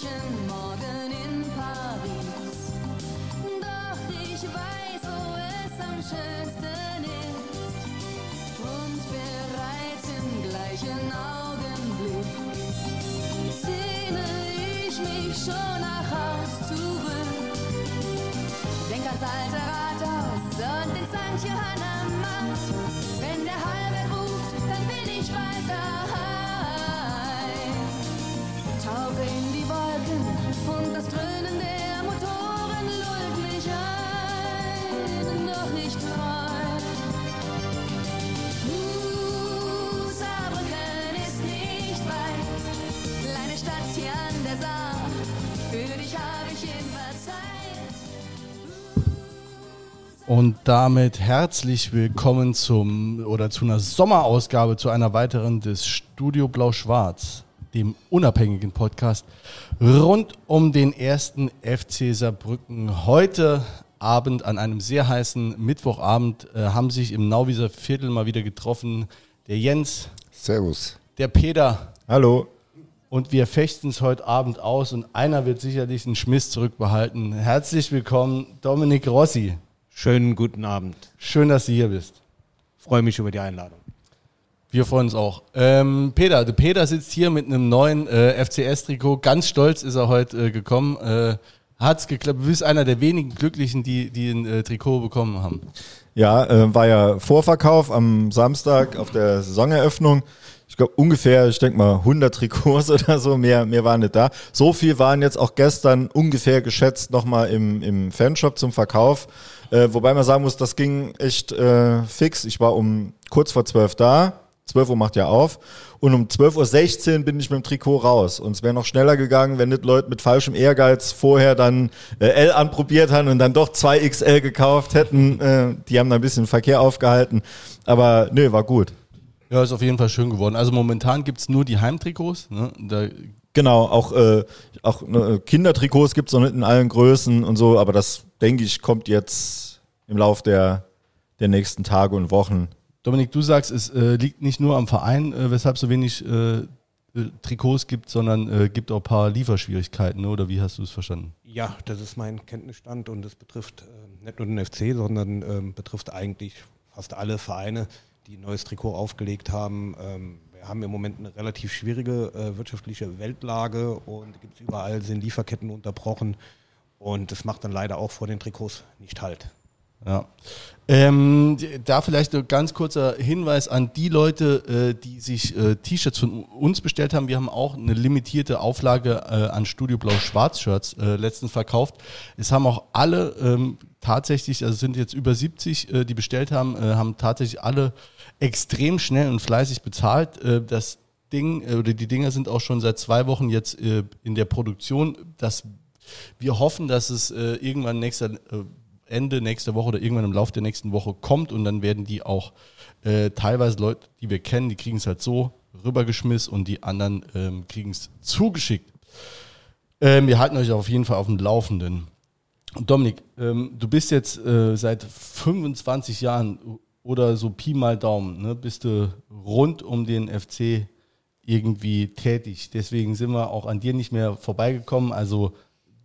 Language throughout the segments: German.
manchen Morgen in Paris. Doch ich weiß, wo es am schönsten ist. Und bereits im gleichen Augenblick sehne ich mich schon nach Haus zurück. Denk ans alte Rathaus und den St. Johanna und das Dröhnen der Motoren lullt mich ein. Doch ich träum. Uh, ist nicht weit. Kleine Stadt hier an der Saar. Für dich habe ich immer Zeit. Und damit herzlich willkommen zum oder zu einer Sommerausgabe, zu einer weiteren des Studio Blau-Schwarz, dem unabhängigen Podcast rund um den ersten FC Saarbrücken. Heute Abend an einem sehr heißen Mittwochabend äh, haben sich im Nauwieser Viertel mal wieder getroffen der Jens, Servus. der Peter Hallo. und wir fechten es heute Abend aus und einer wird sicherlich einen Schmiss zurückbehalten. Herzlich willkommen, Dominik Rossi. Schönen guten Abend. Schön, dass du hier bist. Freue mich über die Einladung. Wir freuen uns auch. Ähm, Peter, der Peter sitzt hier mit einem neuen äh, FCS-Trikot. Ganz stolz ist er heute äh, gekommen. Äh, Hat's geklappt. Du bist einer der wenigen Glücklichen, die, die ein äh, Trikot bekommen haben. Ja, äh, war ja Vorverkauf am Samstag auf der Saisoneröffnung. Ich glaube ungefähr, ich denke mal 100 Trikots oder so, mehr, mehr waren nicht da. So viel waren jetzt auch gestern ungefähr geschätzt nochmal im, im Fanshop zum Verkauf. Äh, wobei man sagen muss, das ging echt äh, fix. Ich war um kurz vor 12 da. 12 Uhr macht ja auf. Und um 12.16 Uhr bin ich mit dem Trikot raus. Und es wäre noch schneller gegangen, wenn nicht Leute mit falschem Ehrgeiz vorher dann äh, L anprobiert haben und dann doch 2XL gekauft hätten. Äh, die haben da ein bisschen Verkehr aufgehalten. Aber nö, war gut. Ja, ist auf jeden Fall schön geworden. Also momentan gibt's nur die Heimtrikots. Ne? Da, Genau, auch, äh, auch ne, Kindertrikots gibt's noch nicht in allen Größen und so, aber das, denke ich, kommt jetzt im Lauf der, der nächsten Tage und Wochen. Dominik, du sagst, es äh, liegt nicht nur am Verein, äh, weshalb so wenig äh, äh, Trikots gibt, sondern äh, gibt auch ein paar Lieferschwierigkeiten, ne? oder wie hast du es verstanden? Ja, das ist mein Kenntnisstand und das betrifft äh, nicht nur den FC, sondern ähm, betrifft eigentlich fast alle Vereine, die ein neues Trikot aufgelegt haben. Ähm, wir haben im Moment eine relativ schwierige wirtschaftliche Weltlage und gibt überall sind Lieferketten unterbrochen und das macht dann leider auch vor den Trikots nicht halt. Ja. Ähm, da vielleicht ein ganz kurzer Hinweis an die Leute, äh, die sich äh, T-Shirts von uns bestellt haben. Wir haben auch eine limitierte Auflage äh, an Studio Blau Schwarz Shirts äh, letztens verkauft. Es haben auch alle ähm, tatsächlich, also sind jetzt über 70, äh, die bestellt haben, äh, haben tatsächlich alle extrem schnell und fleißig bezahlt. Äh, das Ding äh, oder die Dinger sind auch schon seit zwei Wochen jetzt äh, in der Produktion. Das wir hoffen, dass es äh, irgendwann nächster, äh, Ende nächster Woche oder irgendwann im Laufe der nächsten Woche kommt und dann werden die auch äh, teilweise Leute, die wir kennen, die kriegen es halt so rübergeschmissen und die anderen ähm, kriegen es zugeschickt. Ähm, wir halten euch auf jeden Fall auf dem Laufenden. Dominik, ähm, du bist jetzt äh, seit 25 Jahren oder so Pi mal Daumen, ne, bist du rund um den FC irgendwie tätig. Deswegen sind wir auch an dir nicht mehr vorbeigekommen. Also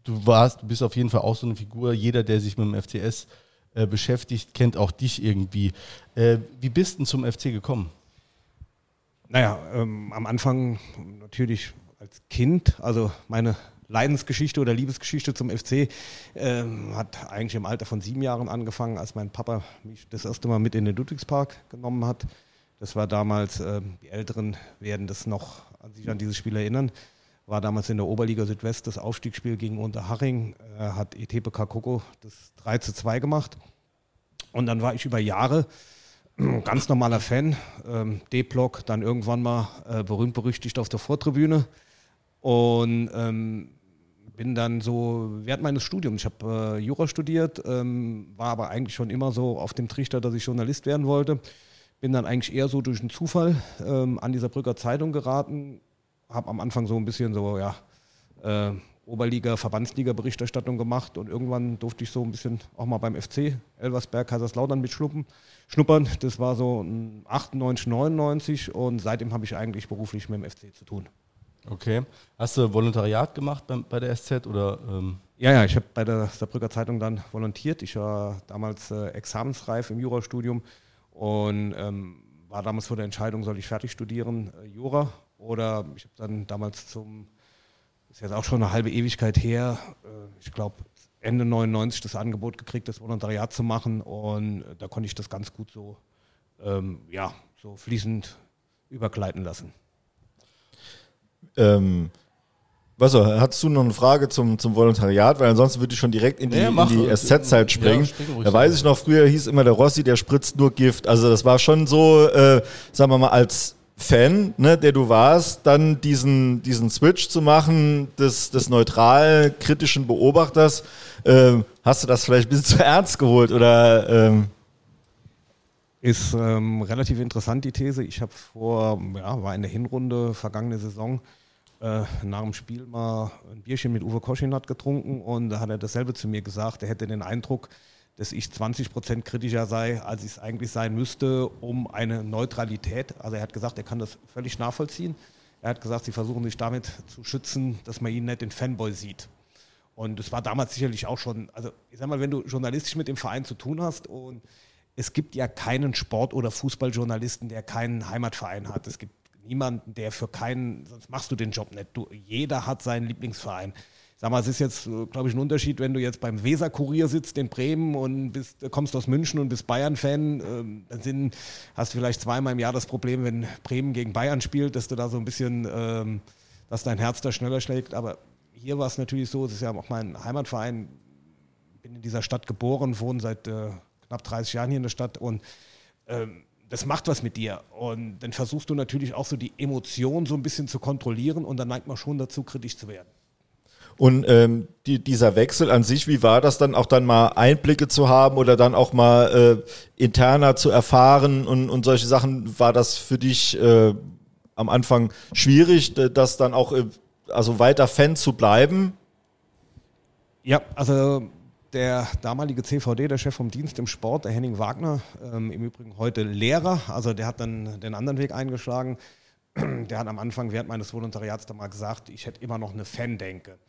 du warst, du bist auf jeden Fall auch so eine Figur. Jeder, der sich mit dem FCS äh, beschäftigt, kennt auch dich irgendwie. Äh, wie bist du denn zum FC gekommen? Naja, ähm, am Anfang natürlich als Kind, also meine Leidensgeschichte oder Liebesgeschichte zum FC ähm, hat eigentlich im Alter von sieben Jahren angefangen, als mein Papa mich das erste Mal mit in den Ludwigspark genommen hat. Das war damals, ähm, die Älteren werden das noch an sich an dieses Spiel erinnern, war damals in der Oberliga Südwest das Aufstiegsspiel gegen Unterhaching, äh, hat ETPK Koko das 3 zu 2 gemacht. Und dann war ich über Jahre ganz normaler Fan, ähm, D-Block, dann irgendwann mal äh, berühmt berüchtigt auf der Vortribüne und ähm, bin dann so während meines Studiums, ich habe äh, Jura studiert, ähm, war aber eigentlich schon immer so auf dem Trichter, dass ich Journalist werden wollte. Bin dann eigentlich eher so durch einen Zufall ähm, an dieser Brücker Zeitung geraten, habe am Anfang so ein bisschen so, ja, äh, Oberliga, Verbandsliga-Berichterstattung gemacht und irgendwann durfte ich so ein bisschen auch mal beim FC Elversberg, Kaiserslautern mitschnuppern. Schnuppern. Das war so 98, 99 und seitdem habe ich eigentlich beruflich mit dem FC zu tun. Okay. Hast du Volontariat gemacht bei, bei der SZ oder? Ähm? Ja, ja, ich habe bei der Saarbrücker Zeitung dann volontiert. Ich war damals äh, examensreif im Jurastudium und ähm, war damals vor der Entscheidung, soll ich fertig studieren, äh, Jura oder ich habe dann damals zum, ist jetzt auch schon eine halbe Ewigkeit her, äh, ich glaube Ende 99 das Angebot gekriegt, das Volontariat zu machen und äh, da konnte ich das ganz gut so, ähm, ja, so fließend übergleiten lassen. Ähm, was hast du noch eine Frage zum, zum Volontariat? Weil ansonsten würde ich schon direkt in die, ja, in die SZ-Zeit springen. Ja, da weiß ich noch, früher hieß immer der Rossi, der spritzt nur Gift. Also das war schon so, äh, sagen wir mal, als Fan, ne, der du warst, dann diesen, diesen Switch zu machen des, des neutral kritischen Beobachters. Ähm, hast du das vielleicht ein bisschen zu ernst geholt oder? Ähm ist ähm, relativ interessant die These. Ich habe vor, ja, war in der Hinrunde vergangene Saison äh, nach dem Spiel mal ein Bierchen mit Uwe Koschinat getrunken und da hat er dasselbe zu mir gesagt. Er hätte den Eindruck, dass ich 20 Prozent kritischer sei, als ich es eigentlich sein müsste, um eine Neutralität. Also er hat gesagt, er kann das völlig nachvollziehen. Er hat gesagt, sie versuchen sich damit zu schützen, dass man ihn nicht den Fanboy sieht. Und das war damals sicherlich auch schon, also ich sag mal, wenn du journalistisch mit dem Verein zu tun hast und es gibt ja keinen Sport- oder Fußballjournalisten, der keinen Heimatverein hat. Es gibt niemanden, der für keinen, sonst machst du den Job nicht. Du, jeder hat seinen Lieblingsverein. Sag mal, es ist jetzt, glaube ich, ein Unterschied, wenn du jetzt beim Weser-Kurier sitzt in Bremen und bist, kommst aus München und bist Bayern-Fan. Ähm, dann sind, hast du vielleicht zweimal im Jahr das Problem, wenn Bremen gegen Bayern spielt, dass du da so ein bisschen, ähm, dass dein Herz da schneller schlägt. Aber hier war es natürlich so, es ist ja auch mein Heimatverein. Bin in dieser Stadt geboren, wohne seit äh, knapp 30 Jahren hier in der Stadt und ähm, das macht was mit dir. Und dann versuchst du natürlich auch so die Emotionen so ein bisschen zu kontrollieren und dann neigt man schon dazu, kritisch zu werden. Und ähm, die, dieser Wechsel an sich, wie war das dann auch dann mal Einblicke zu haben oder dann auch mal äh, interner zu erfahren und, und solche Sachen? War das für dich äh, am Anfang schwierig, das dann auch äh, also weiter Fan zu bleiben? Ja, also der damalige CVD, der Chef vom Dienst im Sport, der Henning Wagner, ähm, im Übrigen heute Lehrer, also der hat dann den anderen Weg eingeschlagen. Der hat am Anfang während meines Volontariats da mal gesagt, ich hätte immer noch eine Fandenke.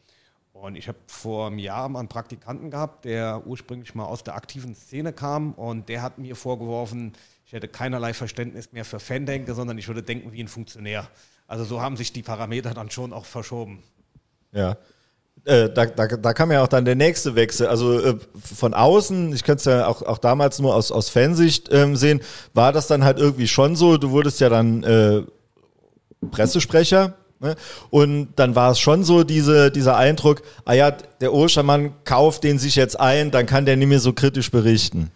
Und ich habe vor einem Jahr mal einen Praktikanten gehabt, der ursprünglich mal aus der aktiven Szene kam und der hat mir vorgeworfen, ich hätte keinerlei Verständnis mehr für Fandenke, sondern ich würde denken wie ein Funktionär. Also so haben sich die Parameter dann schon auch verschoben. Ja. Äh, da, da, da kam ja auch dann der nächste Wechsel. Also äh, von außen, ich könnte es ja auch, auch damals nur aus, aus Fansicht ähm, sehen, war das dann halt irgendwie schon so, du wurdest ja dann äh, Pressesprecher ne? und dann war es schon so diese, dieser Eindruck, ah ja, der Ostermann kauft den sich jetzt ein, dann kann der nicht mehr so kritisch berichten.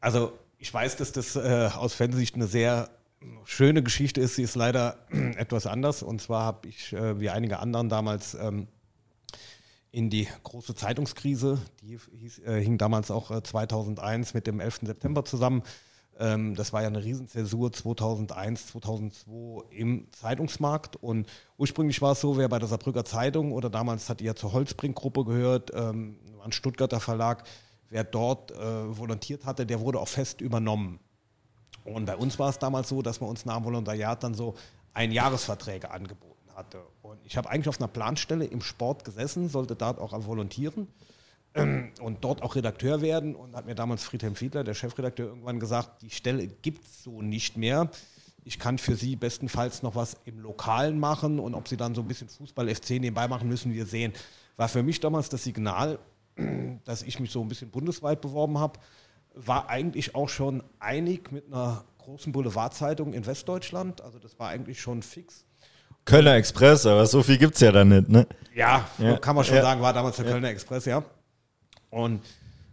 Also ich weiß, dass das äh, aus Fansicht eine sehr schöne Geschichte ist, sie ist leider etwas anders und zwar habe ich, äh, wie einige anderen damals, ähm, in die große Zeitungskrise, die hieß, äh, hing damals auch äh, 2001 mit dem 11. September zusammen. Ähm, das war ja eine Riesenzäsur 2001, 2002 im Zeitungsmarkt und ursprünglich war es so, wer bei der Saarbrücker Zeitung oder damals hat die ja zur Holzbrink-Gruppe gehört, ähm, ein Stuttgarter Verlag, wer dort äh, volontiert hatte, der wurde auch fest übernommen. Und bei uns war es damals so, dass wir uns nach dem Volontariat dann so Einjahresverträge angeboten hatte. Und ich habe eigentlich auf einer Planstelle im Sport gesessen, sollte dort auch volontieren und dort auch Redakteur werden. Und hat mir damals Friedhelm Fiedler, der Chefredakteur, irgendwann gesagt, die Stelle gibt es so nicht mehr. Ich kann für Sie bestenfalls noch was im Lokalen machen und ob Sie dann so ein bisschen Fußball FC nebenbei machen, müssen wir sehen. War für mich damals das Signal, dass ich mich so ein bisschen bundesweit beworben habe. War eigentlich auch schon einig mit einer großen Boulevardzeitung in Westdeutschland. Also das war eigentlich schon fix. Kölner Express, aber so viel gibt es ja dann nicht, ne? Ja, ja. kann man schon ja. sagen, war damals der ja. Kölner Express, ja. Und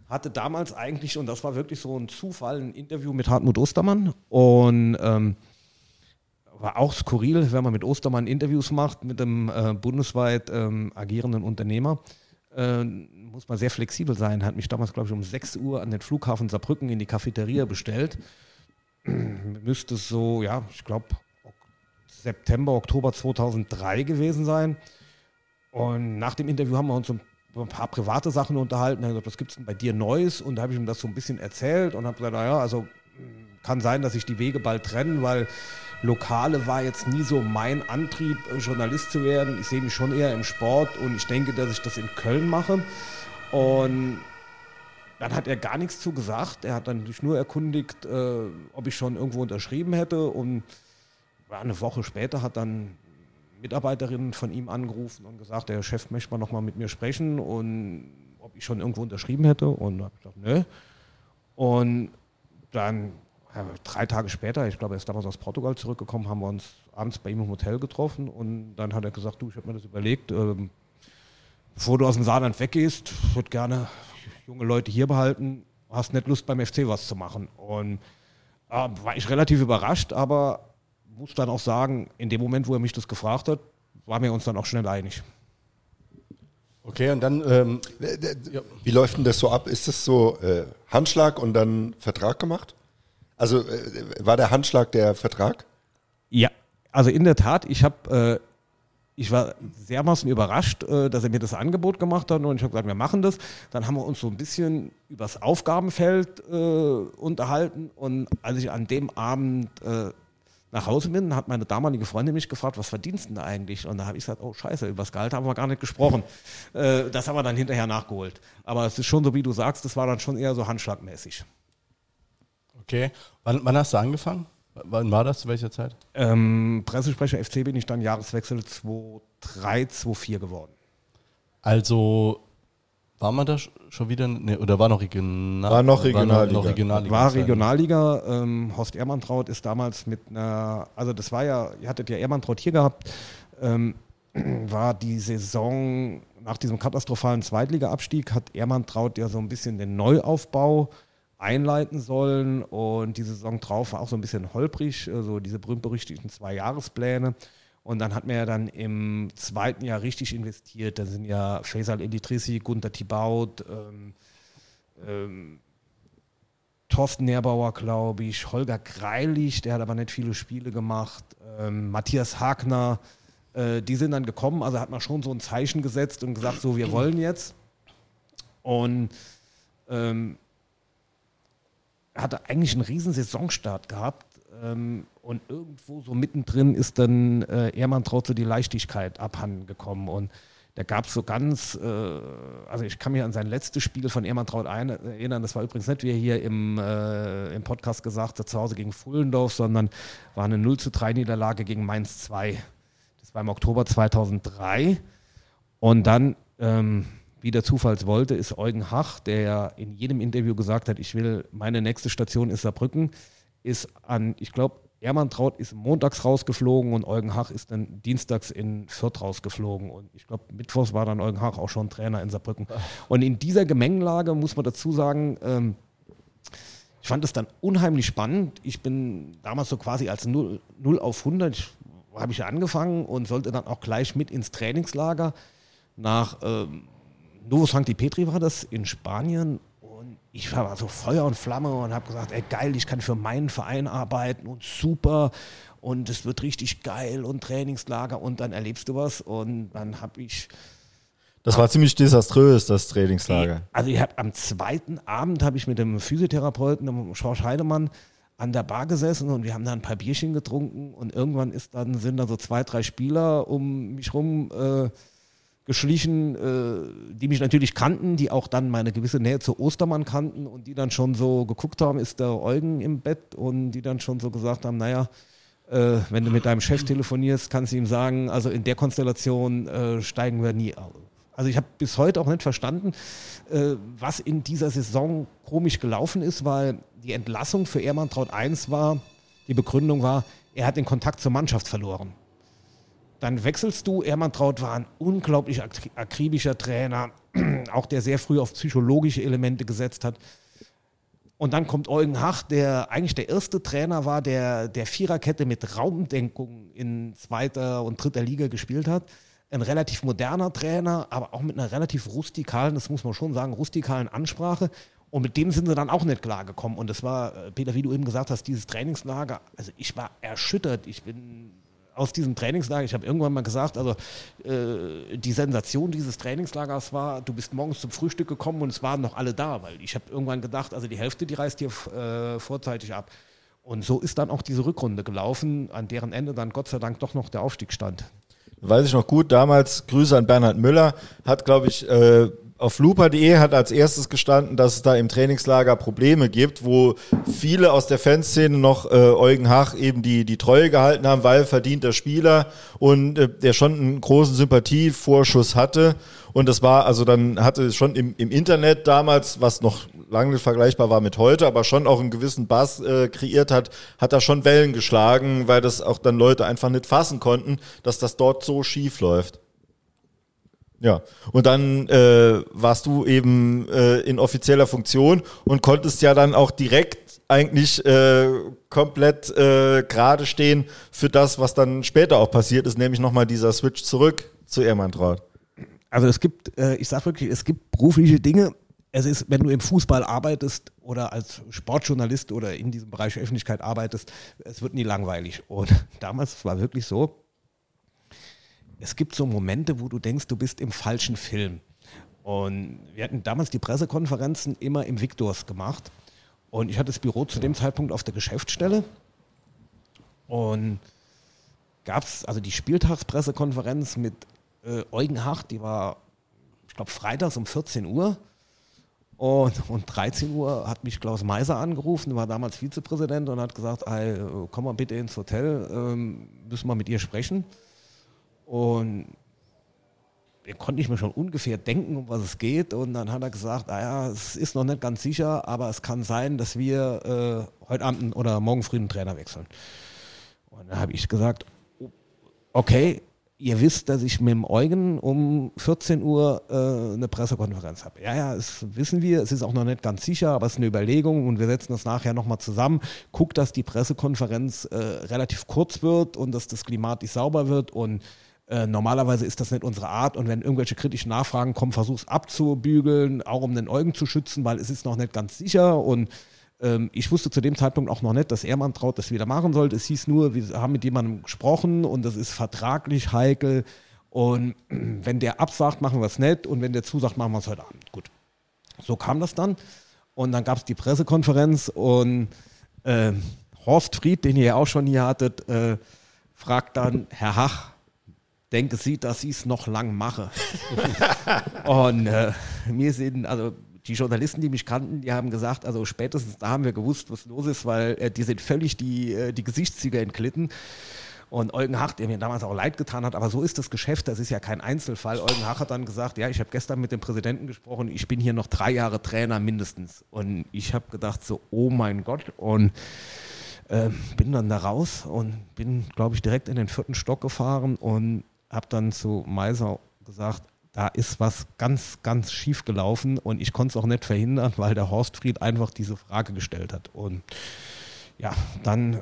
hatte damals eigentlich, und das war wirklich so ein Zufall, ein Interview mit Hartmut Ostermann. Und ähm, war auch skurril, wenn man mit Ostermann Interviews macht, mit einem äh, bundesweit ähm, agierenden Unternehmer. Äh, muss man sehr flexibel sein. Hat mich damals, glaube ich, um 6 Uhr an den Flughafen Saarbrücken in die Cafeteria bestellt. Müsste so, ja, ich glaube, September, Oktober 2003 gewesen sein. Und nach dem Interview haben wir uns so ein paar private Sachen unterhalten. Er hat gesagt, was gibt es denn bei dir Neues? Und da habe ich ihm das so ein bisschen erzählt und habe gesagt, naja, also kann sein, dass sich die Wege bald trennen, weil Lokale war jetzt nie so mein Antrieb, äh, Journalist zu werden. Ich sehe mich schon eher im Sport und ich denke, dass ich das in Köln mache. Und dann hat er gar nichts zu gesagt. Er hat dann sich nur erkundigt, äh, ob ich schon irgendwo unterschrieben hätte. Und eine Woche später hat dann Mitarbeiterin von ihm angerufen und gesagt, der Chef möchte mal nochmal mit mir sprechen und ob ich schon irgendwo unterschrieben hätte. Und habe ich gesagt, nö. Und dann ja, drei Tage später, ich glaube, er ist damals aus Portugal zurückgekommen, haben wir uns abends bei ihm im Hotel getroffen und dann hat er gesagt, du, ich habe mir das überlegt, ähm, bevor du aus dem Saarland weggehst, würde gerne junge Leute hier behalten, hast nicht Lust beim FC was zu machen. Und äh, war ich relativ überrascht, aber muss dann auch sagen, in dem Moment, wo er mich das gefragt hat, waren wir uns dann auch schnell einig. Okay, und dann. Ähm, Wie läuft denn das so ab? Ist das so äh, Handschlag und dann Vertrag gemacht? Also äh, war der Handschlag der Vertrag? Ja, also in der Tat, ich habe, äh, ich war dermaßen überrascht, äh, dass er mir das Angebot gemacht hat und ich habe gesagt, wir machen das. Dann haben wir uns so ein bisschen übers Aufgabenfeld äh, unterhalten und als ich an dem Abend äh, nach Hause bin, hat meine damalige Freundin mich gefragt, was verdienst du denn eigentlich? Und da habe ich gesagt, oh scheiße, über das Gehalt haben wir gar nicht gesprochen. Äh, das haben wir dann hinterher nachgeholt. Aber es ist schon so, wie du sagst, das war dann schon eher so handschlagmäßig. okay. Wann, wann hast du angefangen? Wann war das? Zu welcher Zeit? Ähm, Pressesprecher FC bin ich dann Jahreswechsel 2003, 2004 geworden. Also. War man da sch- schon wieder? Ne, oder war noch Regional? War noch Regionalliga. noch Regionalliga War. Regionalliga. Ähm, Horst Ehrmantraut ist damals mit einer, also das war ja, ihr hattet ja Ehrmantraut hier gehabt, ähm, war die Saison nach diesem katastrophalen Zweitliga-Abstieg, hat Ehrmantraut ja so ein bisschen den Neuaufbau einleiten sollen und die Saison drauf war auch so ein bisschen holprig, also diese berühmt-berüchtigten zwei Jahrespläne. Und dann hat man ja dann im zweiten Jahr richtig investiert. Da sind ja Faisal Elitrissi, Gunter Thibaut, ähm, ähm, Thorsten Nerbauer, glaube ich, Holger Greilich, der hat aber nicht viele Spiele gemacht, ähm, Matthias Hagner, äh, die sind dann gekommen, also hat man schon so ein Zeichen gesetzt und gesagt, so, wir wollen jetzt. Und ähm, hatte eigentlich einen riesen Saisonstart gehabt ähm, und irgendwo so mittendrin ist dann äh, Ehrmann traut so die Leichtigkeit abhanden gekommen und da gab es so ganz, äh, also ich kann mich an sein letztes Spiel von Ehrmann Traut ein, erinnern, das war übrigens nicht, wie er hier im, äh, im Podcast gesagt hat, zu Hause gegen Fullendorf, sondern war eine 0 zu 3 Niederlage gegen Mainz 2. Das war im Oktober 2003 und dann, ähm, wie der Zufall wollte, ist Eugen Hach, der ja in jedem Interview gesagt hat, ich will, meine nächste Station ist Saarbrücken, ist an, ich glaube, Ermann Traut ist montags rausgeflogen und Eugen Hach ist dann dienstags in Fürth rausgeflogen. Und ich glaube, mittwochs war dann Eugen Hach auch schon Trainer in Saarbrücken. Und in dieser Gemengelage muss man dazu sagen, ähm, ich fand es dann unheimlich spannend. Ich bin damals so quasi als 0, 0 auf 100, habe ich angefangen und sollte dann auch gleich mit ins Trainingslager nach ähm, Novo Sancti Petri war das in Spanien ich war so Feuer und Flamme und habe gesagt, ey geil, ich kann für meinen Verein arbeiten und super. Und es wird richtig geil und Trainingslager. Und dann erlebst du was. Und dann habe ich Das war ziemlich desaströs, das Trainingslager. also ich hab, am zweiten Abend habe ich mit dem Physiotherapeuten, dem Schorsch Heidemann, an der Bar gesessen und wir haben da ein paar Bierchen getrunken. Und irgendwann ist dann, sind da so zwei, drei Spieler um mich rum äh, geschlichen, äh, die mich natürlich kannten, die auch dann meine gewisse Nähe zu Ostermann kannten und die dann schon so geguckt haben, ist der Eugen im Bett und die dann schon so gesagt haben, naja, äh, wenn du mit deinem Chef telefonierst, kannst du ihm sagen, also in der Konstellation äh, steigen wir nie auf. Also ich habe bis heute auch nicht verstanden, äh, was in dieser Saison komisch gelaufen ist, weil die Entlassung für Ehrmann Traut 1 war, die Begründung war, er hat den Kontakt zur Mannschaft verloren. Dann wechselst du, Ehrmann Traut war ein unglaublich ak- akribischer Trainer, auch der sehr früh auf psychologische Elemente gesetzt hat. Und dann kommt Eugen Hach, der eigentlich der erste Trainer war, der der Viererkette mit Raumdenkung in zweiter und dritter Liga gespielt hat. Ein relativ moderner Trainer, aber auch mit einer relativ rustikalen, das muss man schon sagen, rustikalen Ansprache. Und mit dem sind sie dann auch nicht klargekommen. Und das war, äh, Peter, wie du eben gesagt hast, dieses Trainingslager, also ich war erschüttert. Ich bin aus diesem Trainingslager, ich habe irgendwann mal gesagt, also äh, die Sensation dieses Trainingslagers war, du bist morgens zum Frühstück gekommen und es waren noch alle da, weil ich habe irgendwann gedacht, also die Hälfte, die reist hier äh, vorzeitig ab. Und so ist dann auch diese Rückrunde gelaufen, an deren Ende dann Gott sei Dank doch noch der Aufstieg stand. Weiß ich noch gut, damals Grüße an Bernhard Müller, hat, glaube ich, äh, auf looper.de hat als erstes gestanden, dass es da im Trainingslager Probleme gibt, wo viele aus der Fanszene noch äh, Eugen Hach eben die, die Treue gehalten haben, weil verdienter Spieler und äh, der schon einen großen Sympathievorschuss hatte. Und das war, also dann hatte es schon im, im Internet damals, was noch lange nicht vergleichbar war mit heute, aber schon auch einen gewissen Bass äh, kreiert hat, hat da schon Wellen geschlagen, weil das auch dann Leute einfach nicht fassen konnten, dass das dort so schief läuft. Ja, und dann äh, warst du eben äh, in offizieller Funktion und konntest ja dann auch direkt eigentlich äh, komplett äh, gerade stehen für das, was dann später auch passiert ist, nämlich nochmal dieser Switch zurück zu Ermantraut. Also es gibt, äh, ich sage wirklich, es gibt berufliche Dinge. Es ist, wenn du im Fußball arbeitest oder als Sportjournalist oder in diesem Bereich Öffentlichkeit arbeitest, es wird nie langweilig. Und damals war wirklich so, es gibt so Momente, wo du denkst, du bist im falschen Film. Und wir hatten damals die Pressekonferenzen immer im Victors gemacht. Und ich hatte das Büro zu dem Zeitpunkt auf der Geschäftsstelle. Und gab es also die Spieltagspressekonferenz mit äh, Eugen Hach, die war, ich glaube, freitags um 14 Uhr. Und um 13 Uhr hat mich Klaus Meiser angerufen, war damals Vizepräsident und hat gesagt, hey, komm mal bitte ins Hotel, ähm, müssen wir mit ihr sprechen. Und er konnte ich mir schon ungefähr denken, um was es geht. Und dann hat er gesagt, naja, es ist noch nicht ganz sicher, aber es kann sein, dass wir äh, heute Abend oder morgen früh einen Trainer wechseln. Und dann habe ich gesagt, okay, ihr wisst, dass ich mit dem Eugen um 14 Uhr äh, eine Pressekonferenz habe. Ja, ja, das wissen wir. Es ist auch noch nicht ganz sicher, aber es ist eine Überlegung und wir setzen das nachher nochmal zusammen. Guckt, dass die Pressekonferenz äh, relativ kurz wird und dass das klimatisch sauber wird und äh, normalerweise ist das nicht unsere Art und wenn irgendwelche kritischen Nachfragen kommen, versuch es abzubügeln, auch um den Eugen zu schützen, weil es ist noch nicht ganz sicher und ähm, ich wusste zu dem Zeitpunkt auch noch nicht, dass Ehrmann traut, das wieder machen sollte. Es hieß nur, wir haben mit jemandem gesprochen und das ist vertraglich heikel und wenn der absagt, machen wir es nicht und wenn der zusagt, machen wir es heute Abend. Gut. So kam das dann und dann gab es die Pressekonferenz und äh, Horst Fried, den ihr ja auch schon hier hattet, äh, fragt dann, Herr Hach, denke sie, dass ich es noch lang mache. und äh, mir sind, also die Journalisten, die mich kannten, die haben gesagt, also spätestens da haben wir gewusst, was los ist, weil äh, die sind völlig die, äh, die Gesichtszüge entglitten. Und Eugen Hach, der mir damals auch leid getan hat, aber so ist das Geschäft, das ist ja kein Einzelfall. Eugen Hach hat dann gesagt, ja, ich habe gestern mit dem Präsidenten gesprochen, ich bin hier noch drei Jahre Trainer mindestens. Und ich habe gedacht so, oh mein Gott. Und äh, bin dann da raus und bin, glaube ich, direkt in den vierten Stock gefahren und habe dann zu Meiser gesagt, da ist was ganz, ganz schief gelaufen und ich konnte es auch nicht verhindern, weil der Horst Fried einfach diese Frage gestellt hat. Und ja, dann äh,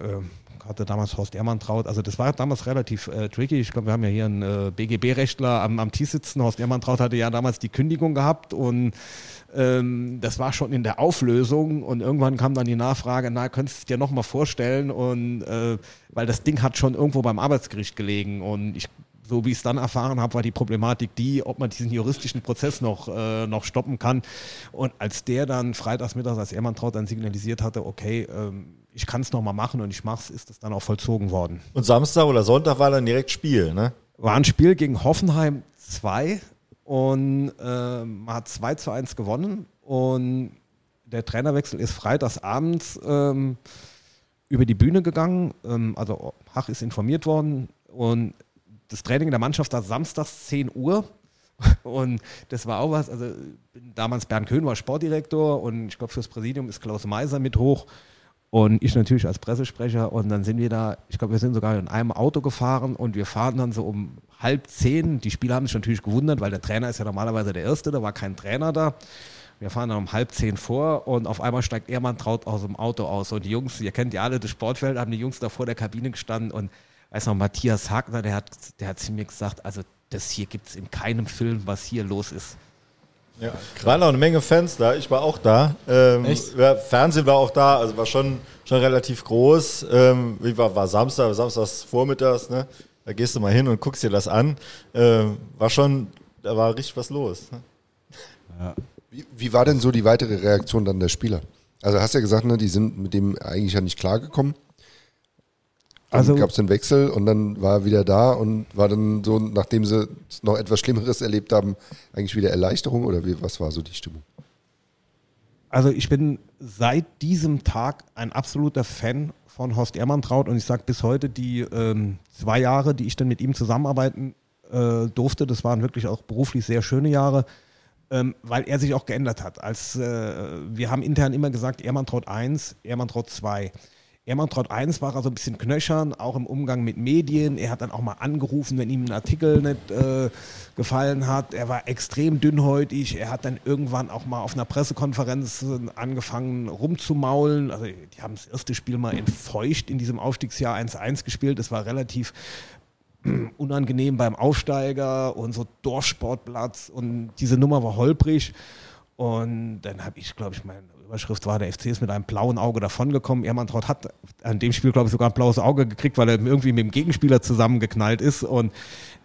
hatte damals Horst Ehrmann traut, also das war damals relativ äh, tricky. Ich glaube, wir haben ja hier einen äh, BGB-Rechtler am, am Tisch sitzen. Horst Ehrmann traut hatte ja damals die Kündigung gehabt und ähm, das war schon in der Auflösung und irgendwann kam dann die Nachfrage, na, könntest du es dir nochmal vorstellen und äh, weil das Ding hat schon irgendwo beim Arbeitsgericht gelegen und ich so wie ich es dann erfahren habe, war die Problematik die, ob man diesen juristischen Prozess noch, äh, noch stoppen kann. Und als der dann freitags mittags, als Ehrmann Traut dann signalisiert hatte, okay, ähm, ich kann es nochmal machen und ich mache es, ist es dann auch vollzogen worden. Und Samstag oder Sonntag war dann direkt Spiel, ne? War ein Spiel gegen Hoffenheim 2 und äh, man hat 2 zu 1 gewonnen und der Trainerwechsel ist freitags abends ähm, über die Bühne gegangen. Ähm, also Hach ist informiert worden und das Training der Mannschaft war samstags 10 Uhr. Und das war auch was, also damals Bernd Köhn war Sportdirektor und ich glaube fürs Präsidium ist Klaus Meiser mit hoch und ich natürlich als Pressesprecher und dann sind wir da, ich glaube wir sind sogar in einem Auto gefahren und wir fahren dann so um halb zehn, die Spieler haben sich natürlich gewundert, weil der Trainer ist ja normalerweise der Erste, da war kein Trainer da. Wir fahren dann um halb zehn vor und auf einmal steigt Ehrmann Traut aus dem Auto aus und die Jungs, ihr kennt ja alle das Sportfeld, haben die Jungs da vor der Kabine gestanden und weiß noch, Matthias Hagner, der hat, der hat zu mir gesagt, also das hier gibt es in keinem Film, was hier los ist. Ja, waren auch eine Menge Fans da. Ich war auch da. Ähm, ja, Fernsehen war auch da, also war schon, schon relativ groß. Ähm, wie war, war Samstag, Samstags vormittags, ne? Da gehst du mal hin und guckst dir das an. Ähm, war schon, da war richtig was los. Ne? Ja. Wie, wie war denn so die weitere Reaktion dann der Spieler? Also hast ja gesagt, ne, die sind mit dem eigentlich ja nicht klargekommen. Also- gab es den Wechsel und dann war er wieder da und war dann so, nachdem sie noch etwas Schlimmeres erlebt haben, eigentlich wieder Erleichterung oder wie, was war so die Stimmung? Also ich bin seit diesem Tag ein absoluter Fan von Horst Ehrmantraut und ich sage bis heute, die ähm, zwei Jahre, die ich dann mit ihm zusammenarbeiten äh, durfte, das waren wirklich auch beruflich sehr schöne Jahre, ähm, weil er sich auch geändert hat. Als, äh, wir haben intern immer gesagt, Ehrmantraut 1, Ehrmantraut 2. Ehrmantraut 1 war also ein bisschen knöchern, auch im Umgang mit Medien. Er hat dann auch mal angerufen, wenn ihm ein Artikel nicht äh, gefallen hat. Er war extrem dünnhäutig. Er hat dann irgendwann auch mal auf einer Pressekonferenz angefangen rumzumaulen. Also die haben das erste Spiel mal entfeucht in diesem Aufstiegsjahr 1-1 gespielt. Das war relativ unangenehm beim Aufsteiger und so Dorfsportplatz und diese Nummer war holprig. Und dann habe ich, glaube ich, meine Überschrift war, der FC ist mit einem blauen Auge davongekommen. Ermantraut hat an dem Spiel, glaube ich, sogar ein blaues Auge gekriegt, weil er irgendwie mit dem Gegenspieler zusammengeknallt ist. Und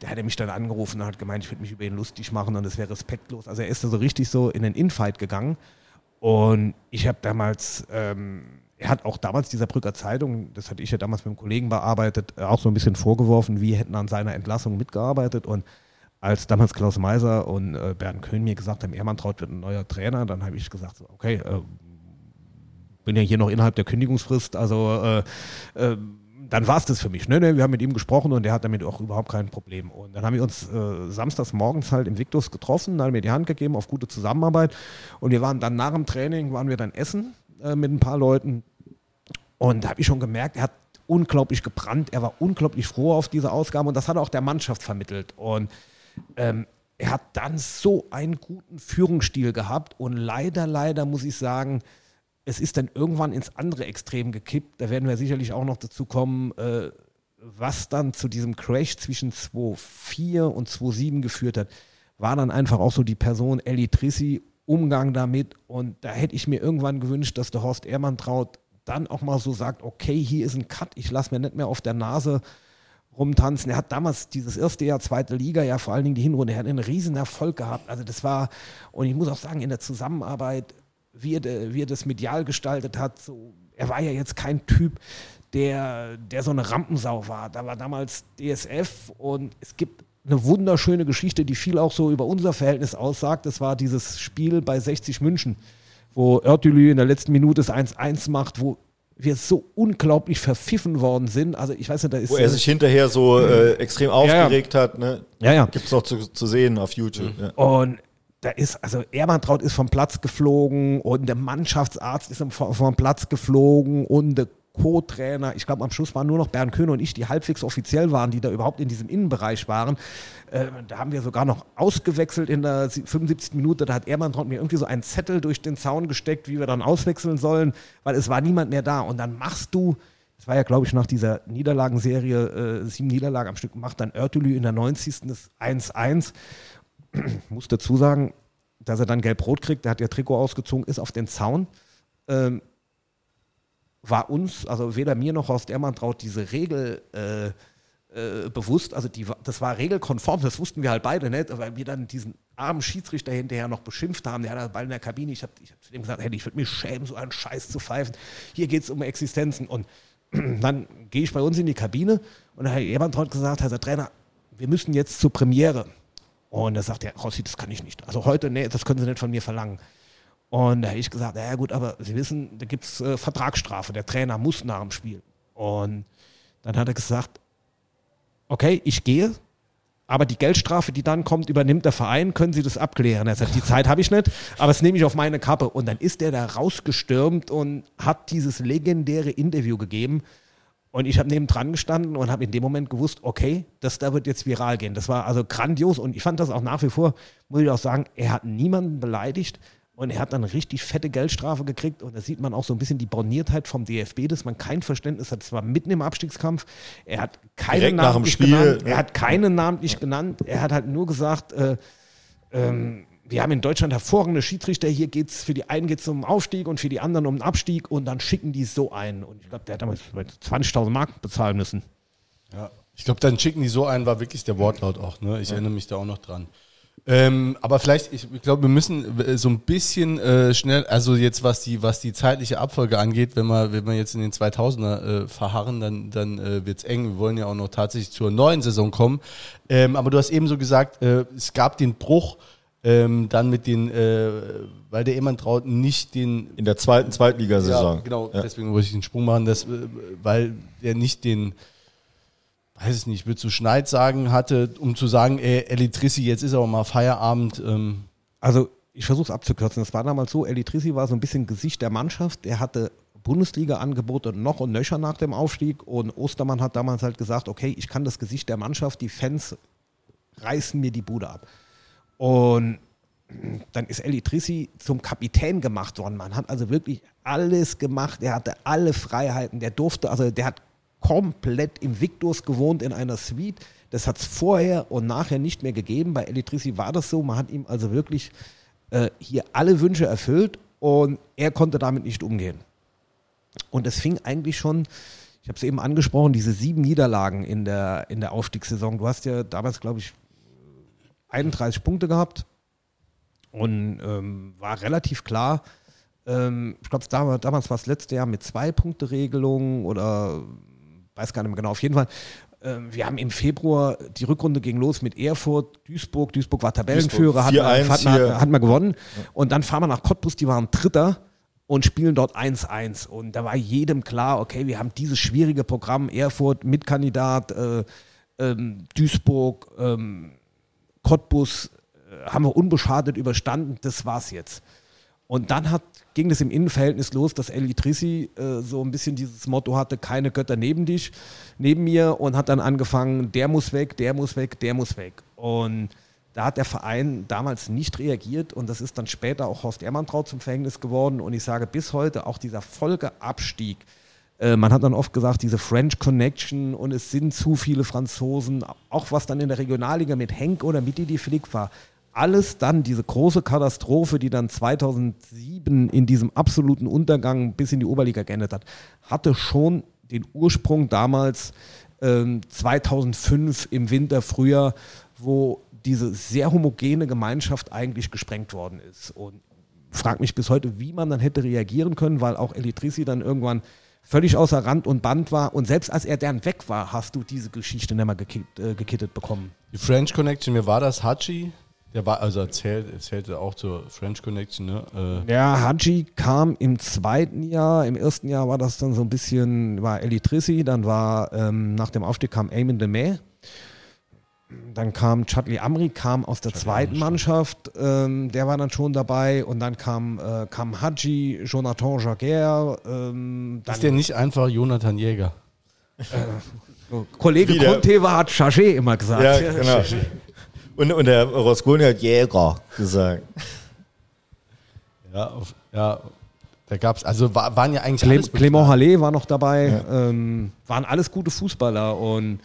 der hat mich dann angerufen und hat gemeint, ich würde mich über ihn lustig machen und es wäre respektlos. Also er ist da so richtig so in den Infight gegangen. Und ich habe damals, ähm, er hat auch damals dieser Brücker Zeitung, das hatte ich ja damals mit einem Kollegen bearbeitet, äh, auch so ein bisschen vorgeworfen, wir hätten an seiner Entlassung mitgearbeitet. Und als damals Klaus Meiser und äh, Bernd Köhn mir gesagt haben, Ehrmantraut wird ein neuer Trainer, dann habe ich gesagt, okay, äh, bin ja hier noch innerhalb der Kündigungsfrist, also äh, äh, dann war es das für mich. Ne? Ne, Wir haben mit ihm gesprochen und der hat damit auch überhaupt kein Problem. Und dann haben wir uns äh, samstags morgens halt im Victus getroffen, haben mir die Hand gegeben auf gute Zusammenarbeit. Und wir waren dann nach dem Training, waren wir dann essen äh, mit ein paar Leuten. Und da habe ich schon gemerkt, er hat unglaublich gebrannt, er war unglaublich froh auf diese Ausgabe und das hat er auch der Mannschaft vermittelt. Und ähm, er hat dann so einen guten Führungsstil gehabt und leider, leider muss ich sagen, es ist dann irgendwann ins andere Extrem gekippt. Da werden wir sicherlich auch noch dazu kommen, äh, was dann zu diesem Crash zwischen 2.4 und 2.7 geführt hat, war dann einfach auch so die Person Ellie Trissi, Umgang damit. Und da hätte ich mir irgendwann gewünscht, dass der Horst Ehrmann traut, dann auch mal so sagt, okay, hier ist ein Cut, ich lasse mir nicht mehr auf der Nase rumtanzen. Er hat damals dieses erste Jahr zweite Liga, ja vor allen Dingen die Hinrunde, er hat einen riesen Erfolg gehabt. Also das war, und ich muss auch sagen, in der Zusammenarbeit, wie er, wie er das medial gestaltet hat, so, er war ja jetzt kein Typ, der, der so eine Rampensau war. Da war damals DSF und es gibt eine wunderschöne Geschichte, die viel auch so über unser Verhältnis aussagt. Das war dieses Spiel bei 60 München, wo Örtülü in der letzten Minute das 1-1 macht, wo wir so unglaublich verpfiffen worden sind. Also ich weiß nicht, da ist Wo er sich hinterher so äh, extrem ja. aufgeregt hat. Ne? ja, ja. Gibt es auch zu, zu sehen auf YouTube. Ja. Und da ist, also Ermantraut ist vom Platz geflogen und der Mannschaftsarzt ist vom, vom Platz geflogen und der Co-Trainer, ich glaube am Schluss waren nur noch Bernd Köhn und ich, die halbwegs offiziell waren, die da überhaupt in diesem Innenbereich waren. Äh, da haben wir sogar noch ausgewechselt in der 75. Minute. Da hat Ermantraut mir irgendwie so einen Zettel durch den Zaun gesteckt, wie wir dann auswechseln sollen, weil es war niemand mehr da. Und dann machst du, das war ja glaube ich nach dieser Niederlagenserie, äh, sieben Niederlagen am Stück, macht dann Örtülü in der 90. das 1-1 muss dazu sagen, dass er dann gelb-rot kriegt, der hat ja Trikot ausgezogen, ist auf den Zaun. Ähm, war uns, also weder mir noch Horst Ehrmann traut diese Regel äh, äh, bewusst, also die, das war regelkonform, das wussten wir halt beide nicht, weil wir dann diesen armen Schiedsrichter hinterher noch beschimpft haben, der hat den Ball in der Kabine, ich habe ich hab zu dem gesagt, hey, ich würde mich schämen, so einen Scheiß zu pfeifen, hier geht es um Existenzen und dann gehe ich bei uns in die Kabine und da hat Ehrmann traut gesagt, Herr Trainer, wir müssen jetzt zur Premiere. Und da sagt er, Rossi, das kann ich nicht. Also heute, nee, das können Sie nicht von mir verlangen. Und da habe ich gesagt, ja gut, aber Sie wissen, da gibt es äh, Vertragsstrafe. Der Trainer muss nach dem Spiel. Und dann hat er gesagt, okay, ich gehe, aber die Geldstrafe, die dann kommt, übernimmt der Verein, können Sie das abklären? Er sagt, die Zeit habe ich nicht, aber das nehme ich auf meine Kappe. Und dann ist er da rausgestürmt und hat dieses legendäre Interview gegeben. Und ich habe nebendran gestanden und habe in dem Moment gewusst, okay, das da wird jetzt viral gehen. Das war also grandios und ich fand das auch nach wie vor, muss ich auch sagen, er hat niemanden beleidigt und er hat dann richtig fette Geldstrafe gekriegt und da sieht man auch so ein bisschen die Borniertheit vom DFB, dass man kein Verständnis hat. Es war mitten im Abstiegskampf. Er hat keinen Direkt nach dem namentlich Spiel, genannt. ne? Er hat keinen namentlich genannt. Er hat halt nur gesagt, äh, ähm, wir haben in Deutschland hervorragende Schiedsrichter. Hier geht es für die einen geht's um Aufstieg und für die anderen um den Abstieg und dann schicken die so ein. Und ich glaube, der hat damals 20.000 Mark bezahlen müssen. Ja. Ich glaube, dann schicken die so ein, war wirklich der Wortlaut auch. Ne? Ich erinnere mich da auch noch dran. Ähm, aber vielleicht, ich, ich glaube, wir müssen äh, so ein bisschen äh, schnell, also jetzt was die was die zeitliche Abfolge angeht, wenn wir wenn wir jetzt in den 2000er äh, verharren, dann dann äh, wird's eng. Wir wollen ja auch noch tatsächlich zur neuen Saison kommen. Ähm, aber du hast eben so gesagt, äh, es gab den Bruch ähm, dann mit den, äh, weil der Ehemann traut nicht den In der zweiten Zweitligasaison. ja, genau, Ja. deswegen wollte ich den Sprung machen, dass, äh, weil der nicht den, weiß ich nicht, ich würde zu Schneid sagen, hatte, um zu sagen, ey, Elitrissi, jetzt ist aber mal Feierabend. Ähm, Also ich versuche es abzukürzen. Das war damals so, Elitrissi war so ein bisschen Gesicht der Mannschaft. Er hatte Bundesliga-Angebote noch und nöcher nach dem Aufstieg. Und Ostermann hat damals halt gesagt, okay, ich kann das Gesicht der Mannschaft, die Fans reißen mir die Bude ab. Und dann ist Elitrissi zum Kapitän gemacht worden. Man hat also wirklich alles gemacht. Er hatte alle Freiheiten. Der durfte, also der hat komplett im Victus gewohnt in einer Suite. Das hat es vorher und nachher nicht mehr gegeben. Bei Elitrissi war das so. Man hat ihm also wirklich äh, hier alle Wünsche erfüllt und er konnte damit nicht umgehen. Und es fing eigentlich schon, ich habe es eben angesprochen, diese sieben Niederlagen in der, in der Aufstiegssaison. Du hast ja damals, glaube ich, 31 Punkte gehabt und ähm, war relativ klar. Ähm, ich glaube, damals, damals war es letztes Jahr mit zwei Punkte Regelung oder weiß gar nicht mehr genau. Auf jeden Fall. ähm, Wir haben im Februar die Rückrunde ging los mit Erfurt, Duisburg. Duisburg war Tabellenführer, hat, 4-1 man- hat, man- hat man gewonnen. Und dann fahren wir nach Cottbus, die waren Dritter und spielen dort 1-1. Und da war jedem klar, okay, wir haben dieses schwierige Programm, Erfurt, Mitkandidat, äh, ähm, Duisburg, ähm, Cottbus, äh, haben wir unbeschadet überstanden, das war's jetzt. Und dann hat, ging es im Innenverhältnis los, dass Elitrissi äh, so ein bisschen dieses Motto hatte, keine Götter neben dich, neben mir und hat dann angefangen, der muss weg, der muss weg, der muss weg. Und da hat der Verein damals nicht reagiert und das ist dann später auch Horst Ehrmantraut zum Verhängnis geworden. Und ich sage bis heute, auch dieser Folgeabstieg, äh, man hat dann oft gesagt, diese French Connection und es sind zu viele Franzosen, auch was dann in der Regionalliga mit Henk oder mit Didi Flick war. Alles dann diese große Katastrophe, die dann 2007 in diesem absoluten Untergang bis in die Oberliga geendet hat, hatte schon den Ursprung damals ähm, 2005 im Winter, Frühjahr, wo diese sehr homogene Gemeinschaft eigentlich gesprengt worden ist. Und frag mich bis heute, wie man dann hätte reagieren können, weil auch Elitrissi dann irgendwann völlig außer Rand und Band war. Und selbst als er dann weg war, hast du diese Geschichte nicht mehr gekit, äh, gekittet bekommen. die French Connection, mir war das Hachi, der war, also erzählt, erzählte auch zur French Connection, ne? Äh, Ja, Haji kam im zweiten Jahr, im ersten Jahr war das dann so ein bisschen, war Elitrissi, dann war ähm, nach dem Aufstieg kam Eamon de May. Dann kam Chadli Amri, kam aus der zweiten Mannschaft, ähm, der war dann schon dabei und dann kam, äh, kam Haji, Jonathan Jaguer, ähm, ist der nicht einfach Jonathan Jäger? Kollege Wieder. Conte hat Chagé immer gesagt. Ja, genau. Und, und der Rosconi hat Jäger gesagt. Ja, auf, ja. Da gab's, also war, waren ja eigentlich Clem, Clément bekannt. Halle war noch dabei, ähm, waren alles gute Fußballer und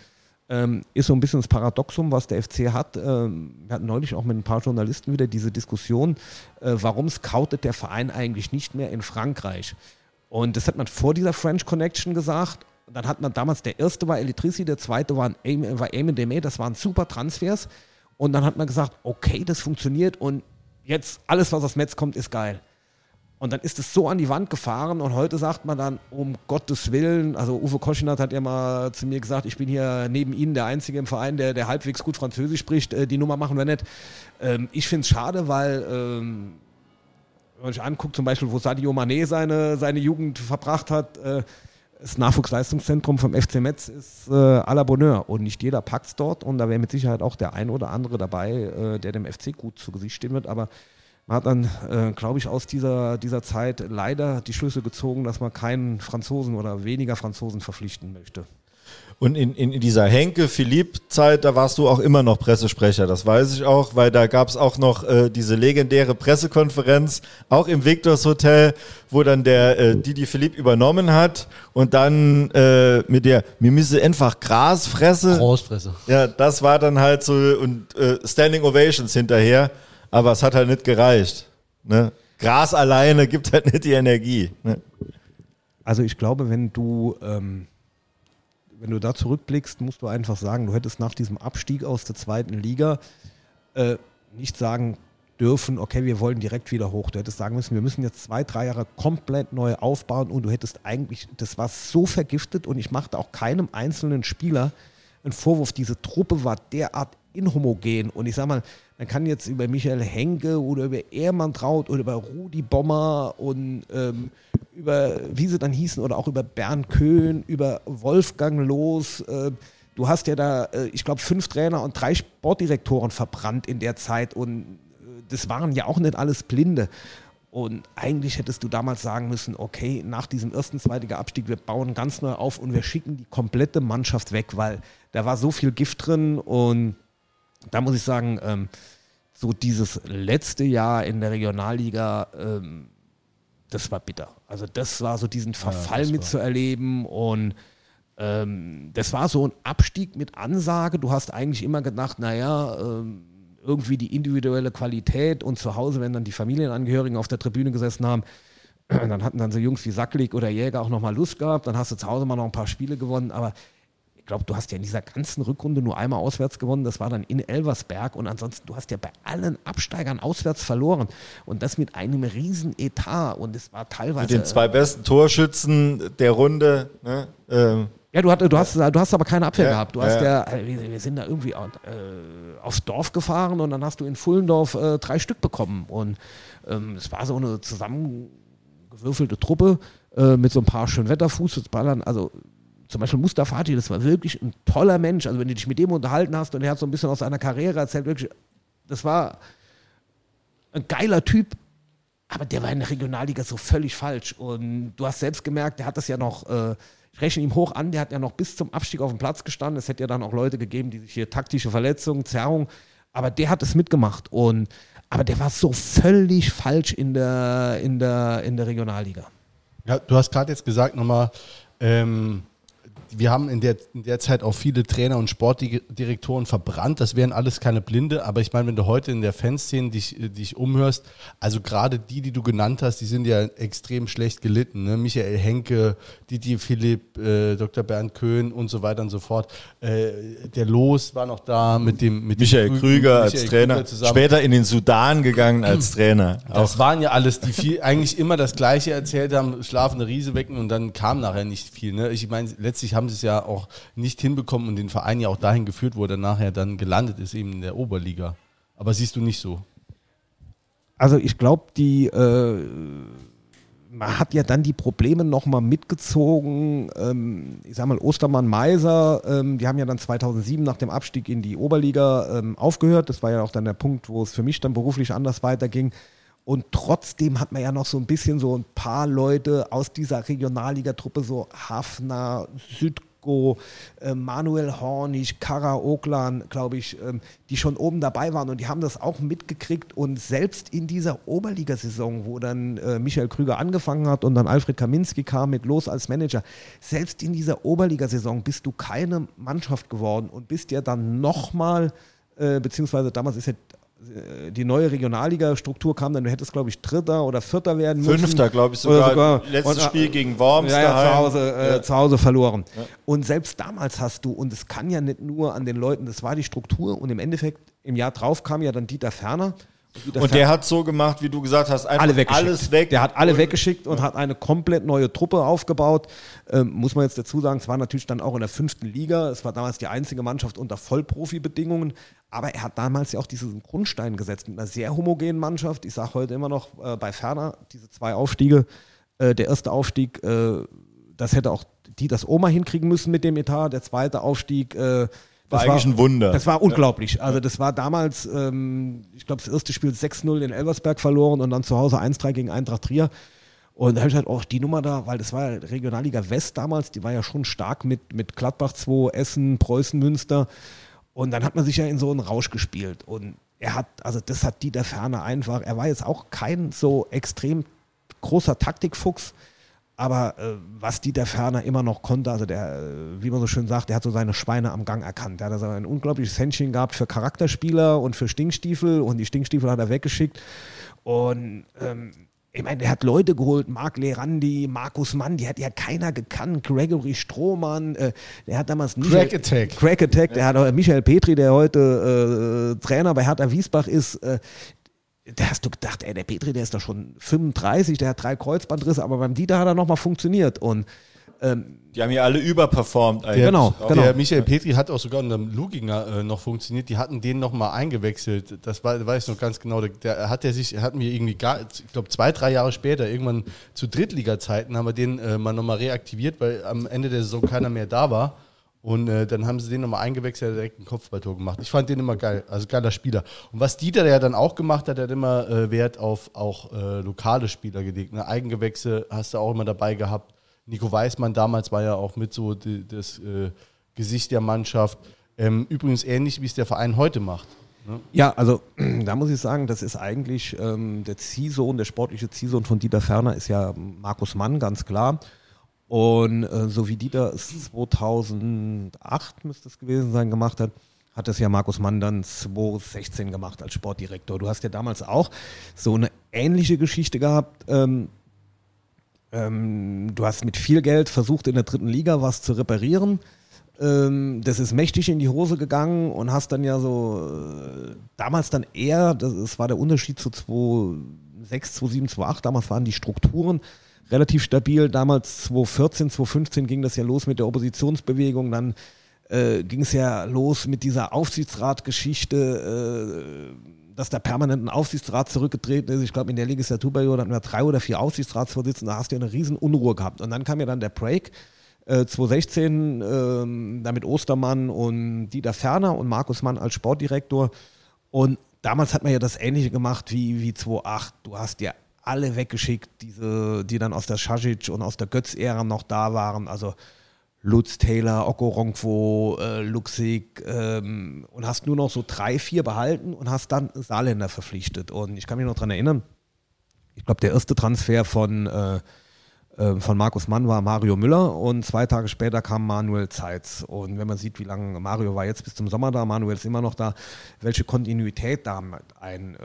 ähm, ist so ein bisschen das Paradoxum, was der FC hat. Ähm, wir hatten neulich auch mit ein paar Journalisten wieder diese Diskussion, äh, warum scoutet der Verein eigentlich nicht mehr in Frankreich? Und das hat man vor dieser French Connection gesagt. Dann hat man damals, der erste war Elitrissi, der zweite war, Aim- war Eamon Deme, das waren super Transfers. Und dann hat man gesagt, okay, das funktioniert und jetzt alles, was aus Metz kommt, ist geil. Und dann ist es so an die Wand gefahren und heute sagt man dann, um Gottes Willen, also Uwe Koschinat hat ja mal zu mir gesagt, ich bin hier neben Ihnen der Einzige im Verein, der, der halbwegs gut Französisch spricht, äh, die Nummer machen wir nicht. Ähm, ich finde es schade, weil ähm, wenn sich anguckt, zum Beispiel, wo Sadio Mané seine, seine Jugend verbracht hat, äh, das Nachwuchsleistungszentrum vom FC Metz ist äh, à la Bonheur. Und nicht jeder packt es dort. Und da wäre mit Sicherheit auch der ein oder andere dabei, äh, der dem FC gut zu Gesicht stehen wird, aber man hat dann, äh, glaube ich, aus dieser, dieser Zeit leider die Schlüsse gezogen, dass man keinen Franzosen oder weniger Franzosen verpflichten möchte. Und in, in, in dieser Henke-Philipp-Zeit, da warst du auch immer noch Pressesprecher, das weiß ich auch, weil da gab es auch noch äh, diese legendäre Pressekonferenz, auch im Victors Hotel, wo dann der äh, Didi Philipp übernommen hat und dann äh, mit der, wir müssen einfach Gras fressen. Großfresse. Ja, das war dann halt so und äh, Standing Ovations hinterher, aber es hat halt nicht gereicht. Ne? Gras alleine gibt halt nicht die Energie. Ne? Also ich glaube, wenn du, ähm, wenn du da zurückblickst, musst du einfach sagen, du hättest nach diesem Abstieg aus der zweiten Liga äh, nicht sagen dürfen, okay, wir wollen direkt wieder hoch. Du hättest sagen müssen, wir müssen jetzt zwei, drei Jahre komplett neu aufbauen und du hättest eigentlich, das war so vergiftet und ich machte auch keinem einzelnen Spieler einen Vorwurf. Diese Truppe war derart inhomogen und ich sag mal, man kann jetzt über Michael Henke oder über Ehrmann Traut oder über Rudi Bommer und ähm, über, wie sie dann hießen, oder auch über Bernd Köhn, über Wolfgang Los. Äh, du hast ja da, äh, ich glaube, fünf Trainer und drei Sportdirektoren verbrannt in der Zeit und äh, das waren ja auch nicht alles Blinde. Und eigentlich hättest du damals sagen müssen, okay, nach diesem ersten, zweiten Abstieg, wir bauen ganz neu auf und wir schicken die komplette Mannschaft weg, weil da war so viel Gift drin und da muss ich sagen, ähm, so dieses letzte Jahr in der Regionalliga, ähm, das war bitter. Also das war so diesen Verfall war- mitzuerleben und ähm, das war so ein Abstieg mit Ansage. Du hast eigentlich immer gedacht, naja, ähm, irgendwie die individuelle Qualität und zu Hause, wenn dann die Familienangehörigen auf der Tribüne gesessen haben, dann hatten dann so Jungs wie Sacklig oder Jäger auch nochmal Lust gehabt, dann hast du zu Hause mal noch ein paar Spiele gewonnen, aber ich glaube, du hast ja in dieser ganzen Rückrunde nur einmal auswärts gewonnen, das war dann in Elversberg und ansonsten, du hast ja bei allen Absteigern auswärts verloren und das mit einem riesen Etat und es war teilweise... Mit den zwei besten Torschützen der Runde. Ne? Ähm, Ja, du, hat, du, hast, du hast aber keine Abwehr Ja, gehabt. Du hast ja, ja. äh, wir, sind da irgendwie äh, aufs Dorf gefahren und dann hast du in Fullendorf äh, drei Stück bekommen. Und ähm, es war so eine zusammengewürfelte Truppe äh, mit so ein paar Schönwetterfußballern. Also zum Beispiel Mustafati, das war wirklich ein toller Mensch. Also wenn du dich mit dem unterhalten hast und er hat so ein bisschen aus seiner Karriere erzählt, wirklich, das war ein geiler Typ, aber der war in der Regionalliga so völlig falsch. Und du hast selbst gemerkt, der hat das ja noch, äh, ich rechne ihm hoch an, der hat ja noch bis zum Abstieg auf dem Platz gestanden. Es hätte ja dann auch Leute gegeben, die sich hier taktische Verletzungen, Zerrung, aber der hat es mitgemacht. Und, aber der war so völlig falsch in der, in der, in der Regionalliga. Ja, du hast gerade jetzt gesagt nochmal, ähm, wir haben in der, in der Zeit auch viele Trainer und Sportdirektoren verbrannt. Das wären alles keine Blinde, aber ich meine, wenn du heute in der Fanszene dich, äh, dich umhörst, also gerade die, die du genannt hast, die sind ja extrem schlecht gelitten. Ne? Michael Henke, Didi Philipp, äh, Dr. Bernd Köhn und so weiter und so fort. Äh, der Los war noch da mit dem mit dem Michael Krü- Krüger als Michael Trainer. Krüger zusammen. Später in den Sudan gegangen als Trainer. Das waren ja alles, die viel, eigentlich immer das Gleiche erzählt haben, schlafende Riese wecken und dann kam nachher nicht viel. Ne? Ich meine, letztlich haben sie es ja auch nicht hinbekommen und den Verein ja auch dahin geführt, wo er nachher dann gelandet ist, eben in der Oberliga. Aber siehst du nicht so. Also ich glaube, die äh, man hat ja dann die Probleme nochmal mitgezogen. Ähm, ich sag mal, Ostermann Meiser, ähm, die haben ja dann 2007 nach dem Abstieg in die Oberliga ähm, aufgehört. Das war ja auch dann der Punkt, wo es für mich dann beruflich anders weiterging. Und trotzdem hat man ja noch so ein bisschen so ein paar Leute aus dieser Regionalligatruppe, so Hafner, Südgo, äh, Manuel Hornig, Kara Oklan, glaube ich, ähm, die schon oben dabei waren. Und die haben das auch mitgekriegt. Und selbst in dieser Oberligasaison, wo dann äh, Michael Krüger angefangen hat und dann Alfred Kaminski kam mit los als Manager, selbst in dieser Oberligasaison bist du keine Mannschaft geworden und bist ja dann nochmal, äh, beziehungsweise damals ist ja die neue Regionalliga-Struktur kam dann, du hättest, glaube ich, Dritter oder Vierter werden müssen. Fünfter, glaube ich, Oder sogar. sogar- Letztes und, äh, Spiel gegen Worms ja, ja, zu Hause, äh, Ja. zu Hause verloren. Und selbst damals hast du, und es kann ja nicht nur an den Leuten, das war die Struktur und im Endeffekt, im Jahr drauf kam ja dann Dieter Ferner. Dieter Und der hat so gemacht, wie du gesagt hast, einfach alle weggeschickt. alles weg. Der hat alle Und- weggeschickt und hat eine komplett neue Truppe aufgebaut. Ähm, muss man jetzt dazu sagen, es war natürlich dann auch in der fünften Liga. Es war damals die einzige Mannschaft unter Vollprofi-Bedingungen. Aber er hat damals ja auch diesen Grundstein gesetzt mit einer sehr homogenen Mannschaft. Ich sage heute immer noch äh, bei Ferner, diese zwei Aufstiege, äh, der erste Aufstieg, äh, das hätte auch die das Oma hinkriegen müssen mit dem Etat. Der zweite Aufstieg, äh, War das eigentlich ein Wunder. Das war unglaublich. Also das war damals, ähm, ich glaube, das erste Spiel 6-0 in Elversberg verloren und dann zu Hause 1-3 gegen Eintracht Trier. Und da habe ich halt auch die Nummer da, weil das war ja Regionalliga West damals, die war ja schon stark mit, mit Gladbach 2, Essen, Preußen, Münster. Und dann hat man sich ja in so einen Rausch gespielt. Und er hat, also das hat Dieter Ferner einfach, er war jetzt auch kein so extrem großer Taktikfuchs, aber äh, was Dieter Ferner immer noch konnte, also der, äh, wie man so schön sagt, der hat so seine Schweine am Gang erkannt. Der hat also ein unglaubliches Händchen gehabt für Charakterspieler und für Stinkstiefel und die Stinkstiefel hat er weggeschickt. Und ähm, ich meine, der hat Leute geholt, Marc Lerandi, Markus Mann, die hat ja keiner gekannt, Gregory Strohmann, äh, der hat damals Michael, Crack Attack. Crack Attack, der hat auch Michael Petri, der heute äh, Trainer bei Hertha Wiesbach ist, äh, da hast du gedacht, ey, der Petri, der ist doch schon 35, der hat drei Kreuzbandrisse, aber beim Dieter hat er nochmal funktioniert und ähm, Die haben ja alle überperformt eigentlich. Genau, genau. Der Michael Petri hat auch sogar unter dem Luginger äh, noch funktioniert. Die hatten den noch mal eingewechselt. Das war, weiß ich noch ganz genau. Der, der hat der sich, hatten wir irgendwie gar, ich glaube zwei, drei Jahre später, irgendwann zu Drittliga-Zeiten, haben wir den äh, mal noch mal reaktiviert, weil am Ende der Saison keiner mehr da war. Und äh, dann haben sie den nochmal eingewechselt, hat direkt ein Kopfballtor gemacht. Ich fand den immer geil, also geiler Spieler. Und was Dieter ja dann auch gemacht hat, der hat immer äh, Wert auf auch äh, lokale Spieler gelegt. Ne? Eigengewächse hast du auch immer dabei gehabt. Nico Weißmann damals war ja auch mit so die, das äh, Gesicht der Mannschaft. Ähm, übrigens ähnlich, wie es der Verein heute macht. Ne? Ja, also da muss ich sagen, das ist eigentlich ähm, der Ziehsohn, der sportliche Ziehsohn von Dieter Ferner ist ja Markus Mann, ganz klar. Und äh, so wie Dieter es 2008 müsste es gewesen sein, gemacht hat, hat es ja Markus Mann dann 2016 gemacht als Sportdirektor. Du hast ja damals auch so eine ähnliche Geschichte gehabt. Ähm, ähm, du hast mit viel Geld versucht, in der dritten Liga was zu reparieren. Ähm, das ist mächtig in die Hose gegangen und hast dann ja so äh, damals dann eher, das, das war der Unterschied zu 2006, 2007, 2008, damals waren die Strukturen relativ stabil. Damals 2014, 2015 ging das ja los mit der Oppositionsbewegung, dann äh, ging es ja los mit dieser Aufsichtsratgeschichte, äh, dass der permanent ein Aufsichtsrat zurückgetreten ist. Ich glaube, in der Legislaturperiode hatten wir drei oder vier Aufsichtsratsvorsitzende, da hast du ja eine riesen Unruhe gehabt. Und dann kam ja dann der Break. Äh, 2016 ähm, da mit Ostermann und Dieter Ferner und Markus Mann als Sportdirektor. Und damals hat man ja das Ähnliche gemacht wie, wie 2008. Du hast ja alle weggeschickt, diese, die dann aus der Schasic und aus der Götz-Ära noch da waren. Also Lutz, Taylor, Okoronkwo, äh, Luxig ähm, und hast nur noch so drei, vier behalten und hast dann Saarländer verpflichtet. Und ich kann mich noch dran erinnern, ich glaube, der erste Transfer von, äh, äh, von Markus Mann war Mario Müller und zwei Tage später kam Manuel Zeitz. Und wenn man sieht, wie lange Mario war jetzt bis zum Sommer da, Manuel ist immer noch da, welche Kontinuität da ein, äh,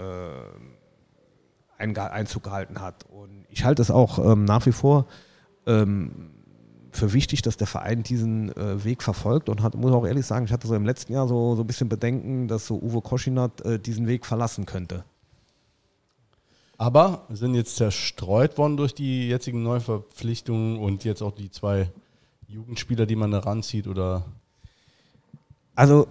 ein Einzug gehalten hat. Und ich halte es auch ähm, nach wie vor ähm, für wichtig, dass der Verein diesen äh, Weg verfolgt und hat, muss auch ehrlich sagen, ich hatte so im letzten Jahr so, so ein bisschen Bedenken, dass so Uwe Koschinat äh, diesen Weg verlassen könnte. Aber sind jetzt zerstreut worden durch die jetzigen Neuverpflichtungen und jetzt auch die zwei Jugendspieler, die man da ranzieht oder Also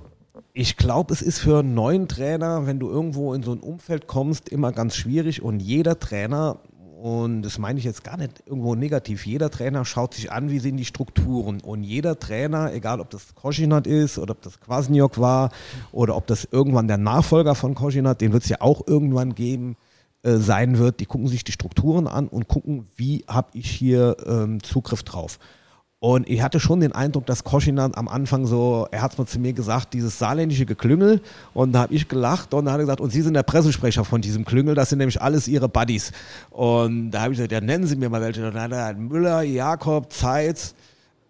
ich glaube, es ist für einen neuen Trainer, wenn du irgendwo in so ein Umfeld kommst, immer ganz schwierig und jeder Trainer, und das meine ich jetzt gar nicht irgendwo negativ, jeder Trainer schaut sich an, wie sind die Strukturen und jeder Trainer, egal ob das Koschinat ist oder ob das Kwasniok war oder ob das irgendwann der Nachfolger von Koschinat, den wird es ja auch irgendwann geben, äh, sein wird, die gucken sich die Strukturen an und gucken, wie habe ich hier ähm, Zugriff drauf. Und ich hatte schon den Eindruck, dass Koschinat am Anfang so, er hat es mal zu mir gesagt, dieses saarländische Geklüngel. Und da habe ich gelacht und da hat er gesagt, und Sie sind der Pressesprecher von diesem Klüngel, das sind nämlich alles Ihre Buddies. Und da habe ich gesagt, ja, nennen Sie mir mal welche. Und dann hat er Müller, Jakob, Zeitz.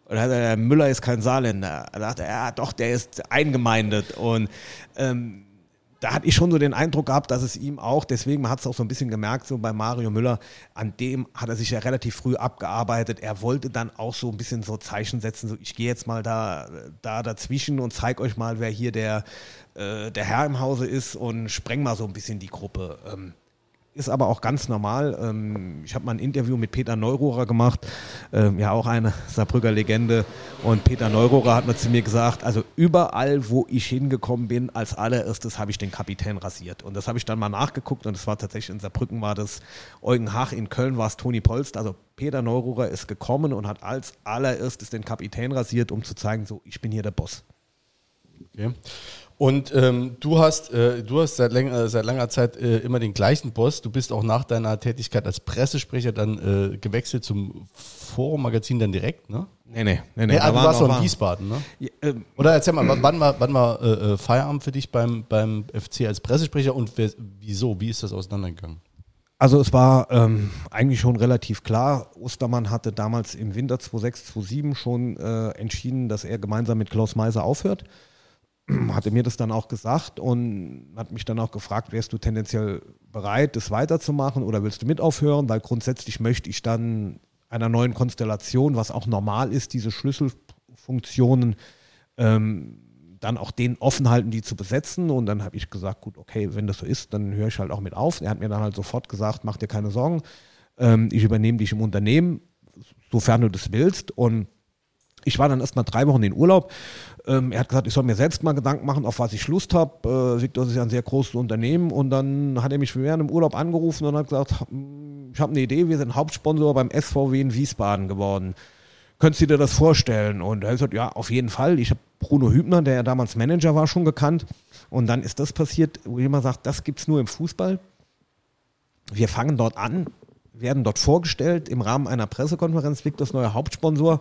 Und dann hat er, Müller ist kein Saarländer. Da dachte er, ja, doch, der ist eingemeindet. Und ähm, da hatte ich schon so den Eindruck gehabt, dass es ihm auch, deswegen hat es auch so ein bisschen gemerkt, so bei Mario Müller, an dem hat er sich ja relativ früh abgearbeitet. Er wollte dann auch so ein bisschen so Zeichen setzen, so ich gehe jetzt mal da, da dazwischen und zeige euch mal, wer hier der, äh, der Herr im Hause ist und spreng mal so ein bisschen die Gruppe. Ähm, ist aber auch ganz normal. Ähm, ich habe mal ein Interview mit Peter Neurohrer gemacht, ähm, ja auch eine Saarbrücker Legende. Und Peter Neurohrer hat mir zu mir gesagt, also überall, wo ich hingekommen bin, als allererstes habe ich den Kapitän rasiert. Und das habe ich dann mal nachgeguckt und es war tatsächlich in Saarbrücken war das Eugen Hach, in Köln war es Toni Polst. Also Peter Neurohrer ist gekommen und hat als allererstes den Kapitän rasiert, um zu zeigen, so ich bin hier der Boss. Okay. Und ähm, du hast, äh, du hast seit, läng äh, seit langer Zeit äh, immer den gleichen Boss. Du bist auch nach deiner Tätigkeit als Pressesprecher dann äh, gewechselt zum Forum-Magazin dann direkt, ne? Nee, nee, nee, nee. Nee, da also du warst noch in Wiesbaden, ne? Ja, ähm, Oder erzähl mal, wann- wann war, wann war äh, äh, Feierabend für dich beim, beim FC als Pressesprecher und wer, wieso? Wie ist das auseinandergegangen? Also es war ähm, eigentlich schon relativ klar. Ostermann hatte damals im Winter 2006, 2007 schon äh, entschieden, dass er gemeinsam mit Klaus Meiser aufhört. Hatte mir das dann auch gesagt und hat mich dann auch gefragt, wärst du tendenziell bereit, das weiterzumachen oder willst du mit aufhören? Weil grundsätzlich möchte ich dann einer neuen Konstellation, was auch normal ist, diese Schlüsselfunktionen ähm, dann auch denen offen halten, die zu besetzen. Und dann habe ich gesagt, gut, okay, wenn das so ist, dann höre ich halt auch mit auf. Er hat mir dann halt sofort gesagt, mach dir keine Sorgen, ähm, ich übernehme dich im Unternehmen, sofern du das willst. Und ich war dann erst mal drei Wochen in Urlaub. Ähm, er hat gesagt, ich soll mir selbst mal Gedanken machen, auf was ich Lust habe. Äh, Victor ist ja ein sehr großes Unternehmen. Und dann hat er mich während dem Urlaub angerufen und hat gesagt, hm, ich habe eine Idee, wir sind Hauptsponsor beim SVW in Wiesbaden geworden. Könntest du dir das vorstellen? Und er hat gesagt, ja, auf jeden Fall. Ich habe Bruno Hübner, der ja damals Manager war, schon gekannt. Und dann ist das passiert, wo jemand sagt, das gibt es nur im Fußball. Wir fangen dort an, werden dort vorgestellt im Rahmen einer Pressekonferenz, Victors neuer Hauptsponsor.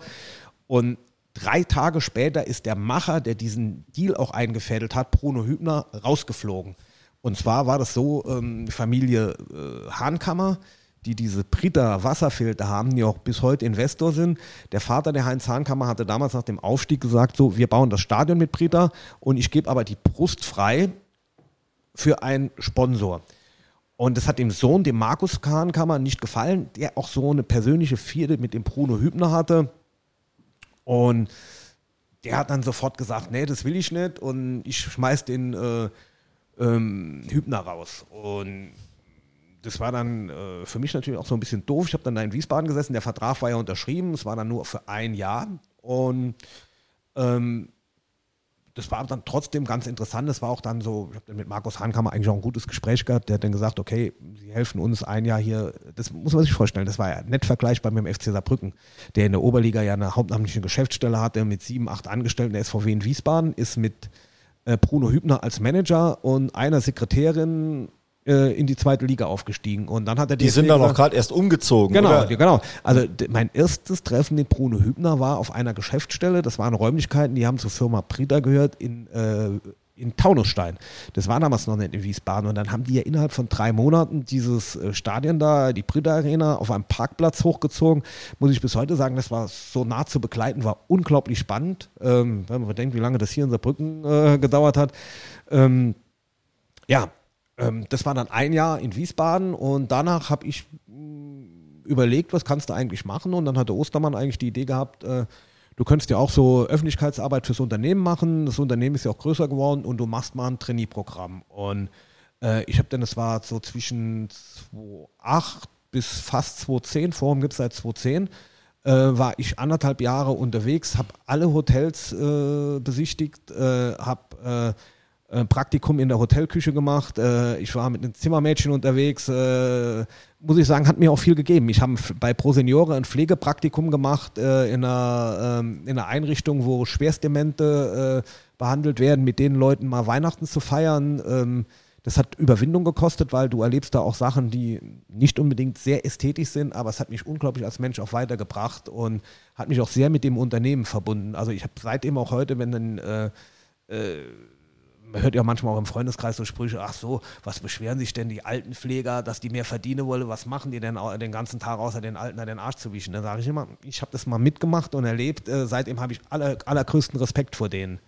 Und drei Tage später ist der Macher, der diesen Deal auch eingefädelt hat, Bruno Hübner, rausgeflogen. Und zwar war das so, ähm, Familie äh, Hahnkammer, die diese Brita Wasserfilter haben, die auch bis heute Investor sind. Der Vater der Heinz Hahnkammer hatte damals nach dem Aufstieg gesagt, so, wir bauen das Stadion mit Brita und ich gebe aber die Brust frei für einen Sponsor. Und das hat dem Sohn, dem Markus Hahnkammer, nicht gefallen, der auch so eine persönliche Vierde mit dem Bruno Hübner hatte. Und der hat dann sofort gesagt, nee, das will ich nicht und ich schmeiß den äh, ähm, Hübner raus. Und das war dann äh, für mich natürlich auch so ein bisschen doof. Ich habe dann da in Wiesbaden gesessen, der Vertrag war ja unterschrieben, es war dann nur für ein Jahr und ähm, das war dann trotzdem ganz interessant. Das war auch dann so, ich habe mit Markus Hahnkammer eigentlich auch ein gutes Gespräch gehabt. Der hat dann gesagt, okay, Sie helfen uns ein Jahr hier. Das muss man sich vorstellen. Das war ja nett vergleichbar mit dem FC Saarbrücken, der in der Oberliga ja eine hauptamtliche Geschäftsstelle hatte mit sieben, acht Angestellten. Der SVW in Wiesbaden ist mit äh, Bruno Hübner als Manager und einer Sekretärin äh, in die zweite Liga aufgestiegen. Und dann hat er die sind dann auch gerade erst umgezogen. Genau, oder? genau. Also mein erstes Treffen mit Bruno Hübner war auf einer Geschäftsstelle. Das waren Räumlichkeiten, die haben zur Firma Prida gehört in äh, in Taunusstein. Das war damals noch nicht in Wiesbaden. Und dann haben die ja innerhalb von drei Monaten dieses äh, Stadion da, die Brita Arena, auf einem Parkplatz hochgezogen. Muss ich bis heute sagen, das war so nah zu begleiten, war unglaublich spannend. Ähm, wenn man bedenkt, wie lange das hier in Saarbrücken äh, gedauert hat. Ähm, ja, ähm, das war dann ein Jahr in Wiesbaden und danach habe ich mm, überlegt, was kannst du eigentlich machen und dann hatte Ostermann eigentlich die Idee gehabt, äh, du könntest ja auch so Öffentlichkeitsarbeit fürs Unternehmen machen. Das Unternehmen ist ja auch größer geworden und du machst mal ein Trainee-Programm. Und äh, ich habe dann, das war so zwischen 2008 bis fast 2010, Forum gibt es seit 2010, äh, war ich anderthalb Jahre unterwegs, habe alle Hotels äh, besichtigt, äh, habe äh, Praktikum in der Hotelküche gemacht. Äh, ich war mit einem Zimmermädchen unterwegs. Äh, muss ich sagen, hat mir auch viel gegeben. Ich habe bei Pro Seniore ein Pflegepraktikum gemacht äh, in, einer, ähm, in einer Einrichtung, wo Schwerstdemente äh, behandelt werden, mit den Leuten mal Weihnachten zu feiern. Ähm, das hat Überwindung gekostet, weil du erlebst da auch Sachen, die nicht unbedingt sehr ästhetisch sind, aber es hat mich unglaublich als Mensch auch weitergebracht und hat mich auch sehr mit dem Unternehmen verbunden. Also ich habe seitdem auch heute, wenn dann äh, äh, man hört ja manchmal auch im Freundeskreis so Sprüche, ach so, was beschweren sich denn die Altenpfleger, dass die mehr verdienen wollen, was machen die denn den ganzen Tag außer den Alten den Arsch zu wischen? Da sage ich immer, ich habe das mal mitgemacht und erlebt, äh, seitdem habe ich aller, allergrößten Respekt vor denen.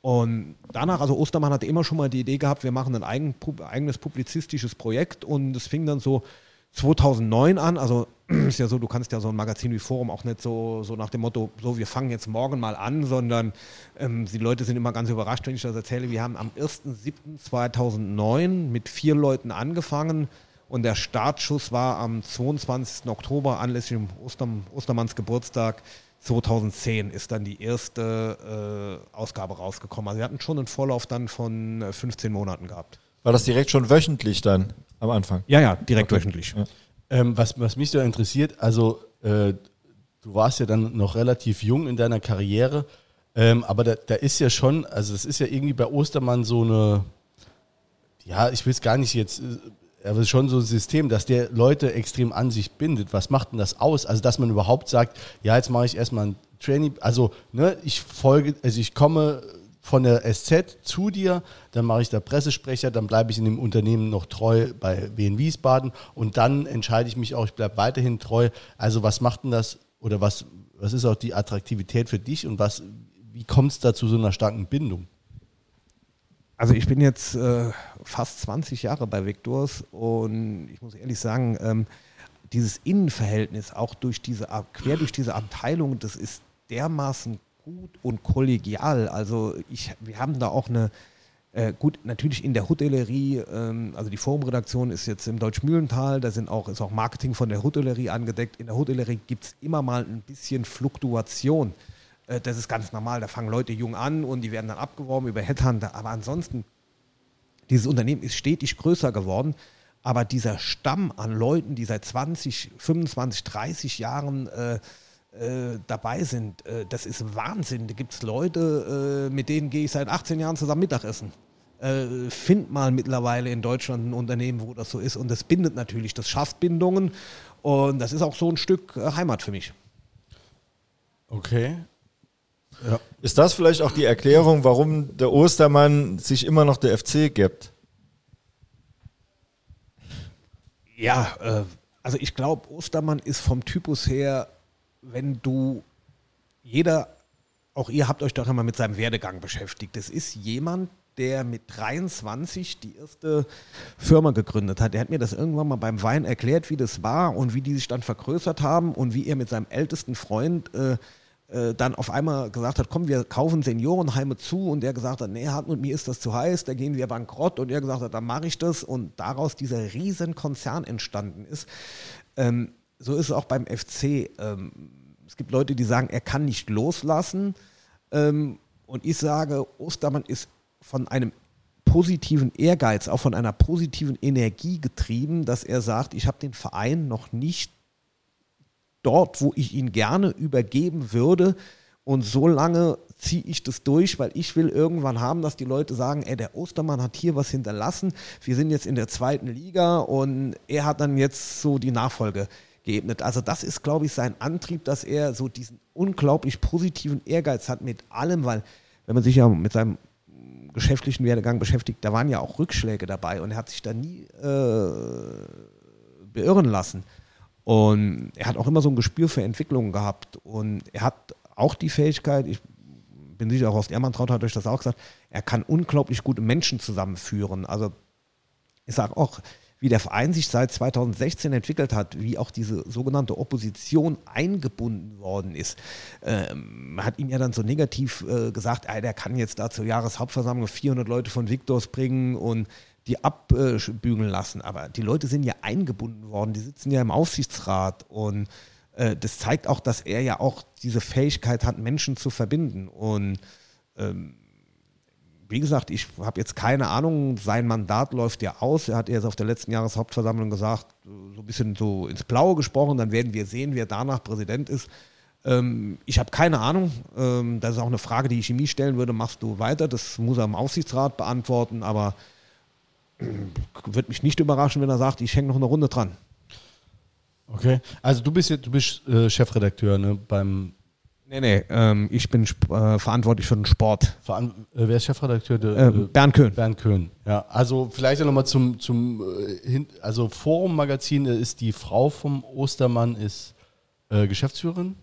Und danach, also Ostermann hatte immer schon mal die Idee gehabt, wir machen ein eigen, eigenes publizistisches Projekt und es fing dann so 2009 an, also ist ja so, du kannst ja so ein Magazin wie Forum auch nicht so, so nach dem Motto, so wir fangen jetzt morgen mal an, sondern ähm, die Leute sind immer ganz überrascht, wenn ich das erzähle. Wir haben am 1.7.2009 mit vier Leuten angefangen und der Startschuss war am 22. Oktober anlässlich dem Oster, Ostermanns Geburtstag 2010 ist dann die erste äh, Ausgabe rausgekommen. Also wir hatten schon einen Vorlauf dann von 15 äh, Monaten gehabt. War das direkt schon wöchentlich dann am Anfang? Ja, ja, direkt okay. wöchentlich. Ja. Ähm, was, was mich so interessiert, also äh, du warst ja dann noch relativ jung in deiner Karriere, ähm, aber da, da ist ja schon, also es ist ja irgendwie bei Ostermann so eine, ja, ich will es gar nicht jetzt, äh, aber es ist schon so ein System, dass der Leute extrem an sich bindet. Was macht denn das aus? Also, dass man überhaupt sagt, ja, jetzt mache ich erstmal ein Training, also, ne, ich folge, also ich komme von der SZ zu dir, dann mache ich da Pressesprecher, dann bleibe ich in dem Unternehmen noch treu bei Wien Wiesbaden und dann entscheide ich mich auch, ich bleibe weiterhin treu. Also was macht denn das oder was, was ist auch die Attraktivität für dich und was, wie kommt es da zu so einer starken Bindung? Also ich bin jetzt äh, fast 20 Jahre bei Victors und ich muss ehrlich sagen, ähm, dieses Innenverhältnis auch durch diese quer durch diese Abteilung, das ist dermaßen gut und kollegial. Also ich, wir haben da auch eine äh, gut, natürlich in der Hotellerie, ähm, also die Forumredaktion ist jetzt im Deutschmühlental, da sind auch, ist auch Marketing von der Hotellerie angedeckt. In der Hotellerie gibt es immer mal ein bisschen Fluktuation. Äh, das ist ganz normal, da fangen Leute jung an und die werden dann abgeworben über Headhunter. Aber ansonsten, dieses Unternehmen ist stetig größer geworden. Aber dieser Stamm an Leuten, die seit 20, 25, 30 Jahren äh, äh, dabei sind, äh, das ist Wahnsinn. Da gibt es Leute, äh, mit denen gehe ich seit 18 Jahren zusammen Mittagessen. Äh, find mal mittlerweile in Deutschland ein Unternehmen, wo das so ist. Und das bindet natürlich, das schafft Bindungen. Und das ist auch so ein Stück Heimat für mich. Okay. Ja. Ist das vielleicht auch die Erklärung, warum der Ostermann sich immer noch der FC gibt? Ja, äh, also ich glaube, Ostermann ist vom Typus her, wenn du, jeder, auch ihr habt euch doch immer mit seinem Werdegang beschäftigt. Das ist jemand, der mit 23 die erste Firma gegründet hat. Er hat mir das irgendwann mal beim Wein erklärt, wie das war und wie die sich dann vergrößert haben und wie er mit seinem ältesten Freund äh, äh, dann auf einmal gesagt hat, komm, wir kaufen Seniorenheime zu und er gesagt hat, nee, Hartmut, mir ist das zu heiß, da gehen wir bankrott und er gesagt hat, dann mache ich das und daraus dieser riesen Konzern entstanden ist. Ähm, so ist es auch beim FC. Ähm, es gibt Leute, die sagen, er kann nicht loslassen ähm, und ich sage, Ostermann ist von einem positiven Ehrgeiz, auch von einer positiven Energie getrieben, dass er sagt, ich habe den Verein noch nicht dort, wo ich ihn gerne übergeben würde. Und so lange ziehe ich das durch, weil ich will irgendwann haben, dass die Leute sagen, ey, der Ostermann hat hier was hinterlassen. Wir sind jetzt in der zweiten Liga und er hat dann jetzt so die Nachfolge geebnet. Also das ist, glaube ich, sein Antrieb, dass er so diesen unglaublich positiven Ehrgeiz hat mit allem, weil wenn man sich ja mit seinem geschäftlichen Werdegang beschäftigt, da waren ja auch Rückschläge dabei und er hat sich da nie äh, beirren lassen. Und er hat auch immer so ein Gespür für Entwicklungen gehabt. Und er hat auch die Fähigkeit, ich bin sicher, auch aus Ermantraut hat euch das auch gesagt, er kann unglaublich gute Menschen zusammenführen. Also ich sage auch, wie der Verein sich seit 2016 entwickelt hat, wie auch diese sogenannte Opposition eingebunden worden ist. Ähm, man hat ihm ja dann so negativ äh, gesagt, äh, der kann jetzt da zur Jahreshauptversammlung 400 Leute von Victors bringen und die abbügeln lassen. Aber die Leute sind ja eingebunden worden, die sitzen ja im Aufsichtsrat und äh, das zeigt auch, dass er ja auch diese Fähigkeit hat, Menschen zu verbinden. Und ähm, wie gesagt, ich habe jetzt keine Ahnung, sein Mandat läuft ja aus. Er hat erst auf der letzten Jahreshauptversammlung gesagt, so ein bisschen so ins Blaue gesprochen, dann werden wir sehen, wer danach Präsident ist. Ähm, ich habe keine Ahnung. Ähm, das ist auch eine Frage, die ich ihm stellen würde. Machst du weiter? Das muss er im Aufsichtsrat beantworten, aber würde mich nicht überraschen, wenn er sagt, ich hänge noch eine Runde dran. Okay. Also du bist jetzt, du bist äh, Chefredakteur ne, beim. Nee, nee, ähm, ich bin äh, verantwortlich für den Sport. Veran äh, wer ist Chefredakteur? Der, äh, Bernd Köhn. Bernd Köhn. Ja, also vielleicht nochmal zum, zum äh, also Forum Magazin ist die Frau vom Ostermann, ist äh, Geschäftsführerin.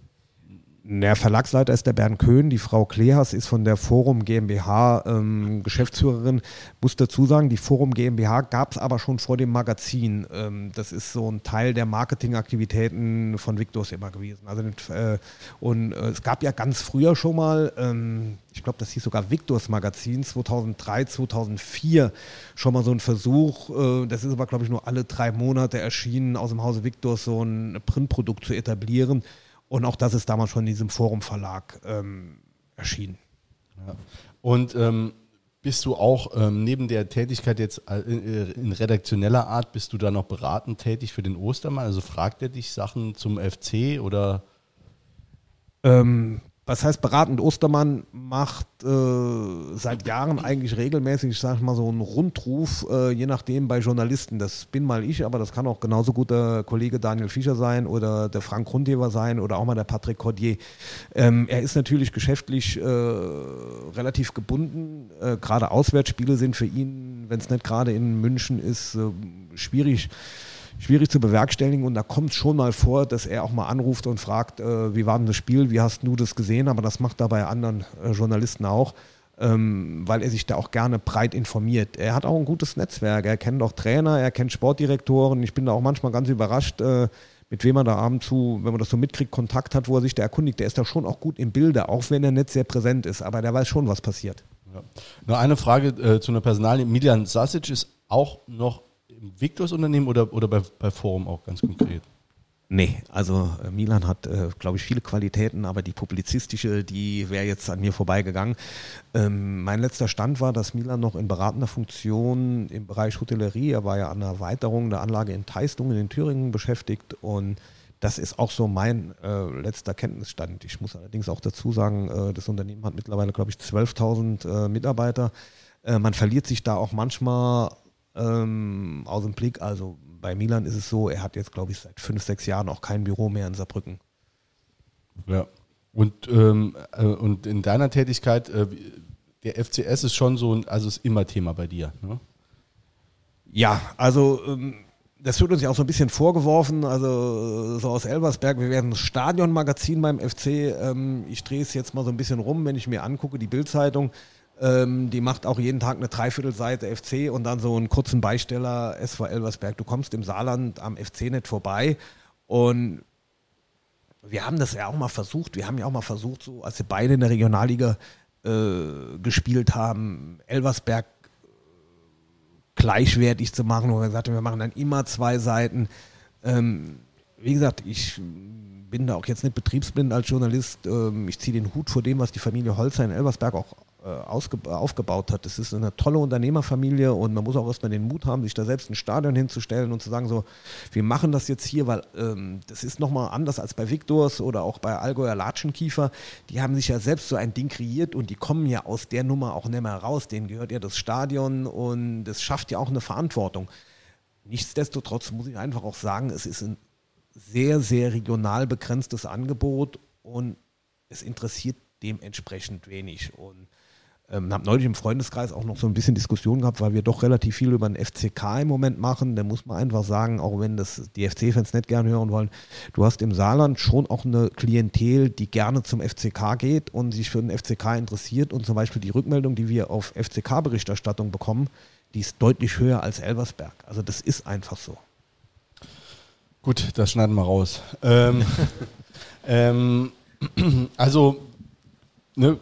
Der Verlagsleiter ist der Bernd Köhn, die Frau Klehas ist von der Forum GmbH ähm, Geschäftsführerin. Muss dazu sagen, die Forum GmbH gab es aber schon vor dem Magazin. Ähm, das ist so ein Teil der Marketingaktivitäten von Victors immer gewesen. Also, äh, und äh, es gab ja ganz früher schon mal, ähm, ich glaube, das hieß sogar Victors Magazin 2003, 2004 schon mal so ein Versuch. Äh, das ist aber, glaube ich, nur alle drei Monate erschienen, aus dem Hause Victors so ein Printprodukt zu etablieren. Und auch das ist damals schon in diesem Forum Verlag ähm, erschienen. Ja. Und ähm, bist du auch ähm, neben der Tätigkeit jetzt äh, in redaktioneller Art, bist du da noch beratend tätig für den Ostermann? Also fragt er dich Sachen zum FC oder? Ähm, was heißt beratend? Ostermann macht äh, seit Jahren eigentlich regelmäßig, ich sage mal so einen Rundruf, äh, je nachdem bei Journalisten. Das bin mal ich, aber das kann auch genauso gut der Kollege Daniel Fischer sein oder der Frank Grundheber sein oder auch mal der Patrick Cordier. Ähm, er ist natürlich geschäftlich äh, relativ gebunden. Äh, gerade Auswärtsspiele sind für ihn, wenn es nicht gerade in München ist, äh, schwierig schwierig zu bewerkstelligen und da kommt schon mal vor, dass er auch mal anruft und fragt, äh, wie war denn das Spiel, wie hast du das gesehen, aber das macht er bei anderen äh, Journalisten auch. ähm, weil er sich da auch gerne breit informiert. Er hat auch ein gutes Netzwerk, er kennt auch Trainer, er kennt Sportdirektoren. Ich bin da auch manchmal ganz überrascht, äh, mit wem er da abends zu, wenn man das so mitkriegt, Kontakt hat, wo er sich da erkundigt. Der ist da schon auch gut im Bilde, auch wenn er nicht sehr präsent ist, aber der weiß schon, was passiert. Ja. Nur eine Frage äh, zu einer Personalie. Milian Sasic ist auch noch im Victors Unternehmen oder, oder bei, bei Forum auch ganz konkret? Nee, also äh, Milan hat, äh, glaube ich, viele Qualitäten, aber die publizistische, die wäre jetzt an mir vorbeigegangen. Ähm, mein letzter Stand war, dass Milan noch in beratender Funktion im Bereich Hotellerie, er war ja an der Erweiterung der Anlage in Teistungen in Thüringen beschäftigt und das ist auch so mein äh, letzter Kenntnisstand. Ich muss allerdings auch dazu sagen, äh, das Unternehmen hat mittlerweile, glaube ich, 12.000 äh, Mitarbeiter. Äh, man verliert sich da auch manchmal ähm, aus dem Blick. Also bei Milan ist es so, er hat jetzt, glaube ich, seit fünf, sechs Jahren auch kein Büro mehr in Saarbrücken. Ja. Und, ähm, äh, und in deiner Tätigkeit, äh, der FCS ist schon so, ein, also ist immer Thema bei dir. Ne? Ja, also ähm, das wird uns ja auch so ein bisschen vorgeworfen, also so aus Elversberg, wir werden das Stadionmagazin beim FC. Ähm, ich drehe es jetzt mal so ein bisschen rum, wenn ich mir angucke, die Bildzeitung. Ähm, die macht auch jeden Tag eine Dreiviertelseite FC und dann so einen kurzen Beisteller SV Elversberg. Du kommst im Saarland am FC nicht vorbei und wir haben das ja auch mal versucht. Wir haben ja auch mal versucht, so als wir beide in der Regionalliga äh, gespielt haben, Elversberg gleichwertig zu machen, wo wir gesagt wir machen dann immer zwei Seiten. Ähm, wie gesagt, ich bin da auch jetzt nicht betriebsblind als Journalist. Ähm, ich ziehe den Hut vor dem, was die Familie Holzer in Elversberg auch äh, aufgebaut hat. Das ist eine tolle Unternehmerfamilie und man muss auch erstmal den Mut haben, sich da selbst ein Stadion hinzustellen und zu sagen, so, wir machen das jetzt hier, weil ähm, das ist nochmal anders als bei Victors oder auch bei Allgäuer Latschenkiefer. Die haben sich ja selbst so ein Ding kreiert und die kommen ja aus der Nummer auch nicht mehr raus. Denen gehört ja das Stadion und das schafft ja auch eine Verantwortung. Nichtsdestotrotz muss ich einfach auch sagen, es ist ein sehr, sehr regional begrenztes Angebot und es interessiert dementsprechend wenig. Und ähm, habe neulich im Freundeskreis auch noch so ein bisschen Diskussion gehabt, weil wir doch relativ viel über den FCK im Moment machen. Da muss man einfach sagen, auch wenn das die FC-Fans nicht gern hören wollen, du hast im Saarland schon auch eine Klientel, die gerne zum FCK geht und sich für den FCK interessiert. Und zum Beispiel die Rückmeldung, die wir auf FCK-Berichterstattung bekommen, die ist deutlich höher als Elversberg. Also das ist einfach so. Gut, das schneiden wir raus. Ähm, ähm, also, ne,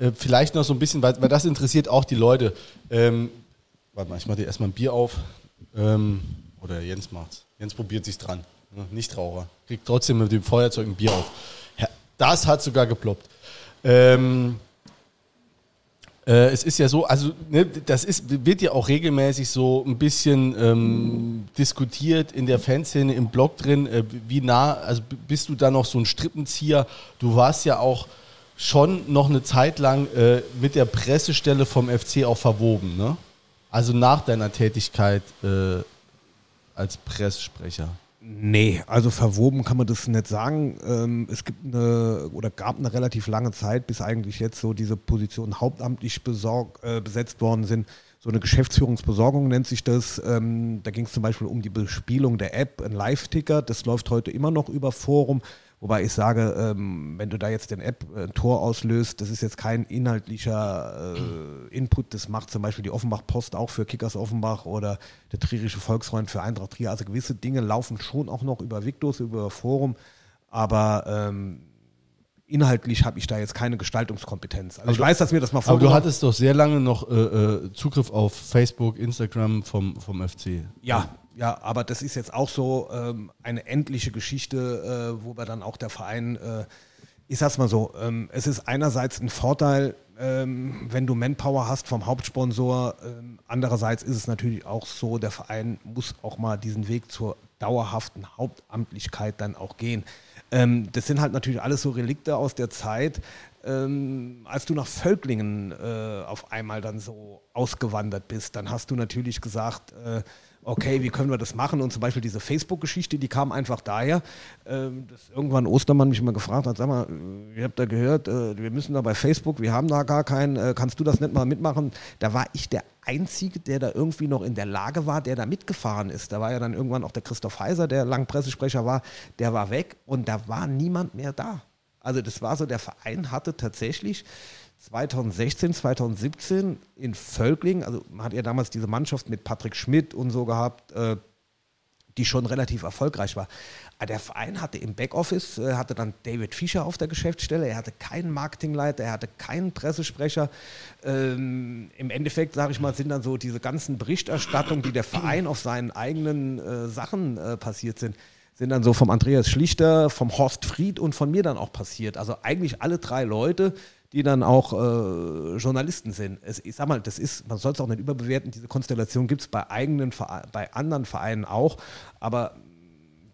äh, vielleicht noch so ein bisschen, weil, weil das interessiert auch die Leute. Ähm, warte mal, ich mache dir erstmal ein Bier auf. Ähm, oder Jens macht's. Jens probiert sich dran. Ne? Nichtraucher. Kriegt trotzdem mit dem Feuerzeug ein Bier auf. Das hat sogar geploppt. Ähm, äh, es ist ja so, also ne, das ist, wird ja auch regelmäßig so ein bisschen ähm, diskutiert in der Fanszene im Blog drin. Äh, wie nah, also bist du da noch so ein Strippenzieher? Du warst ja auch schon noch eine Zeit lang äh, mit der Pressestelle vom FC auch verwoben, ne? Also nach deiner Tätigkeit äh, als Pressesprecher. Nee, also verwoben kann man das nicht sagen. Ähm, es gibt eine oder gab eine relativ lange Zeit, bis eigentlich jetzt so diese Positionen hauptamtlich besorg, äh, besetzt worden sind. So eine Geschäftsführungsbesorgung nennt sich das. Ähm, da ging es zum Beispiel um die Bespielung der App, ein Live-Ticker. Das läuft heute immer noch über Forum. Wobei ich sage, ähm, wenn du da jetzt den App ein äh, Tor auslöst, das ist jetzt kein inhaltlicher äh, Input. Das macht zum Beispiel die Offenbach Post auch für Kickers Offenbach oder der Trierische Volksfreund für Eintracht Trier. Also gewisse Dinge laufen schon auch noch über Victus, über Forum. Aber ähm, inhaltlich habe ich da jetzt keine Gestaltungskompetenz. Also ich weiß, dass mir das mal Aber du hattest doch sehr lange noch äh, äh, Zugriff auf Facebook, Instagram vom, vom FC. Ja, ja, aber das ist jetzt auch so ähm, eine endliche Geschichte, äh, wo wir dann auch der Verein, äh, ich sag's mal so, ähm, es ist einerseits ein Vorteil, ähm, wenn du Manpower hast vom Hauptsponsor. Ähm, andererseits ist es natürlich auch so, der Verein muss auch mal diesen Weg zur dauerhaften Hauptamtlichkeit dann auch gehen. Ähm, das sind halt natürlich alles so Relikte aus der Zeit, ähm, als du nach Völklingen äh, auf einmal dann so ausgewandert bist, dann hast du natürlich gesagt, äh, okay, wie können wir das machen? Und zum Beispiel diese Facebook-Geschichte, die kam einfach daher, ähm, dass irgendwann Ostermann mich mal gefragt hat, sag mal, ihr habt da gehört, äh, wir müssen da bei Facebook, wir haben da gar keinen, äh, kannst du das nicht mal mitmachen? Da war ich der Einzige, der da irgendwie noch in der Lage war, der da mitgefahren ist. Da war ja dann irgendwann auch der Christoph Heiser, der lang Pressesprecher war, der war weg und da war niemand mehr da. Also das war so, der Verein hatte tatsächlich 2016, 2017 in Völkling, also man hat ja damals diese Mannschaft mit Patrick Schmidt und so gehabt, äh, die schon relativ erfolgreich war. Aber der Verein hatte im Backoffice, äh, hatte dann David Fischer auf der Geschäftsstelle, er hatte keinen Marketingleiter, er hatte keinen Pressesprecher. Ähm, Im Endeffekt, sage ich mal, sind dann so diese ganzen Berichterstattungen, die der Verein auf seinen eigenen äh, Sachen äh, passiert sind, sind dann so vom Andreas Schlichter, vom Horst Fried und von mir dann auch passiert. Also eigentlich alle drei Leute, die dann auch äh, Journalisten sind. Es, ich sag mal, das ist, man soll es auch nicht überbewerten, diese Konstellation gibt es bei eigenen Vere- bei anderen Vereinen auch, aber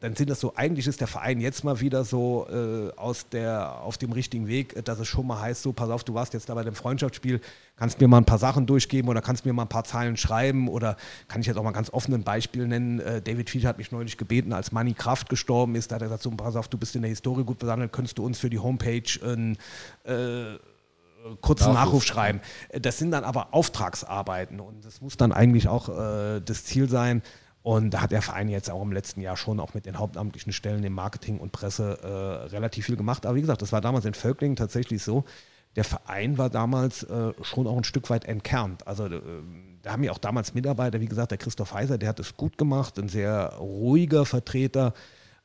dann sind das so, eigentlich ist der Verein jetzt mal wieder so äh, aus der, auf dem richtigen Weg, dass es schon mal heißt, so, pass auf, du warst jetzt da bei dem Freundschaftsspiel, kannst mir mal ein paar Sachen durchgeben oder kannst mir mal ein paar Zeilen schreiben oder kann ich jetzt auch mal ganz offen ein Beispiel nennen. Äh, David Fischer hat mich neulich gebeten, als Manny Kraft gestorben ist, da hat er gesagt, so, pass auf, du bist in der Historie gut besammelt, könntest du uns für die Homepage ein äh, kurzen Nachruf. Nachruf. schreiben. Äh, Das sind dann aber Auftragsarbeiten und das muss dann eigentlich auch äh, das Ziel sein. Und da hat der Verein jetzt auch im letzten Jahr schon auch mit den hauptamtlichen Stellen im Marketing und Presse äh, relativ viel gemacht. Aber wie gesagt, das war damals in Völklingen tatsächlich so. Der Verein war damals äh, schon auch ein Stück weit entkernt. Also äh, da haben ja auch damals Mitarbeiter, wie gesagt, der Christoph Heiser, der hat es gut gemacht, ein sehr ruhiger Vertreter.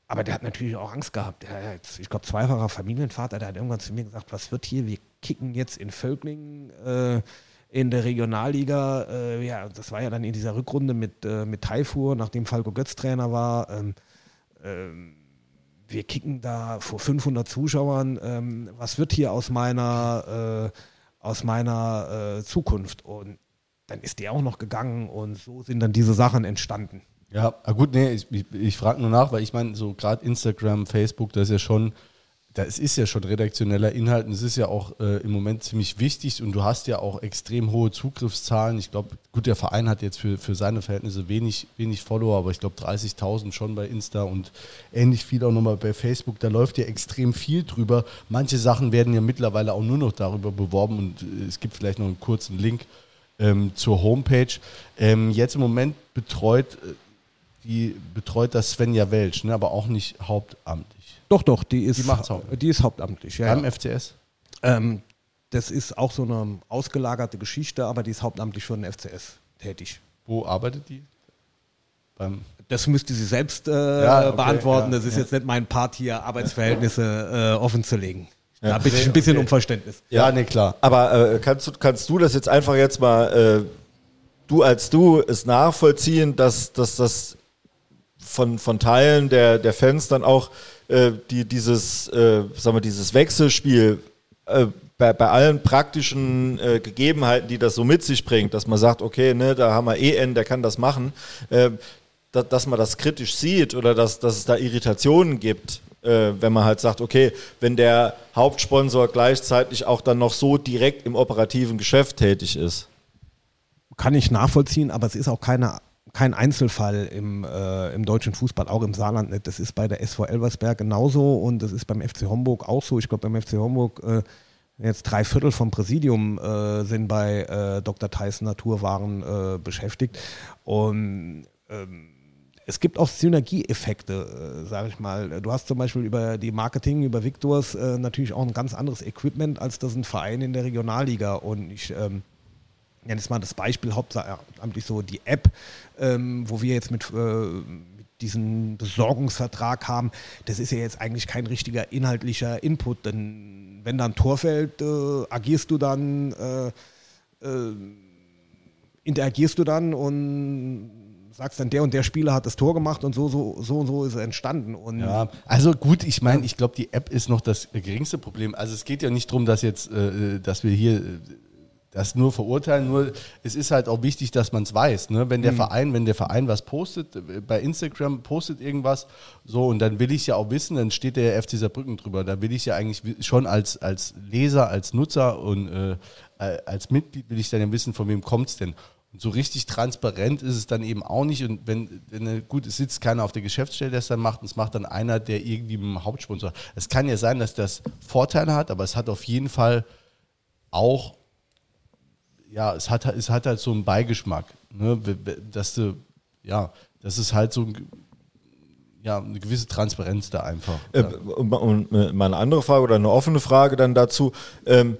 Aber der hat natürlich auch Angst gehabt. Der, ich glaube, zweifacher Familienvater, der hat irgendwann zu mir gesagt, was wird hier? Wir kicken jetzt in Völklingen äh, in der Regionalliga. Äh, ja, das war ja dann in dieser Rückrunde mit, äh, mit Taifur, nachdem Falco Götz Trainer war. Ähm, ähm, wir kicken da vor 500 Zuschauern. Ähm, was wird hier aus meiner, äh, aus meiner äh, Zukunft? Und dann ist der auch noch gegangen und so sind dann diese Sachen entstanden. Ja, ah gut, nee, ich, ich, ich frage nur nach, weil ich meine, so gerade Instagram, Facebook, das ist ja schon, das ist ja schon redaktioneller Inhalt und es ist ja auch äh, im Moment ziemlich wichtig und du hast ja auch extrem hohe Zugriffszahlen. Ich glaube, gut, der Verein hat jetzt für, für seine Verhältnisse wenig, wenig Follower, aber ich glaube 30.000 schon bei Insta und ähnlich viel auch nochmal bei Facebook. Da läuft ja extrem viel drüber. Manche Sachen werden ja mittlerweile auch nur noch darüber beworben und äh, es gibt vielleicht noch einen kurzen Link ähm, zur Homepage. Ähm, jetzt im Moment betreut äh, die betreut das Svenja Welsch, ne, aber auch nicht hauptamtlich. Doch, doch, die ist, Die macht's hauptamtlich. die ist hauptamtlich. Ja, Beim ja. FCS? Ähm, das ist auch so eine ausgelagerte Geschichte, aber die ist hauptamtlich für den FCS tätig. Wo arbeitet die? Beim Das müsste sie selbst äh, Ja, okay, beantworten. ja, das ist ja. jetzt nicht mein Part hier, Arbeitsverhältnisse äh, offen zu legen. Da bitte ich ein bisschen um Verständnis. ja, nee, klar. Aber äh, kannst, du, kannst du das jetzt einfach jetzt mal, äh, du als du, es nachvollziehen, dass, dass das von, von Teilen der, der Fans dann auch äh, die, dieses, äh, sagen wir, dieses Wechselspiel äh, bei, bei allen praktischen äh, Gegebenheiten, die das so mit sich bringt, dass man sagt, okay, ne, da haben wir EN, der kann das machen, äh, da, dass man das kritisch sieht oder dass, dass es da Irritationen gibt, äh, wenn man halt sagt, okay, wenn der Hauptsponsor gleichzeitig auch dann noch so direkt im operativen Geschäft tätig ist. Kann ich nachvollziehen, aber es ist auch keine, kein Einzelfall im, äh, im deutschen Fußball, auch im Saarland nicht. Das ist bei der SV Elversberg genauso und das ist beim FC Homburg auch so. Ich glaube, beim FC Homburg äh, jetzt drei Viertel vom Präsidium äh, sind bei äh, Dr. Tyson Naturwaren äh, beschäftigt. Und ähm, es gibt auch Synergieeffekte, äh, sage ich mal. Du hast zum Beispiel über die Marketing, über Victors äh, natürlich auch ein ganz anderes Equipment, als das ein Verein in der Regionalliga. Und ich ähm, nenne jetzt mal das Beispiel, hauptsächlich so die App, ähm, wo wir jetzt mit, äh, mit diesem Besorgungsvertrag haben. Das ist ja jetzt eigentlich kein richtiger inhaltlicher Input, denn wenn da ein Tor fällt, äh, agierst du dann, äh, äh, interagierst du dann und sagst dann, der und der Spieler hat das Tor gemacht und so, so, so und so ist er entstanden. Und Ja, also gut, ich meine, ich glaube, die App ist noch das geringste Problem. Also es geht ja nicht darum, dass jetzt, äh, dass wir hier äh, das nur verurteilen, nur es ist halt auch wichtig, dass man es weiß. Ne? Wenn der Verein, wenn der Verein was postet, äh, bei Instagram postet irgendwas, so und dann will ich ja auch wissen, dann steht der FC Saarbrücken drüber. Da will ich ja eigentlich schon als, als Leser, als Nutzer und äh, als Mitglied will ich dann ja wissen, von wem kommt es denn. Und so richtig transparent ist es dann eben auch nicht. Und wenn, wenn äh, gut, es sitzt keiner auf der Geschäftsstelle, der es dann macht, und es macht dann einer, der irgendwie mit dem Hauptsponsor. Es kann ja sein, dass das Vorteile hat, aber es hat auf jeden Fall auch, ja, es hat, es hat halt so einen Beigeschmack, ne? dass du, ja, das ist halt so ein, ja, eine gewisse Transparenz da einfach. Äh, und, äh, mal eine andere Frage oder eine offene Frage dann dazu. Ähm,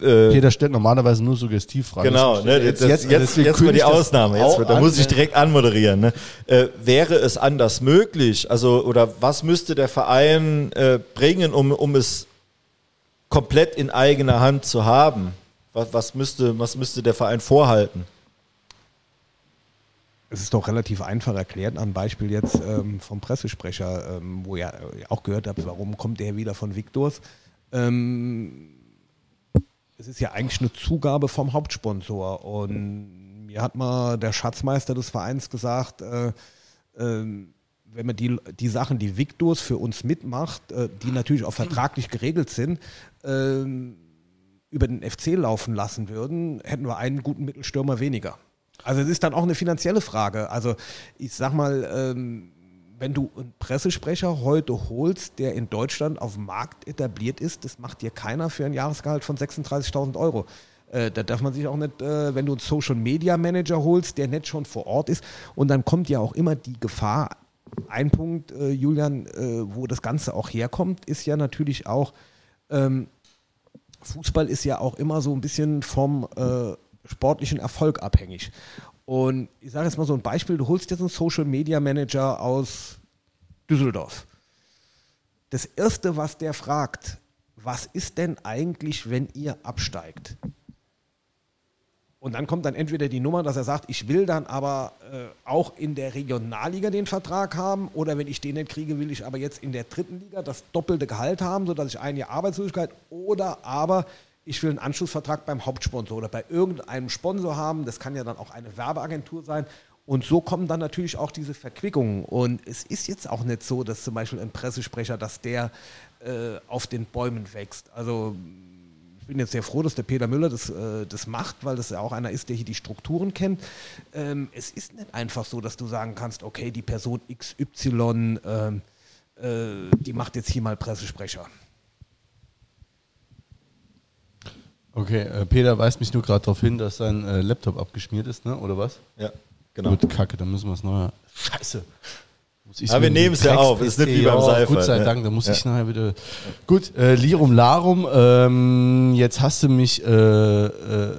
äh, Peter stellt normalerweise nur Suggestivfragen. Genau, ne, jetzt, jetzt, jetzt, jetzt mal die Ausnahme. Jetzt, da muss ich direkt anmoderieren. Ne? Äh, wäre es anders möglich? Also, oder was müsste der Verein äh, bringen, um, um es komplett in eigener Hand zu haben? Was, was, müsste, was müsste der Verein vorhalten? Es ist doch relativ einfach erklärt, am Beispiel jetzt ähm, vom Pressesprecher, ähm, wo ihr auch gehört habt, warum kommt der wieder von Victors. Ähm, es ist ja eigentlich eine Zugabe vom Hauptsponsor. Und mir hat mal der Schatzmeister des Vereins gesagt, äh, äh, wenn man die, die Sachen, die Victors für uns mitmacht, äh, die natürlich auch vertraglich geregelt sind, ähm, über den FC laufen lassen würden, hätten wir einen guten Mittelstürmer weniger. Also es ist dann auch eine finanzielle Frage. Also ich sag mal, ähm, wenn du einen Pressesprecher heute holst, der in Deutschland auf dem Markt etabliert ist, das macht dir keiner für ein Jahresgehalt von 36.000 Euro. Äh, da darf man sich auch nicht, äh, wenn du einen Social Media Manager holst, der nicht schon vor Ort ist. Und dann kommt ja auch immer die Gefahr. Ein Punkt, äh, Julian, äh, wo das Ganze auch herkommt, ist ja natürlich auch, ähm, Fußball ist ja auch immer so ein bisschen vom äh, sportlichen Erfolg abhängig. Und ich sage jetzt mal so ein Beispiel, du holst jetzt einen Social Media Manager aus Düsseldorf. Das Erste, was der fragt, was ist denn eigentlich, wenn ihr absteigt? Und dann kommt dann entweder die Nummer, dass er sagt, ich will dann aber äh, auch in der Regionalliga den Vertrag haben oder wenn ich den nicht kriege, will ich aber jetzt in der dritten Liga das doppelte Gehalt haben, sodass ich ein Jahr Arbeitslosigkeit oder aber ich will einen Anschlussvertrag beim Hauptsponsor oder bei irgendeinem Sponsor haben. Das kann ja dann auch eine Werbeagentur sein. Und so kommen dann natürlich auch diese Verquickungen. Und es ist jetzt auch nicht so, dass zum Beispiel ein Pressesprecher, dass der äh, auf den Bäumen wächst. Also ich bin jetzt sehr froh, dass der Peter Müller das, äh, das macht, weil das ja auch einer ist, der hier die Strukturen kennt. Ähm, es ist nicht einfach so, dass du sagen kannst, okay, die Person XY, ähm, äh, die macht jetzt hier mal Pressesprecher. Okay, äh, Peter weist mich nur gerade darauf hin, dass sein äh, Laptop abgeschmiert ist, ne? oder was? Ja, genau. Gut, kacke, dann müssen wir es neu. Scheiße. Aber wir nehmen es ja auf, ist nicht wie beim Seifer. Gut sei? Dank, da muss ich nachher wieder. Gut, äh, Lirum Larum, ähm, jetzt hast du mich äh, äh,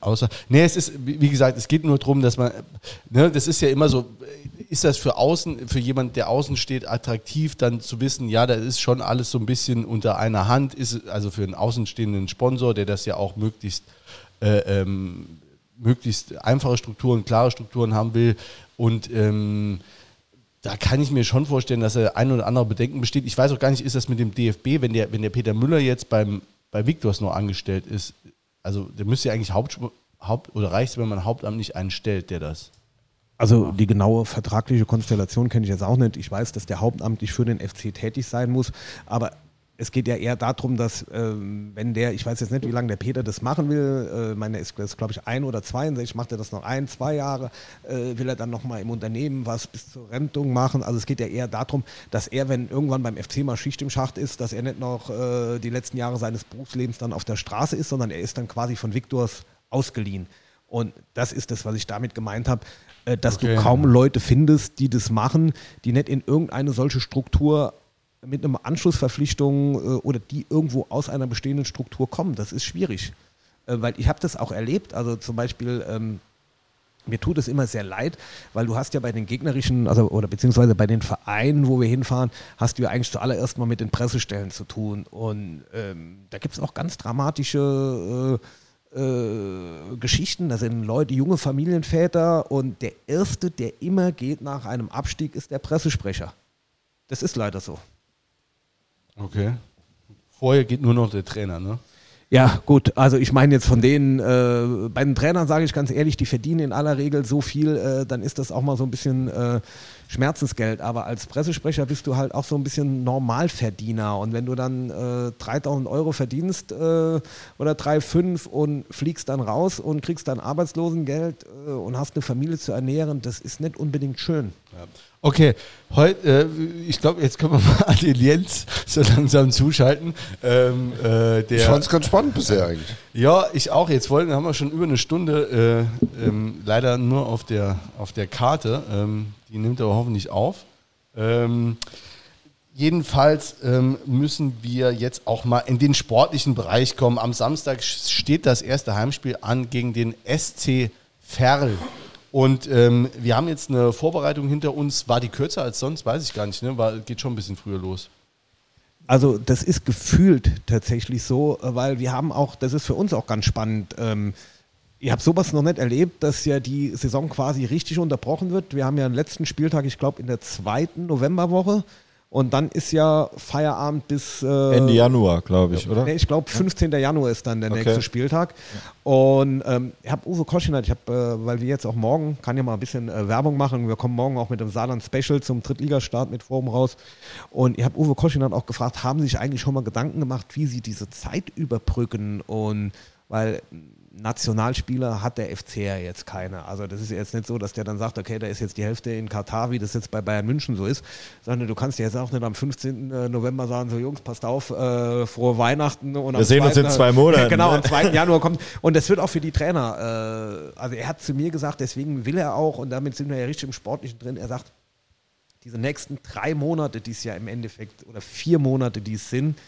außer. Nee, es ist, wie wie gesagt, es geht nur darum, dass man, ne, das ist ja immer so, ist das für außen, für jemand, der außen steht, attraktiv, dann zu wissen, ja, da ist schon alles so ein bisschen unter einer Hand, ist also für einen außenstehenden Sponsor, der das ja auch möglichst äh, ähm, möglichst einfache Strukturen, klare Strukturen haben will. Und ähm, da kann ich mir schon vorstellen, dass er ein oder andere Bedenken besteht. Ich weiß auch gar nicht, ist das mit dem DFB, wenn der, wenn der Peter Müller jetzt beim, bei Victors noch angestellt ist, also der müsste ja eigentlich Haupt, Haupt oder reicht es, wenn man hauptamtlich einen stellt, der das. Also die genaue vertragliche Konstellation kenne ich jetzt auch nicht. Ich weiß, dass der hauptamtlich für den FC tätig sein muss, aber es geht ja eher darum, dass ähm, wenn der, ich weiß jetzt nicht, wie lange der Peter das machen will, äh, meine ist, ist glaube ich ein oder zwei, ich macht er das noch ein, zwei Jahre, äh, will er dann nochmal im Unternehmen was bis zur Rentung machen. Also es geht ja eher darum, dass er, wenn irgendwann beim FC mal Schicht im Schacht ist, dass er nicht noch äh, die letzten Jahre seines Berufslebens dann auf der Straße ist, sondern er ist dann quasi von Victors ausgeliehen. Und das ist das, was ich damit gemeint habe, äh, dass Okay. du kaum Leute findest, die das machen, die nicht in irgendeine solche Struktur mit einer Anschlussverpflichtung äh, oder die irgendwo aus einer bestehenden Struktur kommen. Das ist schwierig. Äh, weil ich habe das auch erlebt. Also zum Beispiel, ähm, mir tut es immer sehr leid, weil du hast ja bei den gegnerischen, also oder beziehungsweise bei den Vereinen, wo wir hinfahren, hast du ja eigentlich zuallererst mal mit den Pressestellen zu tun. Und ähm, da gibt es auch ganz dramatische äh, äh, Geschichten. Da sind Leute, junge Familienväter und der Erste, der immer geht nach einem Abstieg, ist der Pressesprecher. Das ist leider so. Okay. Vorher geht nur noch der Trainer, ne? Ja, gut, also ich meine jetzt von denen, äh, bei den Trainern sage ich ganz ehrlich, die verdienen in aller Regel so viel, äh, dann ist das auch mal so ein bisschen äh, Schmerzensgeld. Aber als Pressesprecher bist du halt auch so ein bisschen Normalverdiener. Und wenn du dann äh, 3000 Euro verdienst äh, oder 3,5 und fliegst dann raus und kriegst dann Arbeitslosengeld äh, und hast eine Familie zu ernähren, das ist nicht unbedingt schön. Okay, heute, äh, ich glaube, jetzt können wir mal den Jens so langsam zuschalten. Ähm, äh, Ich fand es ganz spannend bisher eigentlich. Ja, ich auch. Jetzt wollten, haben wir schon über eine Stunde, äh, ähm, leider nur auf der, auf der Karte. Ähm, die nimmt aber hoffentlich auf. Ähm, Jedenfalls ähm, müssen wir jetzt auch mal in den sportlichen Bereich kommen. Am Samstag steht das erste Heimspiel an gegen den SC Verl. Und ähm, wir haben jetzt eine Vorbereitung hinter uns. War die kürzer als sonst? Weiß ich gar nicht. Ne? War, geht schon ein bisschen früher los. Also das ist gefühlt tatsächlich so, weil wir haben auch, das ist für uns auch ganz spannend. Ähm, ich habe sowas noch nicht erlebt, dass ja die Saison quasi richtig unterbrochen wird. Wir haben ja den letzten Spieltag, ich glaube in der zweiten Novemberwoche. Und dann ist ja Feierabend bis äh, Ende Januar, glaube ich, oder? Nee, ich glaube 15. Januar ist dann der Okay. nächste Spieltag. Und ähm, ich habe Uwe Koschinat, ich habe, äh, weil wir jetzt auch morgen, kann ja mal ein bisschen äh, Werbung machen, wir kommen morgen auch mit dem Saarland Special zum Drittligastart mit Forum raus. Und ich habe Uwe Koschinat auch gefragt, haben Sie sich eigentlich schon mal Gedanken gemacht, wie Sie diese Zeit überbrücken? Und weil Nationalspieler hat der FC ja jetzt keine. Also das ist jetzt nicht so, dass der dann sagt, okay, da ist jetzt die Hälfte in Katar, wie das jetzt bei Bayern München so ist, sondern du kannst ja jetzt auch nicht am 15. November sagen, so Jungs, passt auf, äh, frohe Weihnachten. Und am Wir sehen uns in 2. zwei Monaten, Genau, am 2. Januar kommt. Und das wird auch für die Trainer, äh, also er hat zu mir gesagt, deswegen will er auch, und damit sind wir ja richtig im Sportlichen drin, er sagt, diese nächsten drei Monate, die es ja im Endeffekt, oder vier Monate, die es sind,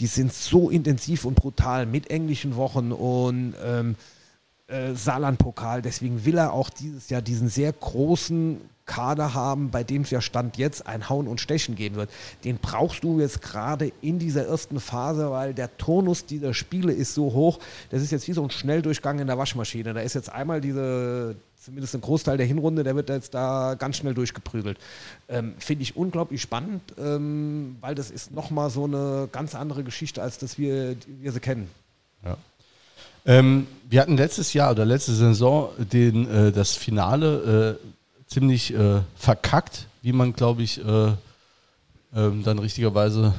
die sind so intensiv und brutal mit englischen Wochen und ähm, äh, Saarland-Pokal. Deswegen will er auch dieses Jahr diesen sehr großen Kader haben, bei dem es ja Stand jetzt ein Hauen und Stechen geben wird. Den brauchst du jetzt gerade in dieser ersten Phase, weil der Tonus dieser Spiele ist so hoch. Das ist jetzt wie so ein Schnelldurchgang in der Waschmaschine. Da ist jetzt einmal diese, zumindest ein Großteil der Hinrunde, der wird jetzt da ganz schnell durchgeprügelt. Ähm, Finde ich unglaublich spannend, ähm, weil das ist nochmal so eine ganz andere Geschichte, als dass wir, wir sie kennen. Ähm, wir hatten letztes Jahr oder letzte Saison den, äh, das Finale äh, ziemlich äh, verkackt, wie man, glaube ich, äh, ähm, dann richtigerweise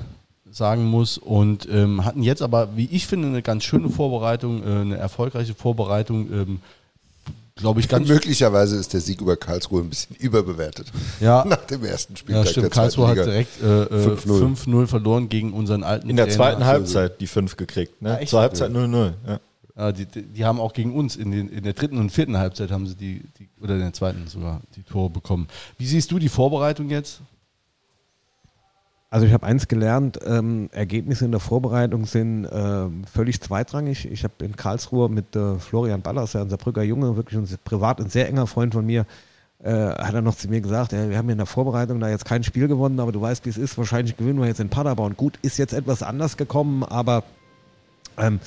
sagen muss. Und ähm, hatten jetzt aber, wie ich finde, eine ganz schöne Vorbereitung, äh, eine erfolgreiche Vorbereitung. Glaube ich, ganz. Möglicherweise ist der Sieg über Karlsruhe ein bisschen überbewertet. Ja, Nach dem ersten Spieltag ja stimmt. Karlsruhe hat direkt äh, äh, 5-0. 5-0 verloren gegen unseren alten In der Trainer. zweiten Halbzeit die fünf gekriegt, ne? Ah, echt? Zur Halbzeit 0-0. Ja. Ja, die, die, die haben auch gegen uns in, den, in der dritten und vierten Halbzeit haben sie die, die oder in der zweiten sogar die Tore bekommen. Wie siehst du die Vorbereitung jetzt? Also ich habe eins gelernt, ähm, Ergebnisse in der Vorbereitung sind ähm, völlig zweitrangig. Ich habe in Karlsruhe mit äh, Florian Ballers, ja, unser Brügger Junge, wirklich ein, privat ein sehr enger Freund von mir, äh, hat er noch zu mir gesagt, ja, wir haben in der Vorbereitung da jetzt kein Spiel gewonnen, aber du weißt, wie es ist, wahrscheinlich gewinnen wir jetzt in Paderborn. Gut, ist jetzt etwas anders gekommen, aber ähm,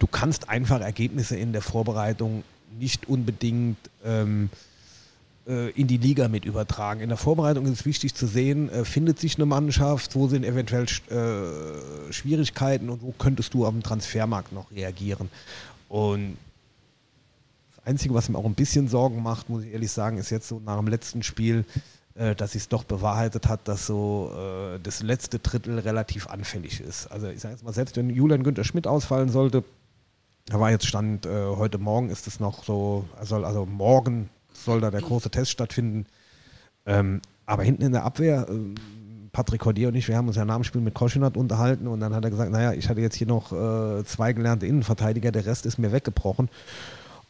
du kannst einfach Ergebnisse in der Vorbereitung nicht unbedingt ähm, äh, in die Liga mit übertragen. In der Vorbereitung ist es wichtig zu sehen, äh, findet sich eine Mannschaft, wo sind eventuell äh, Schwierigkeiten und wo könntest du dem Transfermarkt noch reagieren. Und das Einzige, was mir auch ein bisschen Sorgen macht, muss ich ehrlich sagen, ist jetzt so nach dem letzten Spiel, äh, dass sich doch bewahrheitet hat, dass so äh, das letzte Drittel relativ anfällig ist. Also ich sage jetzt mal, selbst wenn Julian Günther Schmidt ausfallen sollte, da war jetzt Stand, äh, heute Morgen ist es noch so, also, also morgen soll da der große Test stattfinden. Ähm, aber hinten in der Abwehr, ähm, Patrick Cordier und ich, wir haben uns ja nach dem Spiel mit Koschinat unterhalten und dann hat er gesagt, naja, ich hatte jetzt hier noch äh, zwei gelernte Innenverteidiger, der Rest ist mir weggebrochen.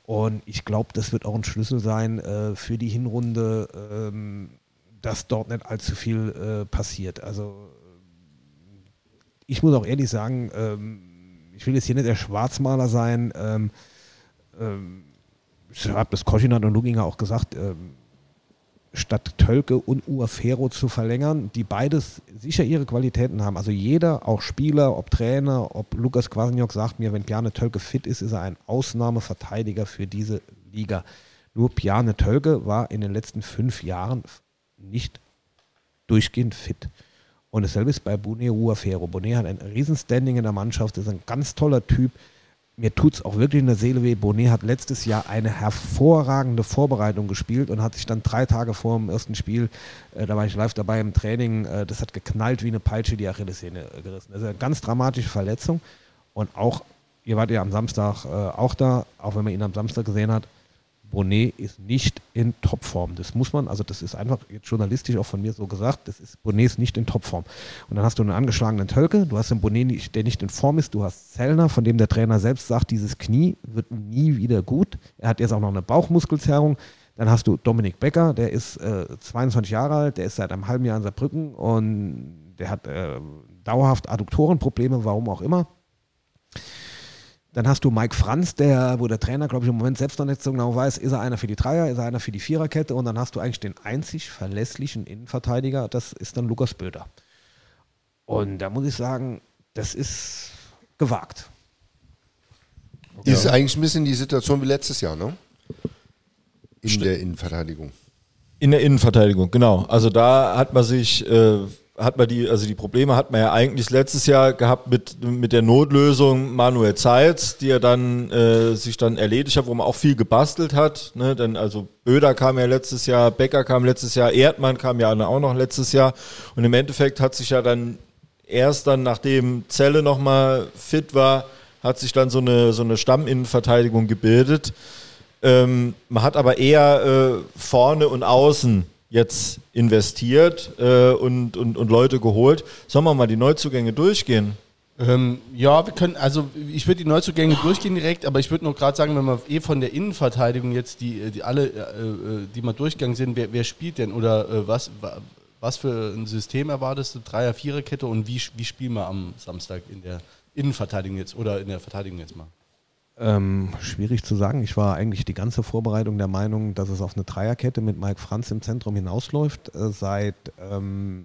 Und ich glaube, das wird auch ein Schlüssel sein äh, für die Hinrunde, ähm, dass dort nicht allzu viel äh, passiert. Also ich muss auch ehrlich sagen, ähm, ich will jetzt hier nicht der Schwarzmaler sein. Ich habe das Koschinat und Luginger auch gesagt, ähm, statt Tölke und Uafero zu verlängern, die beides sicher ihre Qualitäten haben. Also jeder, auch Spieler, ob Trainer, ob Lukas Kwasniok sagt mir, wenn Bjarne Tölke fit ist, ist er ein Ausnahmeverteidiger für diese Liga. Nur Bjarne Tölke war in den letzten fünf Jahren nicht durchgehend fit. Und dasselbe ist bei Bune Uafero. Bune hat ein Riesenstanding in der Mannschaft, ist ein ganz toller Typ. Mir tut es auch wirklich in der Seele weh. Bone hat letztes Jahr eine hervorragende Vorbereitung gespielt und hat sich dann drei Tage vor dem ersten Spiel, äh, da war ich live dabei im Training, äh, das hat geknallt wie eine Peitsche, die Achillessehne äh, gerissen. Das ist eine ganz dramatische Verletzung. Und auch, ihr wart ja am Samstag äh, auch da, auch wenn man ihn am Samstag gesehen hat, Bonnet ist nicht in Topform. Das muss man, also das ist einfach jetzt journalistisch auch von mir so gesagt, das ist, Bonnet ist nicht in Topform. Und dann hast du einen angeschlagenen Tölke, du hast einen Bonnet, nicht, der nicht in Form ist, du hast Zellner, von dem der Trainer selbst sagt, dieses Knie wird nie wieder gut. Er hat jetzt auch noch eine Bauchmuskelzerrung. Dann hast du Dominik Becker, der ist äh, 22 Jahre alt, der ist seit einem halben Jahr in Saarbrücken und der hat äh, dauerhaft Adduktorenprobleme, warum auch immer. Dann hast du Mike Franz, der, wo der Trainer, glaube ich, im Moment selbst noch nicht so genau weiß, ist er einer für die Dreier, ist er einer für die Viererkette und dann hast du eigentlich den einzig verlässlichen Innenverteidiger, das ist dann Lukas Böder. Und da muss ich sagen, das ist gewagt. Ist eigentlich ein bisschen die Situation wie letztes Jahr, ne? In der Innenverteidigung. In der Innenverteidigung, genau. Also da hat man sich, äh, hat man die, also die Probleme hat man ja eigentlich letztes Jahr gehabt mit, mit der Notlösung Manuel Zeitz, die er dann äh, sich dann erledigt hat, wo man auch viel gebastelt hat. Ne? Denn also Böder kam ja letztes Jahr, Becker kam letztes Jahr, Erdmann kam ja auch noch letztes Jahr. Und im Endeffekt hat sich ja dann erst dann, nachdem Zelle nochmal fit war, hat sich dann so eine, so eine Stamminnenverteidigung gebildet. Ähm, man hat aber eher äh, vorne und außen jetzt investiert äh, und, und, und Leute geholt. Sollen wir mal die Neuzugänge durchgehen? Ähm, ja, wir können, also ich würde die Neuzugänge durchgehen direkt, aber ich würde nur gerade sagen, wenn wir eh von der Innenverteidigung jetzt die, die alle, äh, äh, die mal durchgegangen sind, wer, wer spielt denn oder äh, was, wa- was für ein System erwartest du? Dreier, Viererkette und wie, wie spielen wir am Samstag in der Innenverteidigung jetzt oder in der Verteidigung jetzt mal? Ähm, schwierig zu sagen. Ich war eigentlich die ganze Vorbereitung der Meinung, dass es auf eine Dreierkette mit Mike Franz im Zentrum hinausläuft. Äh, seit ähm,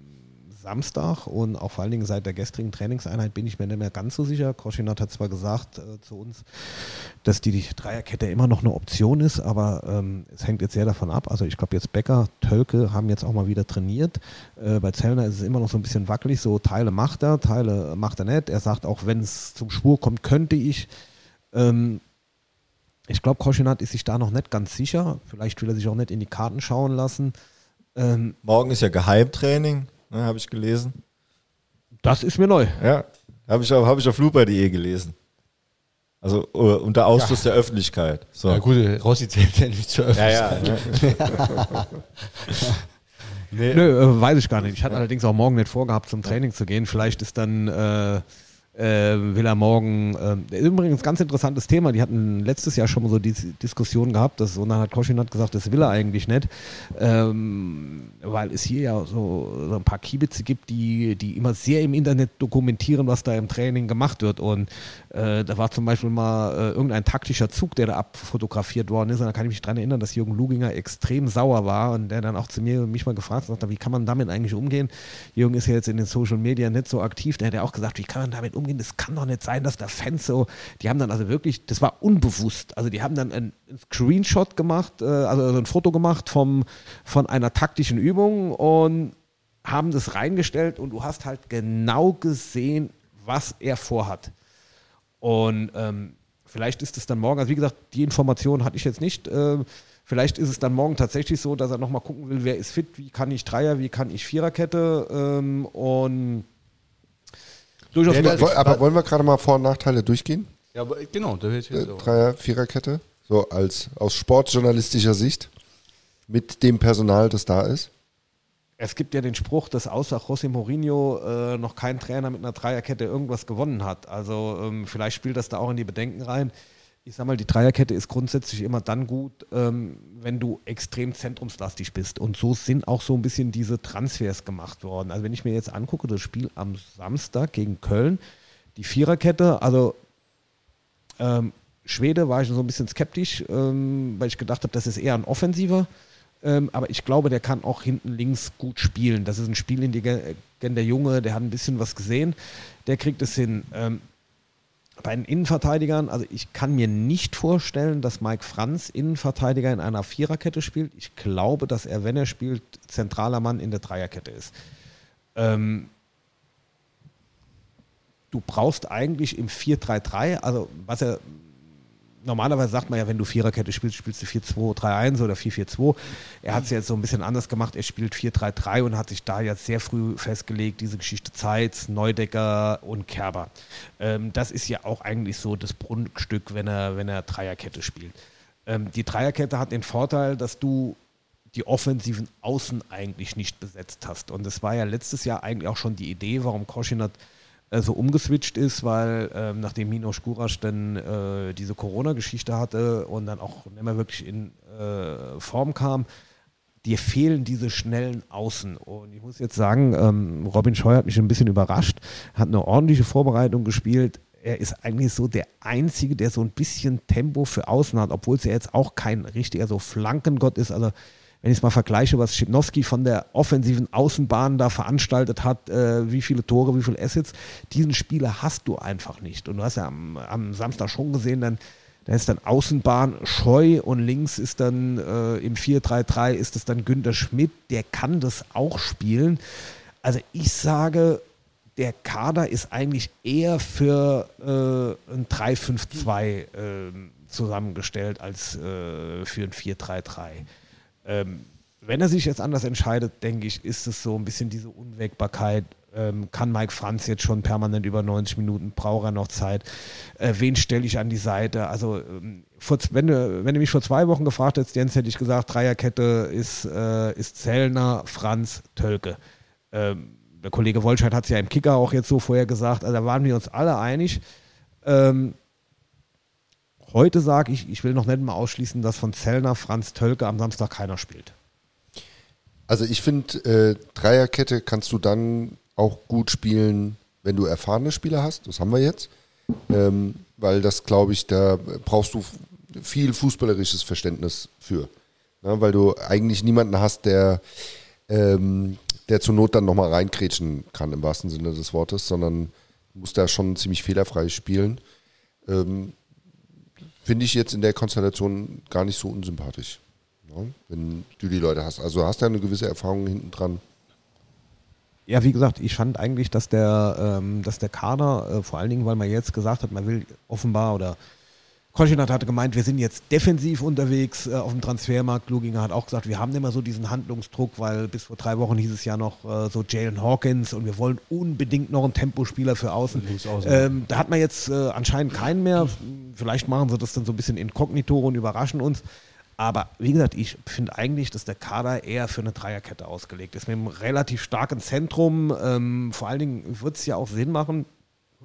Samstag und auch vor allen Dingen seit der gestrigen Trainingseinheit bin ich mir nicht mehr ganz so sicher. Koschinat hat zwar gesagt äh, zu uns, dass die, die Dreierkette immer noch eine Option ist, aber ähm, es hängt jetzt sehr davon ab. Also ich glaube jetzt Becker, Tölke haben jetzt auch mal wieder trainiert. Äh, bei Zellner ist es immer noch so ein bisschen wackelig. So Teile macht er, Teile macht er nicht. Er sagt auch, wenn es zum Schwur kommt, könnte ich. Ähm, ich glaube, Koschinat ist sich da noch nicht ganz sicher. Vielleicht will er sich auch nicht in die Karten schauen lassen. Ähm, Morgen ist ja Geheimtraining, ne, habe ich gelesen. das ist mir neu. Ja, habe ich, auf- hab ich auf lupa.de gelesen. Also äh, unter Ausschluss der Öffentlichkeit. So. Ja gut, Rossi zählt ja nicht zur ja, Öffentlichkeit. ja. Nee, Nö, äh, weiß ich gar nicht. Ich hatte allerdings auch morgen nicht vorgehabt, zum Training zu gehen. Vielleicht ist dann, äh, äh, will er morgen, äh, übrigens ganz interessantes Thema. Die hatten letztes Jahr schon mal so die Diskussion gehabt, dass, und dann hat Koschinat gesagt, das will er eigentlich nicht, ähm, weil es hier ja so, so ein paar Kiebitze gibt, die, die immer sehr im Internet dokumentieren, was da im Training gemacht wird. Und äh, da war zum Beispiel mal äh, irgendein taktischer Zug, der da abfotografiert worden ist. Und da kann ich mich daran erinnern, dass Jürgen Luginger extrem sauer war und der dann auch zu mir mich mal gefragt hat, wie kann man damit eigentlich umgehen? Jürgen ist ja jetzt in den Social Media nicht so aktiv. Der hat ja auch gesagt, wie kann man damit umgehen? Das kann doch nicht sein, dass da Fans so, die haben dann also wirklich, das war unbewusst. Also die haben dann einen, Screenshot gemacht, äh, also ein Foto gemacht vom, von einer taktischen Übung und haben das reingestellt und du hast halt genau gesehen, was er vorhat. Und ähm, vielleicht ist es dann morgen, also wie gesagt, die Information hatte ich jetzt nicht. Ähm, vielleicht ist es dann morgen tatsächlich so, dass er nochmal gucken will, wer ist fit, wie kann ich Dreier, wie kann ich Viererkette ähm, und durchaus Ja, möglich. Wo- Aber wollen wir gerade mal Vor- und Nachteile durchgehen? ja, aber genau, da wird Äh, jetzt. Dreier-, Viererkette? So als aus sportjournalistischer Sicht mit dem Personal, das da ist. Es gibt ja den Spruch, dass außer José Mourinho äh, noch kein Trainer mit einer Dreierkette irgendwas gewonnen hat. Also ähm, vielleicht spielt das da auch in die Bedenken rein. Ich sag mal, die Dreierkette ist grundsätzlich immer dann gut, ähm, wenn du extrem zentrumslastig bist. Und so sind auch so ein bisschen diese Transfers gemacht worden. Also wenn ich mir jetzt angucke, das Spiel am Samstag gegen Köln, die Viererkette, also ähm, Schwede war ich so ein bisschen skeptisch, ähm, weil ich gedacht habe, das ist eher ein Offensiver. Ähm, aber ich glaube, der kann auch hinten links gut spielen. Das ist ein spielintelligenter Junge, der hat ein bisschen was gesehen. Der kriegt es hin. Ähm, bei den Innenverteidigern, also ich kann mir nicht vorstellen, dass Mike Franz Innenverteidiger in einer Viererkette spielt. Ich glaube, dass er, wenn er spielt, zentraler Mann in der Dreierkette ist. Ähm, du brauchst eigentlich im 4-3-3, also was er normalerweise sagt man ja, wenn du Viererkette spielst, spielst du 4-2-3-1 oder 4-4-2. Er hat es jetzt so ein bisschen anders gemacht. Er spielt 4-3-3 und hat sich da jetzt sehr früh festgelegt, diese Geschichte Zeitz, Neudecker und Kerber. Ähm, das ist ja auch eigentlich so das Brunnenstück, wenn er, wenn er Dreierkette spielt. Ähm, die Dreierkette hat den Vorteil, dass du die offensiven Außen eigentlich nicht besetzt hast. Und das war ja letztes Jahr eigentlich auch schon die Idee, warum Koschinat äh, so umgeswitcht ist, weil ähm, nachdem Minos Gurasch dann äh, diese Corona-Geschichte hatte und dann auch nicht mehr wirklich in äh, Form kam, dir fehlen diese schnellen Außen. Und ich muss jetzt sagen, ähm, Robin Scheu hat mich ein bisschen überrascht, hat eine ordentliche Vorbereitung gespielt. Er ist eigentlich so der Einzige, der so ein bisschen Tempo für Außen hat, obwohl es ja jetzt auch kein richtiger so Flankengott ist. Also wenn ich es mal vergleiche, was Schipnowski von der offensiven Außenbahn da veranstaltet hat, äh, wie viele Tore, wie viele Assets, diesen Spieler hast du einfach nicht. Und du hast ja am, am Samstag schon gesehen, dann da ist dann Außenbahn Scheu und links ist dann äh, im 4-3-3 ist es dann Günter Schmidt, der kann das auch spielen. Also ich sage, der Kader ist eigentlich eher für äh, ein 3-5-2 äh, zusammengestellt als äh, für ein 4-3-3. Ähm, wenn er sich jetzt anders entscheidet, denke ich, ist es so ein bisschen diese Unwägbarkeit, ähm, kann Mike Franz jetzt schon permanent über 90 Minuten, braucht er noch Zeit? Äh, wen stelle ich an die Seite? Also, ähm, vor, wenn, du, wenn du mich vor zwei Wochen gefragt hättest, Jens, hätte ich gesagt, Dreierkette ist, äh, ist Zellner, Franz, Tölke. Ähm, der Kollege Wolscheid hat es ja im Kicker auch jetzt so vorher gesagt, also da waren wir uns alle einig. Ähm, heute sage ich, ich will noch nicht mal ausschließen, dass von Zellner, Franz, Tölke am Samstag keiner spielt. Also ich finde, äh, Dreierkette kannst du dann auch gut spielen, wenn du erfahrene Spieler hast. Das haben wir jetzt. Ähm, weil das, glaube ich, da brauchst du viel fußballerisches Verständnis für. Ja, weil du eigentlich niemanden hast, der, ähm, der zur Not dann nochmal reinkrätschen kann, im wahrsten Sinne des Wortes, sondern muss da schon ziemlich fehlerfrei spielen. Ähm, Finde ich jetzt in der Konstellation gar nicht so unsympathisch. Ja, wenn du die Leute hast. Also hast du ja eine gewisse Erfahrung hinten dran. Ja, wie gesagt, ich fand eigentlich, dass der, ähm, dass der Kader, äh, vor allen Dingen, weil man jetzt gesagt hat, man will offenbar oder Koschinat hatte gemeint, wir sind jetzt defensiv unterwegs äh, auf dem Transfermarkt. Luginger hat auch gesagt, wir haben immer so diesen Handlungsdruck, weil bis vor drei Wochen hieß es ja noch äh, so Jalen Hawkins und wir wollen unbedingt noch einen Tempospieler für außen. Ähm, da hat man jetzt äh, anscheinend keinen mehr. Vielleicht machen sie das dann so ein bisschen inkognito und überraschen uns. Aber wie gesagt, ich finde eigentlich, dass der Kader eher für eine Dreierkette ausgelegt ist. Mit einem relativ starken Zentrum. Ähm, vor allen Dingen wird es ja auch Sinn machen,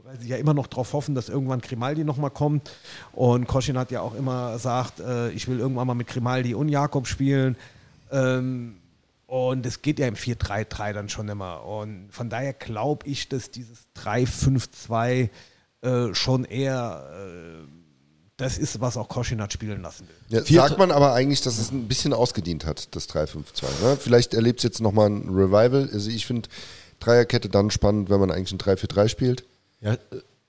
weil sie ja immer noch darauf hoffen, dass irgendwann Grimaldi nochmal kommt. Und Koschin hat ja auch immer gesagt, äh, ich will irgendwann mal mit Grimaldi und Jakob spielen. Ähm, und es geht ja im 4-3-3 dann schon immer. Und von daher glaube ich, dass dieses 3-5-2 äh, schon eher äh, das ist, was auch Koschinat spielen lassen will. Ja, sagt man aber eigentlich, dass es ein bisschen ausgedient hat, das 3-5-2. Ne? Vielleicht erlebt es jetzt nochmal ein Revival. Also ich finde Dreierkette dann spannend, wenn man eigentlich ein 3-4-3 spielt. Ja,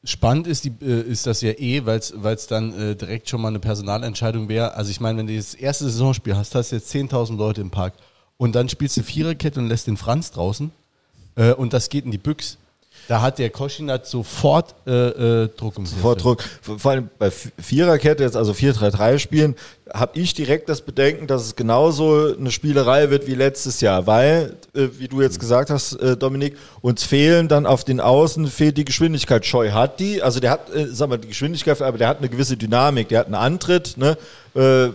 spannend ist, die, äh, ist das ja eh, weil es dann äh, direkt schon mal eine Personalentscheidung wäre. Also ich meine, wenn du das erste Saisonspiel hast, hast du jetzt 10.000 Leute im Park und dann spielst du Viererkette und lässt den Franz draußen äh, und das geht in die Büchse. Da hat der Koschinat sofort äh, äh, Druck im Sofort Druck. Vor allem bei Viererkette, jetzt also 4-3-3 spielen, habe ich direkt das Bedenken, dass es genauso eine Spielerei wird wie letztes Jahr, weil, äh, wie du jetzt gesagt hast, äh, Dominik, uns fehlen dann auf den Außen, fehlt die Geschwindigkeit. Scheu hat die, also der hat, äh, sag mal, die Geschwindigkeit, aber der hat eine gewisse Dynamik, der hat einen Antritt, ne? Äh,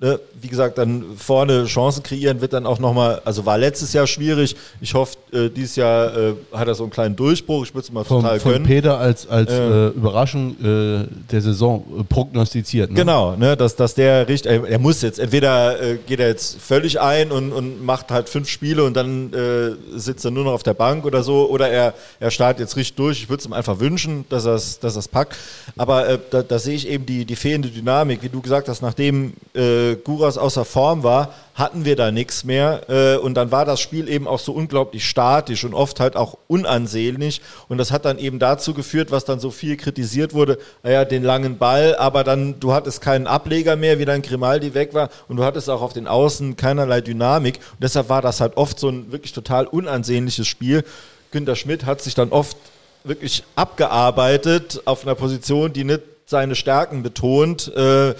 ne, wie gesagt, dann vorne Chancen kreieren wird dann auch nochmal, also war letztes Jahr schwierig. Ich hoffe, äh, dieses Jahr äh, hat er so einen kleinen Durchbruch. Ich würde es mal Vom, total von gönnen. Peter als, als äh, Überraschung äh, der Saison äh, prognostiziert. Ne? Genau, ne, dass, dass der richtig, er, er muss jetzt, entweder äh, geht er jetzt völlig ein und, und macht halt fünf Spiele und dann äh, sitzt er nur noch auf der Bank oder so, oder er, er startet jetzt richtig durch. Ich würde es ihm einfach wünschen, dass er es dass er's packt. Aber äh, da, da sehe ich eben die, die fehlende Dynamik, wie du gesagt hast, nachdem äh, Guras außer Form war, hatten wir da nichts mehr. Äh, und dann war das Spiel eben auch so unglaublich statisch und oft halt auch unansehnlich. Und das hat dann eben dazu geführt, was dann so viel kritisiert wurde, naja, den langen Ball, aber dann, du hattest keinen Ableger mehr, wie dann Grimaldi weg war und du hattest auch auf den Außen keinerlei Dynamik. Und deshalb war das halt oft so ein wirklich total unansehnliches Spiel. Günter Schmidt hat sich dann oft wirklich abgearbeitet auf einer Position, die nicht seine Stärken betont, äh,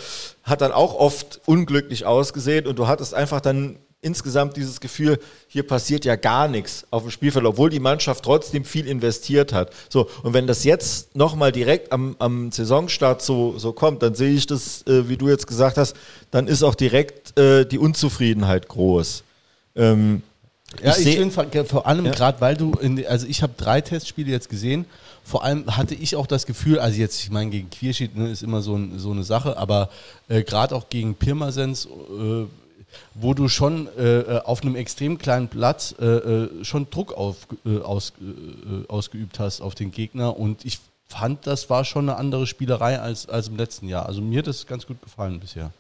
hat dann auch oft unglücklich ausgesehen und du hattest einfach dann insgesamt dieses Gefühl, hier passiert ja gar nichts auf dem Spielfeld, obwohl die Mannschaft trotzdem viel investiert hat. So, und wenn das jetzt nochmal direkt am, am Saisonstart so, so kommt, dann sehe ich das, äh, wie du jetzt gesagt hast, dann ist auch direkt äh, die Unzufriedenheit groß. Ähm, Ja, ich, seh- finde vor- vor allem Ja. gerade, weil du, in, also ich habe drei Testspiele jetzt gesehen. Vor allem hatte ich auch das Gefühl, also jetzt, ich meine, gegen Quierschied ne, ist immer so, ein, so eine Sache, aber äh, gerade auch gegen Pirmasens, äh, wo du schon äh, auf einem extrem kleinen Platz äh, äh, schon Druck auf, äh, aus, äh, ausgeübt hast auf den Gegner. Und ich fand, das war schon eine andere Spielerei als, als im letzten Jahr. Also mir hat das ganz gut gefallen bisher.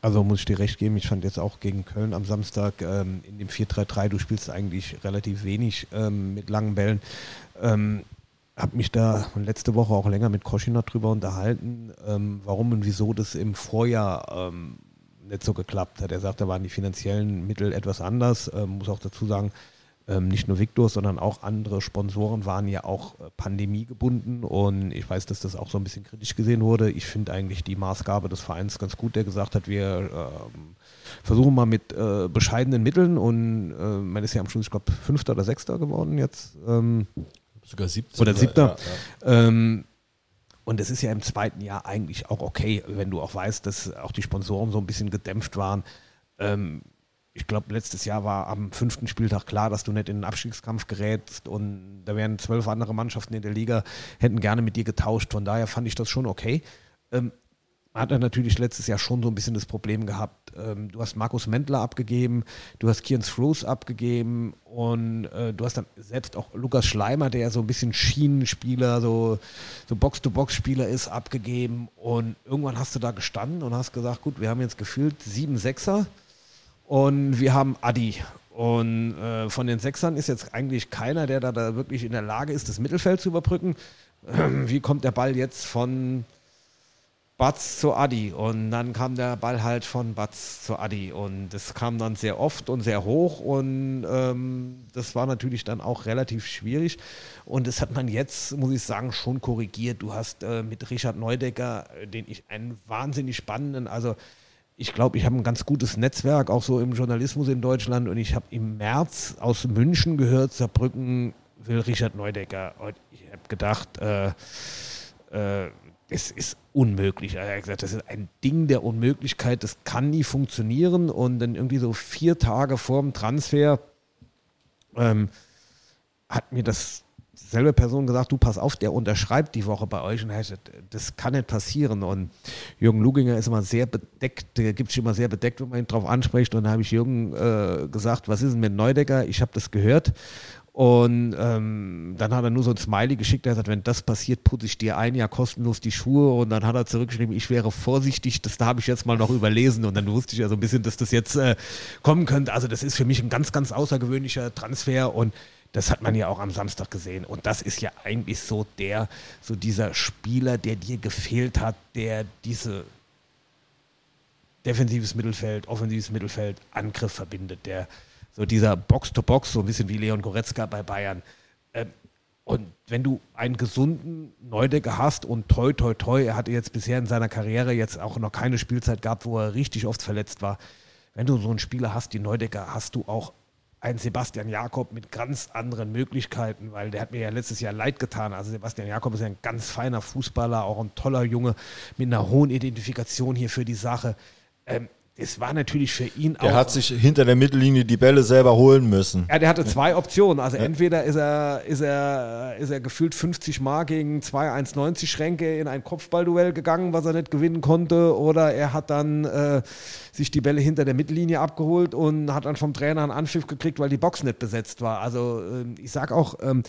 Also muss ich dir recht geben, ich fand jetzt auch gegen Köln am Samstag ähm, in dem 4-3-3, du spielst eigentlich relativ wenig ähm, mit langen Bällen. Ähm, habe mich da letzte Woche auch länger mit Koschina drüber unterhalten, ähm, warum und wieso das im Vorjahr ähm, nicht so geklappt hat. Er sagt, da waren die finanziellen Mittel etwas anders. Ähm, muss auch dazu sagen, ähm, nicht nur Victor, sondern auch andere Sponsoren waren ja auch äh, pandemiegebunden und ich weiß, dass das auch so ein bisschen kritisch gesehen wurde. Ich finde eigentlich die Maßgabe des Vereins ganz gut, der gesagt hat, wir ähm, versuchen mal mit äh, bescheidenen Mitteln und äh, man ist ja am Schluss, ich glaube, Fünfter oder Sechster geworden jetzt. Sogar 17. oder Siebter. Ähm, und es ist ja im zweiten Jahr eigentlich auch okay, wenn du auch weißt, dass auch die Sponsoren so ein bisschen gedämpft waren. Ähm, ich glaube, letztes Jahr war am fünften Spieltag klar, dass du nicht in den Abstiegskampf gerätst und da wären zwölf andere Mannschaften in der Liga, hätten gerne mit dir getauscht. Von daher fand ich das schon okay. Ähm, hat er natürlich letztes Jahr schon so ein bisschen das Problem gehabt. Ähm, du hast Markus Mendler abgegeben, du hast Kian Froos abgegeben und äh, du hast dann selbst auch Lukas Schleimer, der ja so ein bisschen Schienenspieler, so, so Box-to-Box-Spieler ist, abgegeben. Und irgendwann hast du da gestanden und hast gesagt, gut, wir haben jetzt gefühlt sieben Sechser und wir haben Adi. Und äh, von den Sechsern ist jetzt eigentlich keiner, der da, da wirklich in der Lage ist, das Mittelfeld zu überbrücken. Wie kommt der Ball jetzt von Batz zu Adi. Und dann kam der Ball halt von Batz zu Adi. Und das kam dann sehr oft und sehr hoch. Und ähm, das war natürlich dann auch relativ schwierig. Und das hat man jetzt, muss ich sagen, schon korrigiert. Du hast äh, mit Richard Neudecker, äh, den ich einen wahnsinnig spannenden, also ich glaube, ich habe ein ganz gutes Netzwerk, auch so im Journalismus in Deutschland. Und ich habe im März aus München gehört, Saarbrücken will Richard Neudecker. Und ich habe gedacht, äh, äh, es ist unmöglich. Er hat gesagt, das ist ein Ding der Unmöglichkeit, das kann nie funktionieren. Und dann irgendwie so vier Tage vor dem Transfer ähm, hat mir das selbe Person gesagt, du pass auf, der unterschreibt die Woche bei euch und er gesagt, das kann nicht passieren. Und Jürgen Luginger ist immer sehr bedeckt, der gibt sich immer sehr bedeckt, wenn man ihn drauf anspricht. Und da habe ich Jürgen äh, gesagt, was ist denn mit Neudecker? Ich habe das gehört. Und ähm, dann hat er nur so ein Smiley geschickt, der hat gesagt, wenn das passiert, putze ich dir ein Jahr kostenlos die Schuhe. Und dann hat er zurückgeschrieben, ich wäre vorsichtig, das da habe ich jetzt mal noch überlesen. Und dann wusste ich ja so ein bisschen, dass das jetzt äh, kommen könnte. Also das ist für mich ein ganz, ganz außergewöhnlicher Transfer und das hat man ja auch am Samstag gesehen. Und das ist ja eigentlich so der, so dieser Spieler, der dir gefehlt hat, der diese defensives Mittelfeld, offensives Mittelfeld, Angriff verbindet, der so dieser Box-to-Box, so ein bisschen wie Leon Goretzka bei Bayern. Ähm, und wenn du einen gesunden Neudecker hast und toi, toi, toi, er hatte jetzt bisher in seiner Karriere jetzt auch noch keine Spielzeit gehabt, wo er richtig oft verletzt war. Wenn du so einen Spieler hast, die Neudecker, hast du auch einen Sebastian Jakob mit ganz anderen Möglichkeiten, weil der hat mir ja letztes Jahr leid getan. Also Sebastian Jakob ist ja ein ganz feiner Fußballer, auch ein toller Junge mit einer hohen Identifikation hier für die Sache. Ähm, es war natürlich für ihn Der auch. hat sich hinter der Mittellinie die Bälle selber holen müssen. Ja, der hatte zwei Optionen. Also entweder ist er, ist er, ist er gefühlt 50 Mal gegen zwei 1,90 Schränke in ein Kopfballduell gegangen, was er nicht gewinnen konnte, oder er hat dann äh, sich die Bälle hinter der Mittellinie abgeholt und hat dann vom Trainer einen Anpfiff gekriegt, weil die Box nicht besetzt war. Also ähm, ich sag auch, ähm,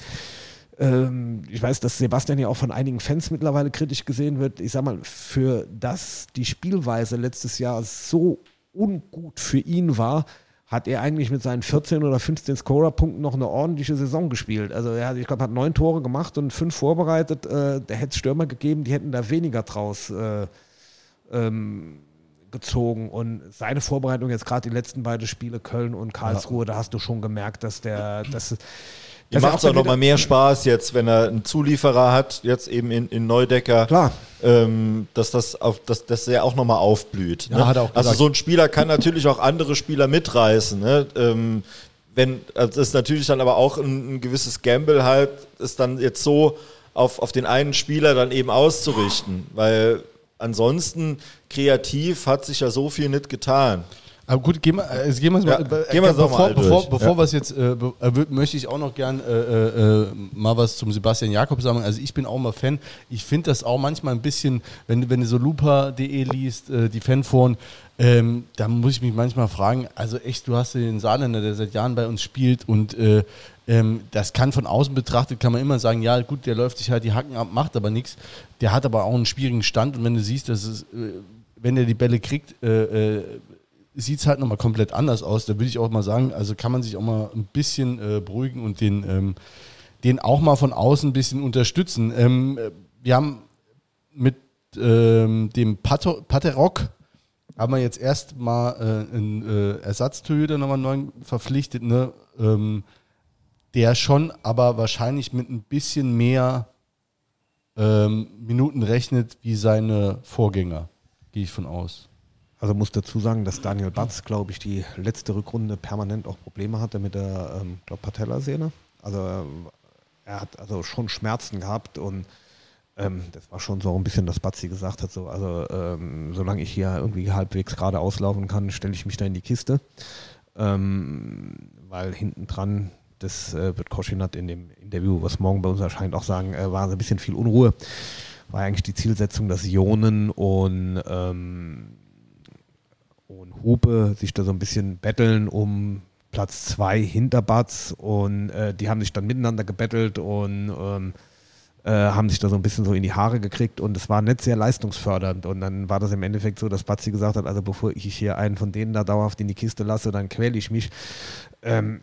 ähm, ich weiß, dass Sebastian ja auch von einigen Fans mittlerweile kritisch gesehen wird. Ich sag mal, für das die Spielweise letztes Jahr so ungut für ihn war, hat er eigentlich mit seinen 14 oder 15 Scorer-Punkten noch eine ordentliche Saison gespielt. Also er hat, ich glaube, hat neun Tore gemacht und fünf vorbereitet. Äh, der hätte es Stürmer gegeben, die hätten da weniger draus äh, ähm, gezogen. Und seine Vorbereitung jetzt gerade die letzten beiden Spiele, Köln und Karlsruhe, da hast du schon gemerkt, dass der, dass, Er macht es auch dann noch wieder- mal mehr Spaß jetzt, wenn er einen Zulieferer hat, jetzt eben in, in Neudecker, Klar. ähm, dass das auf, dass, dass er auch noch mal aufblüht. Ja, ne? hat er auch also so ein Spieler kann natürlich auch andere Spieler mitreißen. Ne? Ähm, wenn also das ist natürlich dann aber auch ein, ein gewisses Gamble halt, ist dann jetzt so auf, auf den einen Spieler dann eben auszurichten, weil ansonsten kreativ hat sich ja so viel nicht getan. Aber gut, gehen wir, also gehen wir Ja, mal, äh, gehen doch bevor, mal bevor, durch. bevor Ja. wir es jetzt, äh, äh, möchte ich auch noch gern äh, äh, äh, mal was zum Sebastian Jakob sagen. Also ich bin auch mal Fan. Ich finde das auch manchmal ein bisschen, wenn du, wenn du so lupa.de liest, äh, die Fanforen, ähm, da muss ich mich manchmal fragen, also echt, du hast den Saarländer, der seit Jahren bei uns spielt und äh, ähm, das kann von außen betrachtet, kann man immer sagen, ja gut, der läuft sich halt die Hacken ab, macht aber nichts. Der hat aber auch einen schwierigen Stand und wenn du siehst, dass es, äh, wenn er die Bälle kriegt, äh, äh, sieht es halt nochmal komplett anders aus. Da würde ich auch mal sagen, also kann man sich auch mal ein bisschen äh, beruhigen und den, ähm, den auch mal von außen ein bisschen unterstützen. Ähm, äh, wir haben mit ähm, dem Pato- Paterok haben wir jetzt erst mal äh, einen äh, Ersatztorhüter nochmal neu verpflichtet, ne? ähm, der schon aber wahrscheinlich mit ein bisschen mehr ähm, Minuten rechnet wie seine Vorgänger, gehe ich von aus. Also muss dazu sagen, dass Daniel Batz, glaube ich, die letzte Rückrunde permanent auch Probleme hatte mit der ähm, Patellasehne. Also äh, er hat also schon Schmerzen gehabt und ähm, das war schon so ein bisschen, dass Batzi gesagt hat, so, also ähm, solange ich hier irgendwie halbwegs gerade auslaufen kann, stelle ich mich da in die Kiste. Ähm, weil hinten dran, das äh, wird Koschinat in dem Interview, was morgen bei uns erscheint, auch sagen, äh, war ein bisschen viel Unruhe. War eigentlich die Zielsetzung, dass Ionen und ähm, und Hupe sich da so ein bisschen betteln um Platz zwei hinter Batz und äh, die haben sich dann miteinander gebettelt und ähm, äh, haben sich da so ein bisschen so in die Haare gekriegt und es war nicht sehr leistungsfördernd und dann war das im Endeffekt so, dass Batzi gesagt hat, also bevor ich hier einen von denen da dauerhaft in die Kiste lasse, dann quäle ich mich. Ähm,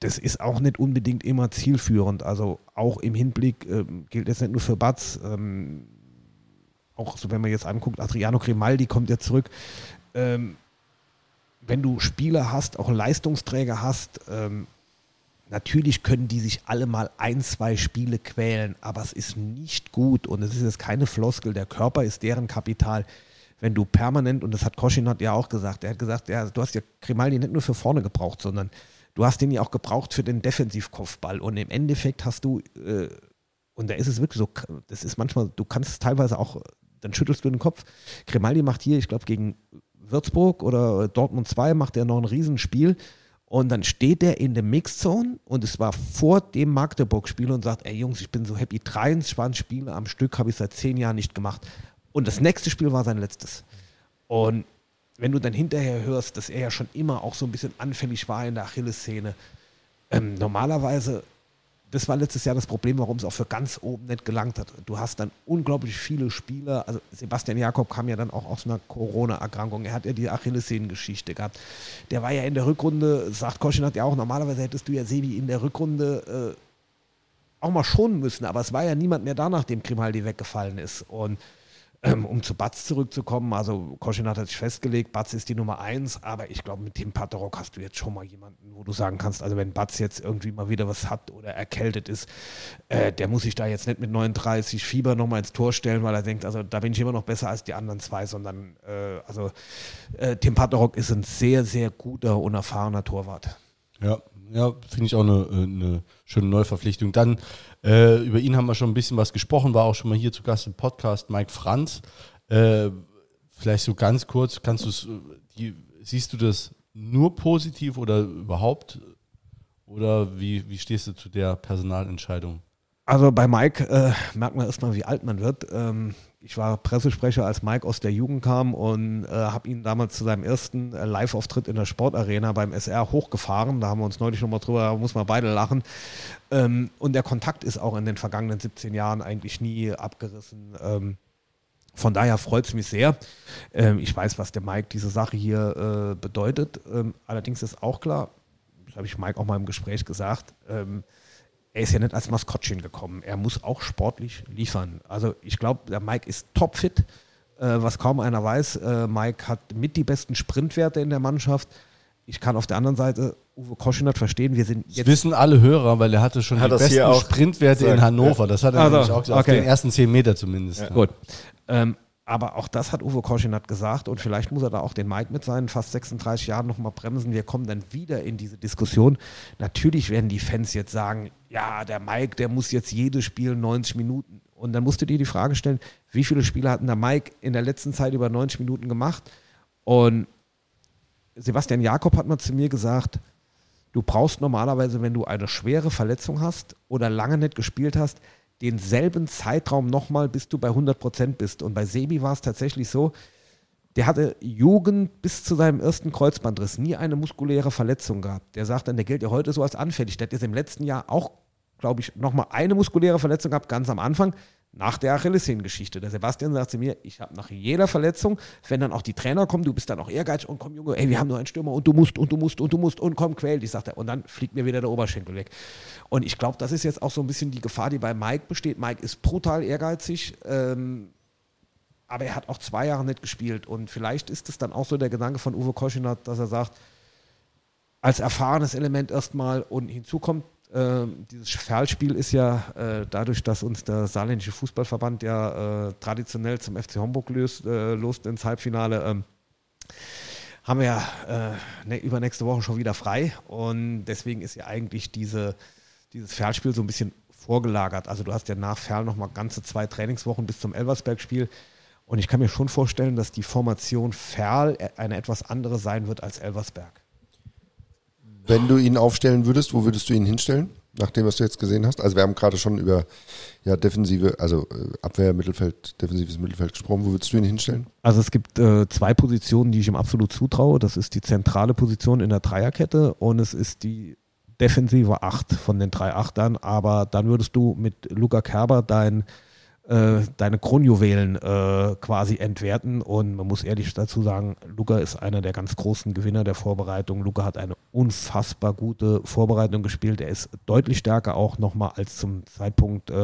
das ist auch nicht unbedingt immer zielführend. Also auch im Hinblick ähm, gilt es nicht nur für Batz. Ähm, auch so, wenn man jetzt anguckt, Adriano Grimaldi kommt ja zurück. Ähm, wenn du Spieler hast, auch Leistungsträger hast, ähm, natürlich können die sich alle mal ein, zwei Spiele quälen, aber es ist nicht gut und es ist jetzt keine Floskel. Der Körper ist deren Kapital. Wenn du permanent, und das hat Koschinat ja auch gesagt, er hat gesagt, ja, du hast ja Grimaldi nicht nur für vorne gebraucht, sondern du hast den ja auch gebraucht für den Defensivkopfball und im Endeffekt hast du, äh, und da ist es wirklich so, das ist manchmal, du kannst es teilweise auch, dann schüttelst du den Kopf. Grimaldi macht hier, ich glaube, gegen Würzburg oder Dortmund 2 macht er noch ein Riesenspiel und dann steht er in der Mixzone und es war vor dem Magdeburg-Spiel und sagt, ey Jungs, ich bin so happy, 23 Spiele am Stück habe ich seit zehn Jahren nicht gemacht. Und das nächste Spiel war sein letztes. Und wenn du dann hinterher hörst, dass er ja schon immer auch so ein bisschen anfällig war in der Achillessehne, ähm, normalerweise, das war letztes Jahr das Problem, warum es auch für ganz oben nicht gelangt hat. Du hast dann unglaublich viele Spieler, also Sebastian Jakob kam ja dann auch aus einer Corona-Erkrankung, er hat ja die Achillessehnengeschichte gehabt. Der war ja in der Rückrunde, sagt Koschin hat ja auch, normalerweise hättest du ja Sebi in der Rückrunde äh, auch mal schonen müssen, aber es war ja niemand mehr da, nachdem Grimaldi weggefallen ist. Und ähm, um zu Batz zurückzukommen, also Koschinat hat sich festgelegt, Batz ist die Nummer eins, aber ich glaube, mit dem Paterok hast du jetzt schon mal jemanden, wo du sagen kannst, also wenn Batz jetzt irgendwie mal wieder was hat oder erkältet ist, äh, der muss sich da jetzt nicht mit 39 Fieber nochmal ins Tor stellen, weil er denkt, also da bin ich immer noch besser als die anderen zwei, sondern äh, also äh, Tim Paterok ist ein sehr, sehr guter, unerfahrener Torwart. Ja, ja finde ich auch eine, äh, eine schöne Neuverpflichtung. Dann, äh, über ihn haben wir schon ein bisschen was gesprochen, war auch schon mal hier zu Gast im Podcast, Mike Franz. Äh, vielleicht so ganz kurz, kannst du siehst du das nur positiv oder überhaupt? Oder wie, wie stehst du zu der Personalentscheidung? Also bei Mike äh, merkt man erstmal, wie alt man wird. Ähm, ich war Pressesprecher, als Mike aus der Jugend kam und äh, habe ihn damals zu seinem ersten äh, Live-Auftritt in der Sportarena beim SR hochgefahren. Da haben wir uns neulich nochmal drüber, da muss man beide lachen. Ähm, und der Kontakt ist auch in den vergangenen 17 Jahren eigentlich nie abgerissen. Ähm, von daher freut es mich sehr. Ähm, ich weiß, was der Mike diese Sache hier äh, bedeutet. Ähm, allerdings ist auch klar, das habe ich Mike auch mal im Gespräch gesagt, ähm, er ist ja nicht als Maskottchen gekommen. Er muss auch sportlich liefern. Also ich glaube, der Mike ist topfit, äh, was kaum einer weiß. Äh, Mike hat mit die besten Sprintwerte in der Mannschaft. Ich kann auf der anderen Seite Uwe Koschinat verstehen. Wir sind Das jetzt wissen alle Hörer, weil er hatte schon Hat die besten Sprintwerte gesagt, in Hannover. Das hat er Also, nämlich auch gesagt, okay. auf den ersten zehn Meter zumindest. Gut. Ähm, aber auch das hat Uwe Koschinat gesagt und vielleicht muss er da auch den Mike mit seinen fast 36 Jahren nochmal bremsen. Wir kommen dann wieder in diese Diskussion. Natürlich werden die Fans jetzt sagen, ja, der Mike, der muss jetzt jedes Spiel 90 Minuten. Und dann musst du dir die Frage stellen, wie viele Spiele hatten der Mike in der letzten Zeit über 90 Minuten gemacht? Und Sebastian Jakob hat mal zu mir gesagt, du brauchst normalerweise, wenn du eine schwere Verletzung hast oder lange nicht gespielt hast, denselben Zeitraum nochmal, bis du bei 100 Prozent bist. Und bei Sebi war es tatsächlich so, der hatte Jugend bis zu seinem ersten Kreuzbandriss nie eine muskuläre Verletzung gehabt. Der sagt dann, der gilt ja heute so als anfällig. Der hat jetzt im letzten Jahr auch, glaube ich, nochmal eine muskuläre Verletzung gehabt, ganz am Anfang, nach der Achillessehnengeschichte. Der Sebastian sagt zu mir, ich habe nach jeder Verletzung, wenn dann auch die Trainer kommen, du bist dann auch ehrgeizig und komm Junge, ey, wir haben nur einen Stürmer und du musst und du musst und du musst und komm, quäl dich, sagt er. Und dann fliegt mir wieder der Oberschenkel weg. Und ich glaube, das ist jetzt auch so ein bisschen die Gefahr, die bei Mike besteht. Mike ist brutal ehrgeizig. Ähm, aber er hat auch zwei Jahre nicht gespielt. Und vielleicht ist es dann auch so der Gedanke von Uwe Koschinat, dass er sagt, als erfahrenes Element erstmal und hinzu kommt, äh, dieses Ferlspiel ist ja äh, dadurch, dass uns der saarländische Fußballverband ja äh, traditionell zum FC Homburg löst, äh, lost ins Halbfinale, ähm, haben wir ja äh, ne, übernächste Woche schon wieder frei. Und deswegen ist ja eigentlich diese, dieses Ferlspiel so ein bisschen vorgelagert. Also du hast ja nach Ferl nochmal ganze zwei Trainingswochen bis zum Elversberg-Spiel. Und ich kann mir schon vorstellen, dass die Formation Ferl eine etwas andere sein wird als Elversberg. Wenn du ihn aufstellen würdest, wo würdest du ihn hinstellen, nachdem was du jetzt gesehen hast? Also wir haben gerade schon über ja, defensive, also äh, Abwehr, Mittelfeld, defensives Mittelfeld gesprochen. Wo würdest du ihn hinstellen? Also es gibt äh, zwei Positionen, die ich ihm absolut zutraue. Das ist die zentrale Position in der Dreierkette und es ist die defensive Acht von den drei Achtern. Aber dann würdest du mit Luca Kerber dein deine Kronjuwelen äh, quasi entwerten. Und man muss ehrlich dazu sagen, Luca ist einer der ganz großen Gewinner der Vorbereitung. Luca hat eine unfassbar gute Vorbereitung gespielt. Er ist deutlich stärker auch nochmal als zum Zeitpunkt äh,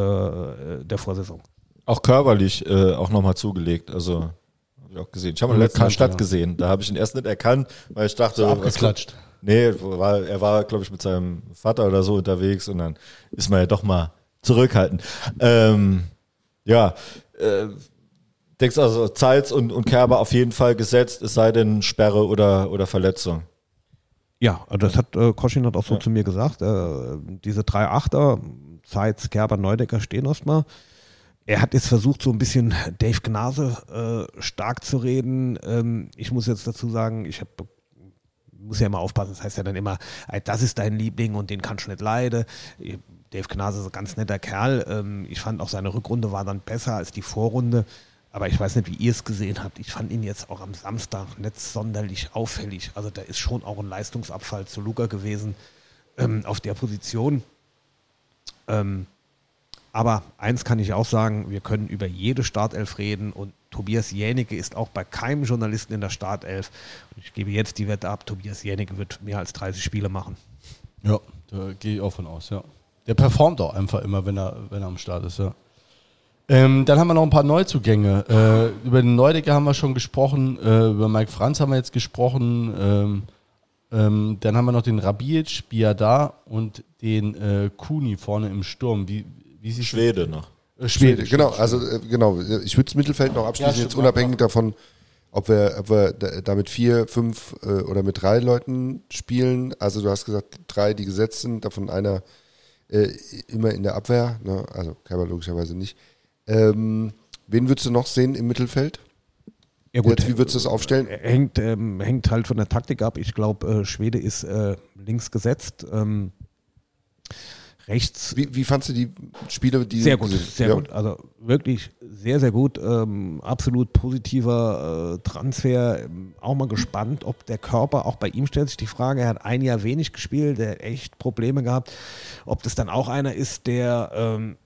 der Vorsaison. Auch körperlich äh, auch nochmal zugelegt. Also habe ich auch gesehen. Ich habe ihn letztes Mal Stadt ja. gesehen. Da habe ich ihn erst nicht erkannt, weil ich dachte, so abgeklatscht. Nee, war, er war, glaube ich, mit seinem Vater oder so unterwegs und dann ist man ja doch mal zurückhaltend. Ähm, ja, äh, denkst also Zeitz und, und Kerber auf jeden Fall gesetzt, es sei denn Sperre oder, oder Verletzung. Ja, also das hat äh, Koschin hat auch so ja. zu mir gesagt. Äh, diese drei Achter, Zeitz, Kerber, Neudecker stehen erstmal. Er hat jetzt versucht, so ein bisschen Dave Gnase äh, stark zu reden. Ähm, ich muss jetzt dazu sagen, ich habe muss ja immer aufpassen, das heißt ja dann immer, das ist dein Liebling und den kannst du nicht leiden. Dave Knase ist ein ganz netter Kerl. Ähm, ich fand auch seine Rückrunde war dann besser als die Vorrunde. Aber ich weiß nicht, wie ihr es gesehen habt. Ich fand ihn jetzt auch am Samstag nicht sonderlich auffällig. Also da ist schon auch ein Leistungsabfall zu Luca gewesen ähm, auf der Position. Ähm, aber eins kann ich auch sagen, wir können über jede Startelf reden und Tobias Jänicke ist auch bei keinem Journalisten in der Startelf. Und ich gebe jetzt die Wette ab, Tobias Jänicke wird mehr als 30 Spiele machen. Ja, da gehe ich auch von aus, ja. Der performt auch einfach immer, wenn er, wenn er am Start ist, ja. Ähm, dann haben wir noch ein paar Neuzugänge. Äh, über den Neudecker haben wir schon gesprochen, äh, über Mike Franz haben wir jetzt gesprochen. Ähm, ähm, dann haben wir noch den Rabic, Biada und den äh, Kuni vorne im Sturm. Wie, wie Schwede noch. Äh, Schwede, genau. Also äh, genau. Ich würde das Mittelfeld noch abschließen, ja, jetzt unabhängig davon, ob wir, ob wir da mit vier, fünf äh, oder mit drei Leuten spielen. Also du hast gesagt, drei, die gesetzt sind, davon einer äh, immer in der Abwehr, ne? also Kerber logischerweise nicht. Ähm, wen würdest du noch sehen im Mittelfeld? Ja gut, Jetzt, wie würdest du das aufstellen? Hängt, ähm, hängt halt von der Taktik ab. Ich glaube, äh, Schwede ist äh, links gesetzt. Ähm, rechts. Wie, wie fandst du die Spiele, die Sehr gut, sehr ja. gut. Also wirklich sehr, sehr gut. Ähm, absolut positiver äh, Transfer. Ähm, auch mal gespannt, ob der Körper, auch bei ihm stellt sich die Frage, er hat ein Jahr wenig gespielt, der hat echt Probleme gehabt, ob das dann auch einer ist, der ähm,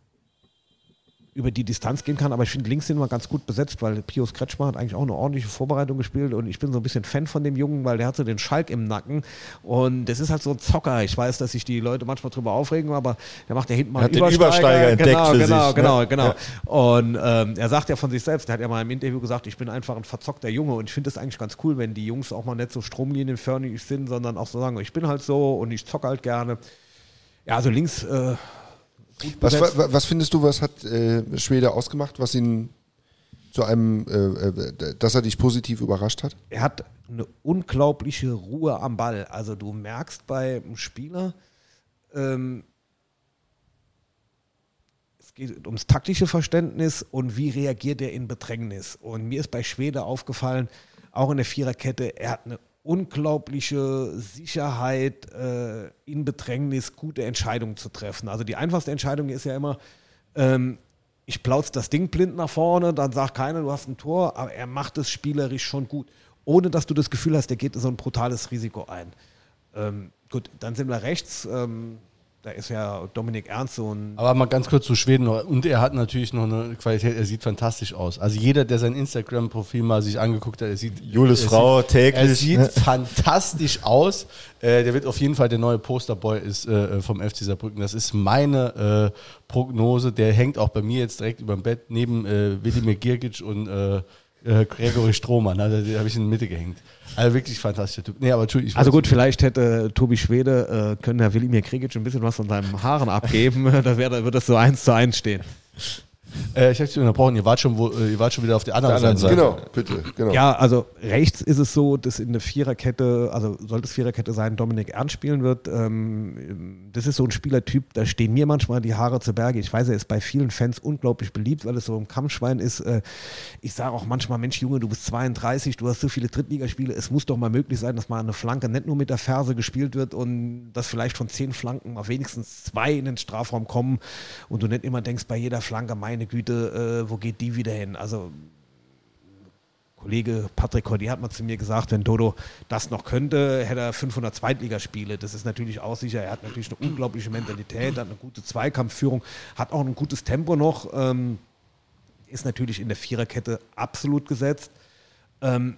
über die Distanz gehen kann. Aber ich finde, links sind wir ganz gut besetzt, weil Pius Kretschmer hat eigentlich auch eine ordentliche Vorbereitung gespielt und ich bin so ein bisschen Fan von dem Jungen, weil der hat so den Schalk im Nacken und das ist halt so ein Zocker. Ich weiß, dass sich die Leute manchmal drüber aufregen, aber der macht ja hinten mal einen Übersteiger. Übersteiger entdeckt genau, für genau, sich, genau, ne? genau. Ja. Und ähm, er sagt ja von sich selbst, der hat ja mal im Interview gesagt, ich bin einfach ein verzockter Junge und ich finde es eigentlich ganz cool, wenn die Jungs auch mal nicht so stromlinienförmig sind, sondern auch so sagen, ich bin halt so und ich zocke halt gerne. Ja, also links äh, was, was, findest du, was hat äh, Schwede ausgemacht, was ihn zu einem, äh, äh, dass er dich positiv überrascht hat? Er hat eine unglaubliche Ruhe am Ball. Also du merkst bei einem Spieler, ähm, es geht ums taktische Verständnis und wie reagiert er in Bedrängnis. Und mir ist bei Schwede aufgefallen, auch in der Viererkette, er hat eine unglaubliche Sicherheit äh, in Bedrängnis, gute Entscheidungen zu treffen. Also die einfachste Entscheidung ist ja immer, ähm, ich plauz das Ding blind nach vorne, dann sagt keiner, du hast ein Tor, aber er macht es spielerisch schon gut, ohne dass du das Gefühl hast, der geht so ein brutales Risiko ein. Ähm, gut, dann sind wir rechts. Ähm, da ist ja Dominik Ernst so ein. Aber mal ganz kurz zu Schweden noch. Und er hat natürlich noch eine Qualität, er sieht fantastisch aus. Also jeder, der sein Instagram-Profil mal sich angeguckt hat, er sieht. Julis er Frau sieht, täglich. Er sieht fantastisch aus. Äh, der wird auf jeden Fall der neue Posterboy ist, äh, vom FC Saarbrücken. Das ist meine äh, Prognose. Der hängt auch bei mir jetzt direkt über dem Bett neben äh, Wilimir Girgic und äh, äh, Gregory Strohmann. Also, den habe ich in die Mitte gehängt. Also wirklich fantastischer Typ. Nee, aber Entschuldigung. Also gut, vielleicht hätte Tobi Schwede äh, können Herr Wilimir Krigic ein bisschen was von seinen Haaren abgeben. da wäre, da würde das so eins zu eins stehen. Äh, ich habe Sie unterbrochen. Ihr wart schon, wo, äh, ihr wart schon wieder auf der anderen, anderen Seite. Genau, bitte, genau. Ja, also rechts ist es so, dass in der Viererkette, also sollte es Viererkette sein, Dominik Ernst spielen wird. Ähm, das ist so ein Spielertyp, da stehen mir manchmal die Haare zu Berge. Ich weiß, er ist bei vielen Fans unglaublich beliebt, weil es so ein Kampfschwein ist. Äh, ich sage auch manchmal, Mensch Junge, du bist 32, du hast so viele Drittligaspiele, es muss doch mal möglich sein, dass mal eine Flanke nicht nur mit der Ferse gespielt wird und dass vielleicht von zehn Flanken mal wenigstens zwei in den Strafraum kommen und du nicht immer denkst bei jeder Flanke, meine Güte, äh, wo geht die wieder hin? Also Kollege Patrick Cordy hat mal zu mir gesagt, wenn Dodo das noch könnte, hätte er 500 Zweitligaspiele. Das ist natürlich auch sicher. Er hat natürlich eine unglaubliche Mentalität, hat eine gute Zweikampfführung, hat auch ein gutes Tempo noch. Ähm, ist natürlich in der Viererkette absolut gesetzt. Ähm,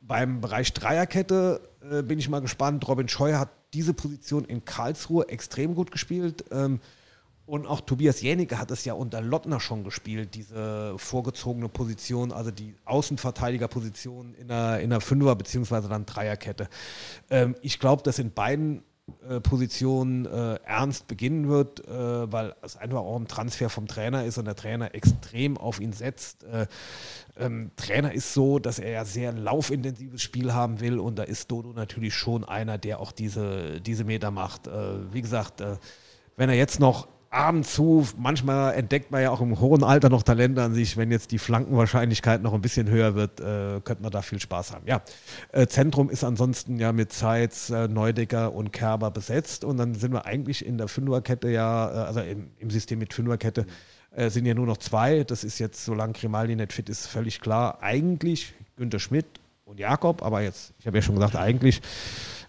beim Bereich Dreierkette äh, bin ich mal gespannt. Robin Scheuer hat diese Position in Karlsruhe extrem gut gespielt. Ähm, und auch Tobias Jänicke hat es ja unter Lottner schon gespielt, diese vorgezogene Position, also die Außenverteidigerposition in der, in der Fünfer- bzw. dann Dreierkette. Ähm, ich glaube, dass in beiden äh, Positionen äh, ernst beginnen wird, äh, weil es einfach auch ein Transfer vom Trainer ist und der Trainer extrem auf ihn setzt. Äh, ähm, Trainer ist so, dass er ja sehr laufintensives Spiel haben will und da ist Dodo natürlich schon einer, der auch diese, diese Meter macht. Äh, wie gesagt, äh, wenn er jetzt noch ab zu, manchmal entdeckt man ja auch im hohen Alter noch Talente an sich, wenn jetzt die Flankenwahrscheinlichkeit noch ein bisschen höher wird, äh, könnte man da viel Spaß haben. Ja, äh, Zentrum ist ansonsten ja mit Zeitz, äh, Neudecker und Kerber besetzt und dann sind wir eigentlich in der Fünferkette ja, äh, also im, im System mit Fünferkette äh, sind ja nur noch zwei. Das ist jetzt, solange Grimaldi nicht fit ist, völlig klar. Eigentlich Günter Schmidt und Jakob, aber jetzt, ich habe ja schon gesagt, eigentlich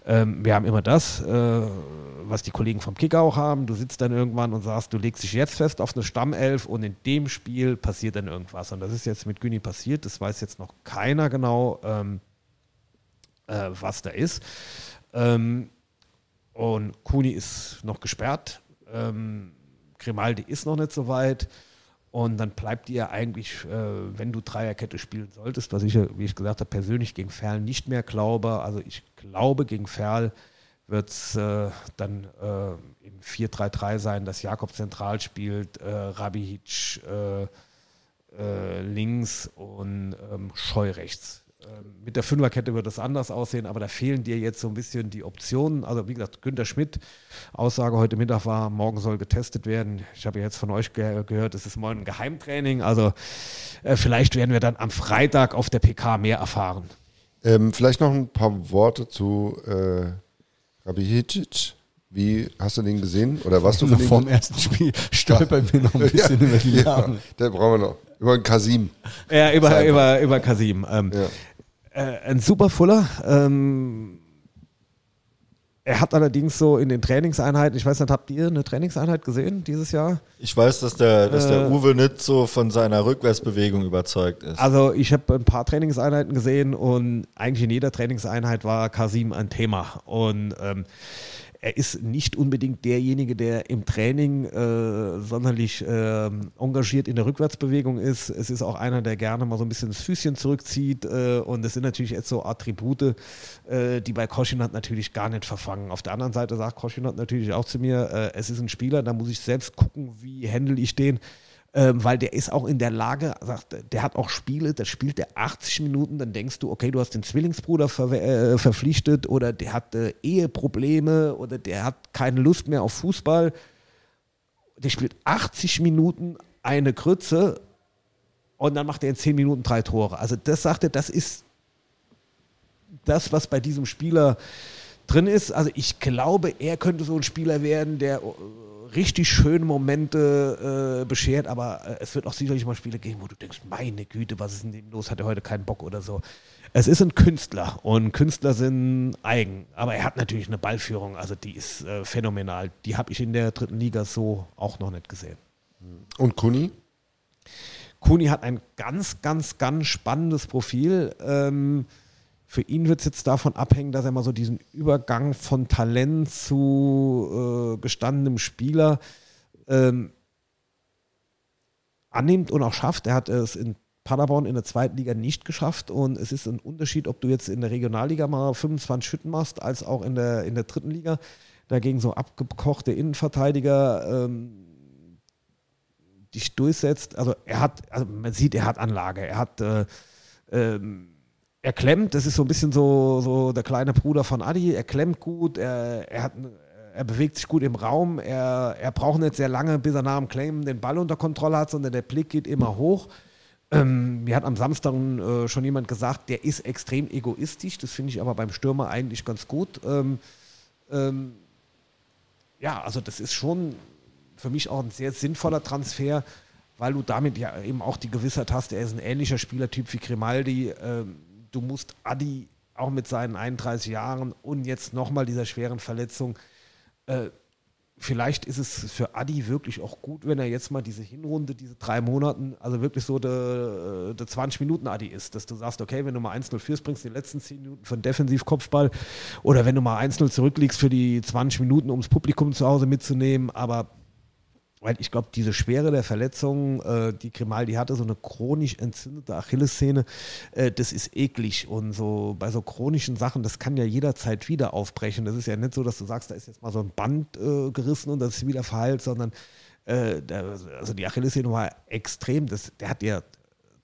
ähm, wir haben immer das, äh, was die Kollegen vom Kicker auch haben. Du sitzt dann irgendwann und sagst, du legst dich jetzt fest auf eine Stammelf und in dem Spiel passiert dann irgendwas. Und das ist jetzt mit Güni passiert. Das weiß jetzt noch keiner genau, ähm, äh, was da ist. Ähm, und Kuni ist noch gesperrt. Ähm, Grimaldi ist noch nicht so weit. Und dann bleibt dir eigentlich, äh, wenn du Dreierkette spielen solltest, was ich, wie ich gesagt habe, persönlich gegen Ferl nicht mehr glaube. Also ich glaube, gegen Ferl wird es äh, dann äh, im 4-3-3 sein, dass Jakob zentral spielt, äh, Rabihic äh, äh, links und ähm, Scheu rechts. Ähm, mit der Fünferkette wird es anders aussehen, aber da fehlen dir jetzt so ein bisschen die Optionen. Also wie gesagt, Günter Schmidt, Aussage heute Mittag war, morgen soll getestet werden. Ich habe jetzt von euch ge gehört, es ist morgen ein Geheimtraining. Also äh, vielleicht werden wir dann am Freitag auf der PK mehr erfahren. Ähm, vielleicht noch ein paar Worte zu äh, Rabihicic. Wie hast du den gesehen? Oder was du Noch dem ersten Spiel stolpern wir noch ein bisschen über die ja, der brauchen wir noch. Über den Kasim. Ja, über, Ist über, über Kasim. Ähm, Ja. Äh, ein super Fuller. Ähm, er hat allerdings so in den Trainingseinheiten, ich weiß nicht, habt ihr eine Trainingseinheit gesehen dieses Jahr? Ich weiß, dass der, dass der Äh, Uwe nicht so von seiner Rückwärtsbewegung überzeugt ist. Also ich habe ein paar Trainingseinheiten gesehen und eigentlich in jeder Trainingseinheit war Kasim ein Thema. Und ähm, er ist nicht unbedingt derjenige, der im Training äh, sonderlich ähm, engagiert in der Rückwärtsbewegung ist. Es ist auch einer, der gerne mal so ein bisschen das Füßchen zurückzieht. Äh, und das sind natürlich jetzt so Attribute, äh, die bei Koschinat natürlich gar nicht verfangen. Auf der anderen Seite sagt Koschinat natürlich auch zu mir, äh, es ist ein Spieler, da muss ich selbst gucken, wie handle ich den ähm, weil der ist auch in der Lage, sagt, der hat auch Spiele, da spielt der 80 Minuten, dann denkst du, okay, du hast den Zwillingsbruder ver äh, verpflichtet oder der hat äh, Eheprobleme oder der hat keine Lust mehr auf Fußball. Der spielt 80 Minuten eine Krütze und dann macht er in 10 Minuten drei Tore. Also das sagt er, das ist das, was bei diesem Spieler drin ist. Also ich glaube, er könnte so ein Spieler werden, der äh, richtig schöne Momente äh, beschert, aber äh, es wird auch sicherlich mal Spiele geben, wo du denkst, meine Güte, was ist denn dem los? Hat er heute keinen Bock oder so? Es ist ein Künstler und Künstler sind eigen, aber er hat natürlich eine Ballführung, also die ist äh, phänomenal. Die habe ich in der dritten Liga so auch noch nicht gesehen. Und Kuni? Kuni hat ein ganz, ganz, ganz spannendes Profil. Ähm, für ihn wird es jetzt davon abhängen, dass er mal so diesen Übergang von Talent zu äh, gestandenem Spieler ähm, annimmt und auch schafft. Er hat es in Paderborn in der zweiten Liga nicht geschafft und es ist ein Unterschied, ob du jetzt in der Regionalliga mal 25 Schütten machst, als auch in der, in der dritten Liga. Dagegen so abgekochte Innenverteidiger ähm, dich durchsetzt. Also er hat, also man sieht, er hat Anlage, er hat äh, ähm, er klemmt, das ist so ein bisschen so, so der kleine Bruder von Adi, er klemmt gut, er, er, hat, er bewegt sich gut im Raum, er, er braucht nicht sehr lange, bis er nach dem Claim den Ball unter Kontrolle hat, sondern der Blick geht immer hoch. Ähm, mir hat am Samstag äh, schon jemand gesagt, der ist extrem egoistisch, das finde ich aber beim Stürmer eigentlich ganz gut. Ähm, ähm, ja, also das ist schon für mich auch ein sehr sinnvoller Transfer, weil du damit ja eben auch die Gewissheit hast, er ist ein ähnlicher Spielertyp wie Grimaldi. Ähm, du musst Adi auch mit seinen 31 Jahren und jetzt nochmal dieser schweren Verletzung, äh, vielleicht ist es für Adi wirklich auch gut, wenn er jetzt mal diese Hinrunde, diese drei Monaten, also wirklich so der, der 20 Minuten Adi ist, dass du sagst, okay, wenn du mal 1-0 führst, bringst du die letzten 10 Minuten von Defensivkopfball oder wenn du mal 1-0 zurückliegst für die 20 Minuten, um das Publikum zu Hause mitzunehmen, aber weil ich glaube, diese Schwere der Verletzung, äh, die Grimaldi hatte, so eine chronisch entzündete Achillessehne, äh, das ist eklig. Und so bei so chronischen Sachen, das kann ja jederzeit wieder aufbrechen. Das ist ja nicht so, dass du sagst, da ist jetzt mal so ein Band äh, gerissen und das ist wieder verheilt, sondern äh, der, also die Achillessehne war extrem. Das, der hat ja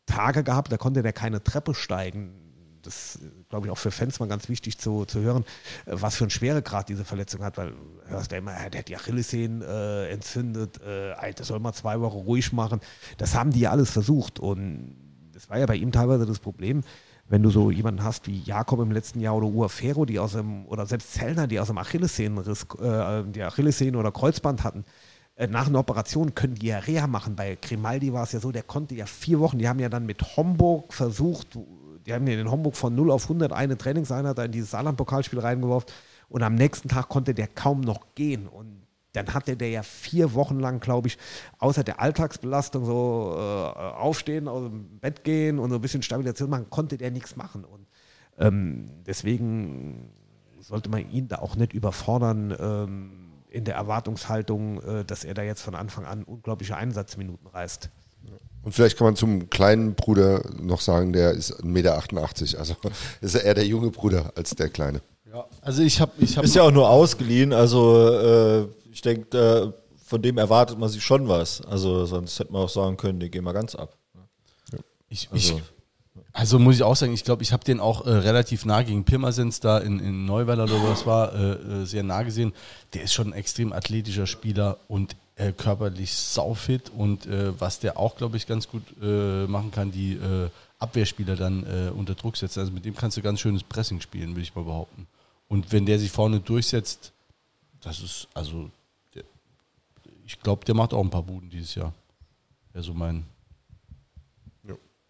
Tage gehabt, da konnte der keine Treppe steigen das glaube ich auch für Fans mal ganz wichtig zu, zu hören, äh, was für einen Schweregrad diese Verletzung hat, weil du hörst ja immer, der hat die Achillessehnen äh, entzündet, äh, das soll mal zwei Wochen ruhig machen. Das haben die ja alles versucht und das war ja bei ihm teilweise das Problem, wenn du so jemanden hast wie Jakob im letzten Jahr oder Uafero, die aus dem, oder selbst Zellner, die aus dem Achillessehnenriss, äh, die Achillessehnen oder Kreuzband hatten, äh, nach einer Operation können die ja Reha machen. Bei Grimaldi war es ja so, der konnte ja vier Wochen, die haben ja dann mit Homburg versucht, die haben ihn in Homburg von 0 auf 100 eine Trainingseinheit in dieses Saarland-Pokalspiel reingeworfen und am nächsten Tag konnte der kaum noch gehen und dann hatte der ja vier Wochen lang, glaube ich, außer der Alltagsbelastung so äh, aufstehen, aus dem Bett gehen und so ein bisschen Stabilisation machen, konnte der nichts machen. Und ähm, deswegen sollte man ihn da auch nicht überfordern ähm, in der Erwartungshaltung, äh, dass er da jetzt von Anfang an unglaubliche Einsatzminuten reißt. Und vielleicht kann man zum kleinen Bruder noch sagen, der ist 1,88 Meter. Also ist er eher der junge Bruder als der kleine. Ja, also ich habe. Ich hab Ist ja auch nur ausgeliehen, also äh, ich denke, äh, von dem erwartet man sich schon was. Also sonst hätte man auch sagen können, den gehen wir ganz ab. Ich, Also- ich, also muss ich auch sagen, ich glaube, ich habe den auch äh, relativ nah gegen Pirmasens da in, in Neuweiler oder was war, äh, äh, sehr nah gesehen. Der ist schon ein extrem athletischer Spieler und äh, körperlich saufit und äh, was der auch, glaube ich, ganz gut äh, machen kann, die äh, Abwehrspieler dann äh, unter Druck setzen. Also mit dem kannst du ganz schönes Pressing spielen, würde ich mal behaupten. Und wenn der sich vorne durchsetzt, das ist, also, der, ich glaube, der macht auch ein paar Buden dieses Jahr. Wäre so mein.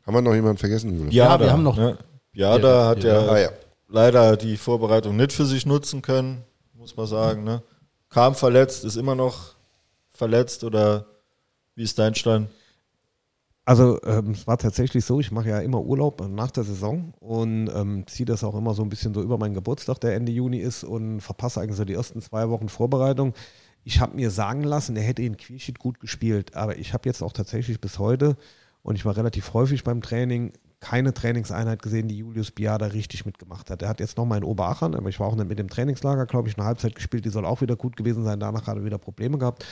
Haben wir noch jemanden vergessen, Jule? Ja, wir haben noch- Ne? Ja, da hat Ja, er Ah, ja. leider die Vorbereitung nicht für sich nutzen können, muss man sagen. Ne? Kam verletzt, ist immer noch verletzt oder wie ist dein Stand? Also ähm, es war tatsächlich so, ich mache ja immer Urlaub nach der Saison und ähm, ziehe das auch immer so ein bisschen so über meinen Geburtstag, der Ende Juni ist und verpasse eigentlich so die ersten zwei Wochen Vorbereitung. Ich habe mir sagen lassen, er hätte in Quierschied gut gespielt, aber ich habe jetzt auch tatsächlich bis heute und ich war relativ häufig beim Training keine Trainingseinheit gesehen, die Julius Biada richtig mitgemacht hat. Er hat jetzt nochmal in Oberachern, aber ich war auch nicht mit dem Trainingslager, glaube ich, eine Halbzeit gespielt, die soll auch wieder gut gewesen sein. Danach er wieder Probleme gehabt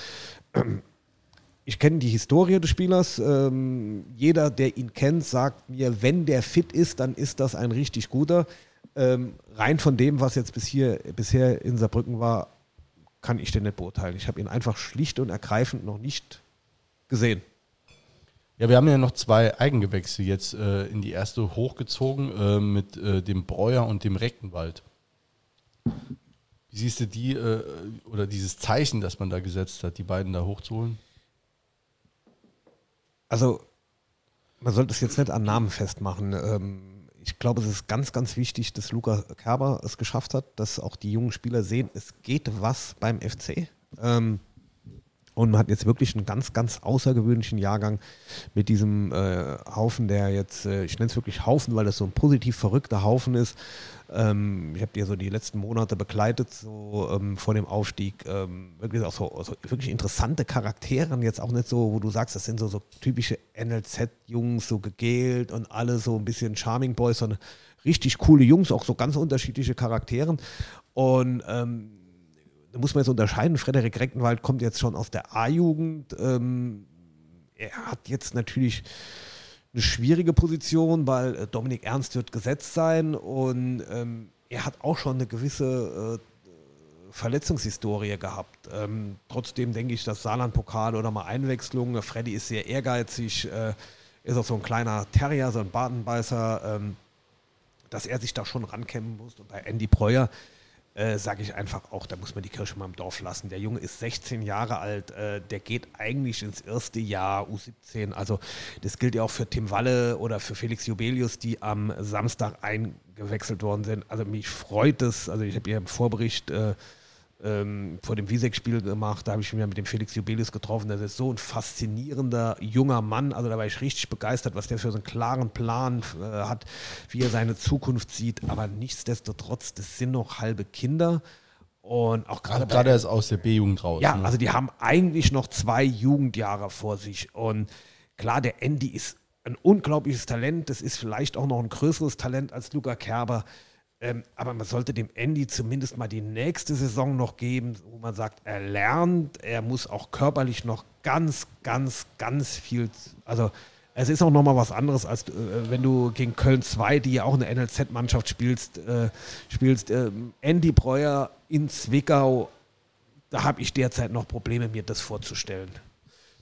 ich kenne die Historie des Spielers. Ähm, jeder, der ihn kennt, sagt mir, wenn der fit ist, dann ist das ein richtig guter. Ähm, rein von dem, was jetzt bis hier, bisher in Saarbrücken war, kann ich den nicht beurteilen. Ich habe ihn einfach schlicht und ergreifend noch nicht gesehen. Ja, wir haben ja noch zwei Eigengewächse jetzt äh, in die erste hochgezogen äh, mit äh, dem Breuer und dem Reckenwald. Wie siehst du die äh, oder dieses Zeichen, das man da gesetzt hat, die beiden da hochzuholen? Also, man sollte es jetzt nicht an Namen festmachen. Ähm, ich glaube, es ist ganz, ganz wichtig, dass Luca Kerber es geschafft hat, dass auch die jungen Spieler sehen, es geht was beim FC. Ähm, und man hat jetzt wirklich einen ganz, ganz außergewöhnlichen Jahrgang mit diesem äh, Haufen, der jetzt, äh, ich nenne es wirklich Haufen, weil das so ein positiv verrückter Haufen ist. Ähm, ich habe dir so die letzten Monate begleitet, so ähm, vor dem Aufstieg. Ähm, wirklich auch so, so, wirklich interessante Charaktere, jetzt auch nicht so, wo du sagst, das sind so, so typische NLZ-Jungs, so gegelt und alle so ein bisschen Charming Boys, sondern richtig coole Jungs, auch so ganz unterschiedliche Charakteren. Und ähm, da muss man jetzt unterscheiden. Frederik Reckenwald kommt jetzt schon aus der A-Jugend. Ähm, er hat jetzt natürlich eine schwierige Position, weil äh, Dominik Ernst wird gesetzt sein und ähm, er hat auch schon eine gewisse äh, Verletzungshistorie gehabt. Ähm, trotzdem denke ich, dass Saarland-Pokal oder mal Einwechslung, Freddy ist sehr ehrgeizig, äh, ist auch so ein kleiner Terrier, so ein Badenbeißer, ähm, dass er sich da schon rankämpfen muss. Und bei Andy Breuer, äh, sage ich einfach auch, da muss man die Kirche mal im Dorf lassen. Der Junge ist 16 Jahre alt, äh, der geht eigentlich ins erste Jahr U17. Also das gilt ja auch für Tim Walle oder für Felix Jubelius, die am Samstag eingewechselt worden sind. Also mich freut es, also ich habe hier im Vorbericht äh, ähm, vor dem Wiesek-Spiel gemacht. Da habe ich mich mit dem Felix Jubelius getroffen. Das ist so ein faszinierender junger Mann. Also da war ich richtig begeistert, was der für so einen klaren Plan äh, hat, wie er seine Zukunft sieht. Aber nichtsdestotrotz, das sind noch halbe Kinder. Und auch gerade. Gerade ist aus der B-Jugend raus. Ja, ne? also die haben eigentlich noch zwei Jugendjahre vor sich. Und klar, der Andy ist ein unglaubliches Talent. Das ist vielleicht auch noch ein größeres Talent als Luca Kerber. Ähm, aber man sollte dem Andy zumindest mal die nächste Saison noch geben, wo man sagt, er lernt, er muss auch körperlich noch ganz, ganz, ganz viel, also es ist auch nochmal was anderes, als äh, wenn du gegen Köln 2, die ja auch eine NLZ-Mannschaft spielst, äh, spielst. Ähm, Andy Breuer in Zwickau, da habe ich derzeit noch Probleme, mir das vorzustellen.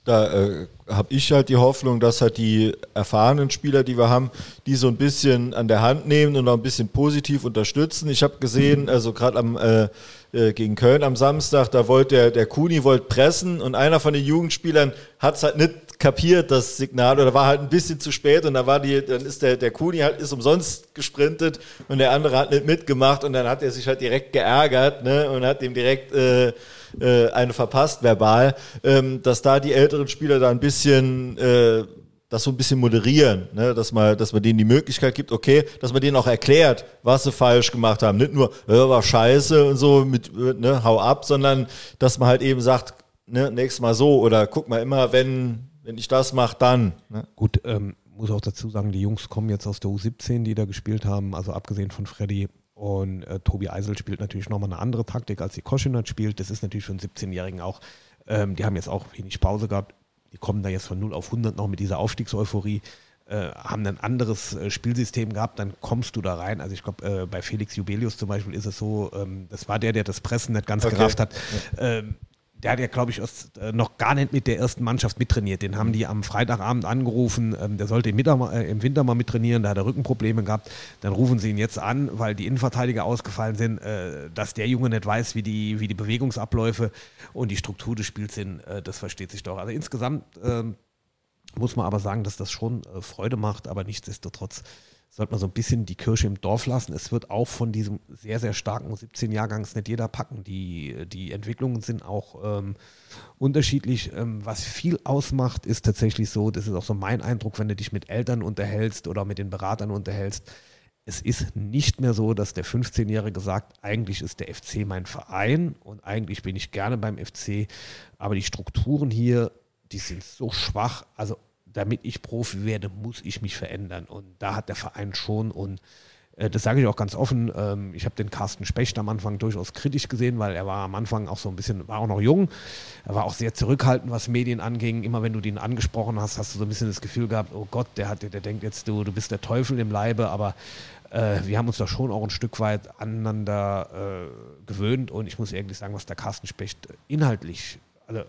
Da äh, habe ich halt die Hoffnung, dass halt die erfahrenen Spieler, die wir haben, die so ein bisschen an der Hand nehmen und auch ein bisschen positiv unterstützen. Ich habe gesehen, also gerade am äh, äh, gegen Köln am Samstag, da wollte der, der Kuni wollte pressen und einer von den Jugendspielern hat es halt nicht kapiert, das Signal, oder war halt ein bisschen zu spät und da war die, dann ist der, der Kuni halt ist umsonst gesprintet und der andere hat nicht mitgemacht und dann hat er sich halt direkt geärgert ne, und hat ihm direkt äh, äh, eine verpasst verbal, ähm, dass da die älteren Spieler da ein bisschen äh, das so ein bisschen moderieren, ne? dass man, dass man denen die Möglichkeit gibt, okay, dass man denen auch erklärt, was sie falsch gemacht haben, nicht nur äh, war scheiße und so mit äh, ne, hau ab, sondern dass man halt eben sagt, ne, nächstes Mal so oder guck mal immer, wenn wenn ich das mache, dann. Ne? Gut, ähm, muss auch dazu sagen, die Jungs kommen jetzt aus der U17, die da gespielt haben, also abgesehen von Freddy und äh, Tobi Eisel spielt natürlich nochmal eine andere Taktik, als die Koschinat spielt. Das ist natürlich für einen 17-Jährigen auch. Ähm, die haben jetzt auch wenig Pause gehabt. Die kommen da jetzt von 0 auf 100 noch mit dieser Aufstiegseuphorie. Äh, haben ein anderes äh, Spielsystem gehabt, dann kommst du da rein. Also ich glaube, äh, bei Felix Jubelius zum Beispiel ist es so, ähm, das war der, der das Pressen nicht ganz Okay. gerafft hat. Ähm, der hat ja, glaube ich, erst, äh, noch gar nicht mit der ersten Mannschaft mittrainiert. Den haben die am Freitagabend angerufen. Ähm, der sollte im, Mittag, äh, im Winter mal mittrainieren. Da hat er Rückenprobleme gehabt. Dann rufen sie ihn jetzt an, weil die Innenverteidiger ausgefallen sind, äh, dass der Junge nicht weiß, wie die, wie die Bewegungsabläufe und die Struktur des Spiels sind. Äh, das versteht sich doch. Also insgesamt ähm, muss man aber sagen, dass das schon äh, Freude macht, aber nichtsdestotrotz sollte man so ein bisschen die Kirche im Dorf lassen. Es wird auch von diesem sehr, sehr starken 17-Jahrgangs nicht jeder packen. Die, die Entwicklungen sind auch ähm, unterschiedlich. Ähm, was viel ausmacht, ist tatsächlich so, das ist auch so mein Eindruck, wenn du dich mit Eltern unterhältst oder mit den Beratern unterhältst. Es ist nicht mehr so, dass der 15-Jährige sagt, eigentlich ist der FC mein Verein und eigentlich bin ich gerne beim FC, aber die Strukturen hier, die sind so schwach. Also damit ich Profi werde, muss ich mich verändern. Und da hat der Verein schon und äh, das sage ich auch ganz offen. Ähm, ich habe den Carsten Specht am Anfang durchaus kritisch gesehen, weil er war am Anfang auch so ein bisschen, war auch noch jung. Er war auch sehr zurückhaltend, was Medien anging. Immer wenn du den angesprochen hast, hast du so ein bisschen das Gefühl gehabt, oh Gott, der hat, der denkt jetzt, du, du bist der Teufel im Leibe, aber äh, wir haben uns da schon auch ein Stück weit aneinander äh, gewöhnt und ich muss ehrlich sagen, was der Carsten Specht inhaltlich, also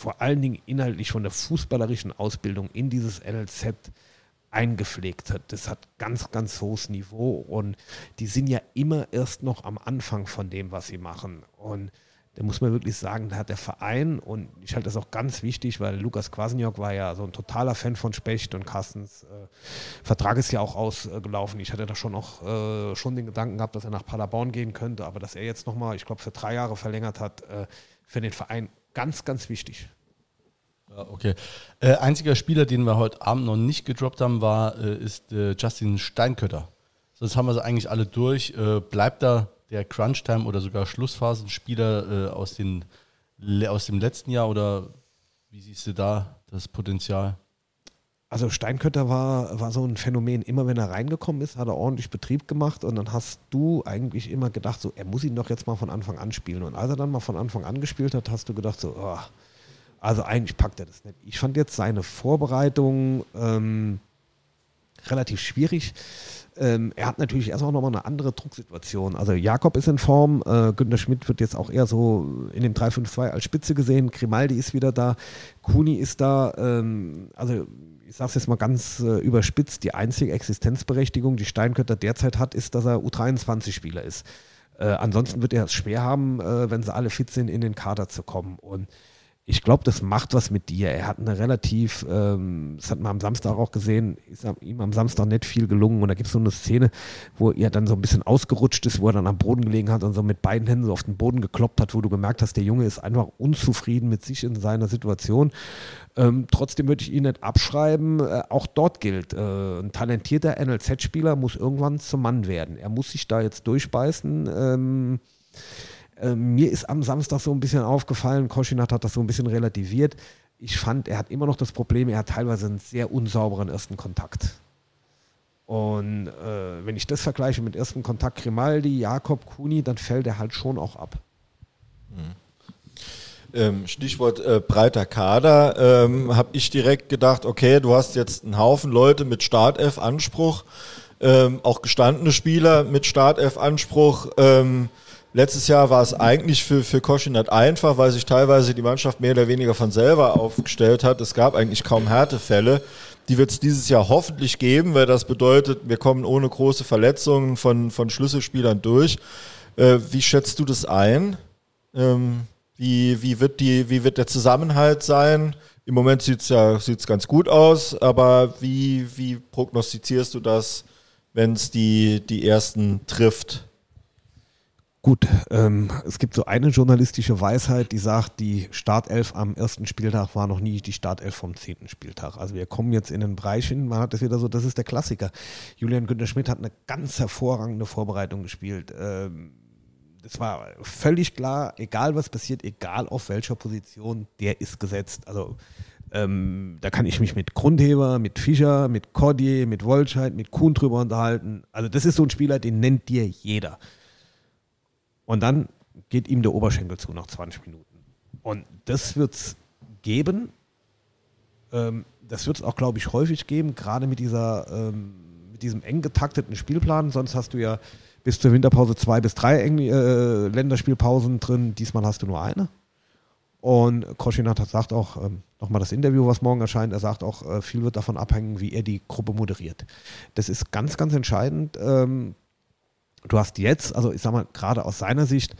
vor allen Dingen inhaltlich von der fußballerischen Ausbildung in dieses NLZ eingepflegt hat. Das hat ganz, ganz hohes Niveau und die sind ja immer erst noch am Anfang von dem, was sie machen. Und da muss man wirklich sagen, da hat der Verein und ich halte das auch ganz wichtig, weil Lukas Kwasniok war ja so ein totaler Fan von Specht und Carstens äh, Vertrag ist ja auch ausgelaufen. Ich hatte da schon auch äh, schon den Gedanken gehabt, dass er nach Paderborn gehen könnte, aber dass er jetzt nochmal, ich glaube, für drei Jahre verlängert hat, äh, für den Verein ganz, ganz wichtig. Ja, okay. Äh, einziger Spieler, den wir heute Abend noch nicht gedroppt haben, war, äh, ist äh, Justin Steinkötter. Sonst haben wir sie eigentlich alle durch. Äh, bleibt da der Crunch-Time oder sogar Schlussphasenspieler äh, aus, den, aus dem letzten Jahr oder wie siehst du da das Potenzial? Also Steinkötter war, war so ein Phänomen. Immer wenn er reingekommen ist, hat er ordentlich Betrieb gemacht und dann hast du eigentlich immer gedacht, so, er muss ihn doch jetzt mal von Anfang an spielen. Und als er dann mal von Anfang an gespielt hat, hast du gedacht, so, oh, also eigentlich packt er das nicht. Ich fand jetzt seine Vorbereitung ähm, relativ schwierig. Ähm, er hat natürlich erst auch nochmal eine andere Drucksituation. Also Jakob ist in Form, äh, Günter Schmidt wird jetzt auch eher so in dem 3-5-2 als Spitze gesehen, Grimaldi ist wieder da, Kuni ist da, ähm, also ich sage es jetzt mal ganz äh, überspitzt, die einzige Existenzberechtigung, die Steinkötter derzeit hat, ist, dass er U23-Spieler ist. Äh, ansonsten wird er es schwer haben, äh, wenn sie alle fit sind, in den Kader zu kommen. Und ich glaube, das macht was mit dir. Er hat eine relativ, ähm, das hat man am Samstag auch gesehen, ist ihm am Samstag nicht viel gelungen. Und da gibt es so eine Szene, wo er dann so ein bisschen ausgerutscht ist, wo er dann am Boden gelegen hat und so mit beiden Händen so auf den Boden gekloppt hat, wo du gemerkt hast, der Junge ist einfach unzufrieden mit sich in seiner Situation. Ähm, trotzdem würde ich ihn nicht abschreiben. Äh, auch dort gilt, äh, ein talentierter NLZ-Spieler muss irgendwann zum Mann werden. Er muss sich da jetzt durchbeißen. Ähm, äh, mir ist am Samstag so ein bisschen aufgefallen, Koschinat hat das so ein bisschen relativiert. Ich fand, er hat immer noch das Problem, er hat teilweise einen sehr unsauberen ersten Kontakt. Und äh, wenn ich das vergleiche mit ersten Kontakt Grimaldi, Jakob, Kuni, dann fällt er halt schon auch ab. Ähm, Stichwort äh, breiter Kader, ähm, habe ich direkt gedacht, okay, du hast jetzt einen Haufen Leute mit Startelf-Anspruch, ähm, auch gestandene Spieler mit Startelf-Anspruch. Ähm, letztes Jahr war es eigentlich für, für Koschinat einfach, weil sich teilweise die Mannschaft mehr oder weniger von selber aufgestellt hat. Es gab eigentlich kaum Härtefälle. Die wird es dieses Jahr hoffentlich geben, weil das bedeutet, wir kommen ohne große Verletzungen von, von Schlüsselspielern durch. Äh, wie schätzt du das ein? Ähm, wie, wie, wird die, wie wird der Zusammenhalt sein? Im Moment sieht es ja sieht's ganz gut aus, aber wie, wie prognostizierst du das, wenn es die, die ersten trifft? Gut, ähm, es gibt so eine journalistische Weisheit, die sagt, die Startelf am ersten Spieltag war noch nie die Startelf vom zehnten Spieltag. Also wir kommen jetzt in den Bereich hin, man hat das wieder so, das ist der Klassiker. Julian Günther Schmidt hat eine ganz hervorragende Vorbereitung gespielt. Ähm, das war völlig klar, egal was passiert, egal auf welcher Position, der ist gesetzt. Also ähm, da kann ich mich mit Grundheber, mit Fischer, mit Cordier, mit Wolscheid, mit Kuhn drüber unterhalten. Also das ist so ein Spieler, den nennt dir jeder. Und dann geht ihm der Oberschenkel zu nach 20 Minuten. Und das wird es geben. Ähm, das wird es auch, glaube ich, häufig geben, gerade mit, ähm, mit diesem eng getakteten Spielplan. Sonst hast du ja bis zur Winterpause zwei bis drei Engl äh, Länderspielpausen drin. Diesmal hast du nur eine. Und Koschinat sagt auch, ähm, nochmal das Interview, was morgen erscheint, er sagt auch, äh, viel wird davon abhängen, wie er die Gruppe moderiert. Das ist ganz, ganz entscheidend. Ähm, du hast jetzt, also ich sag mal, gerade aus seiner Sicht,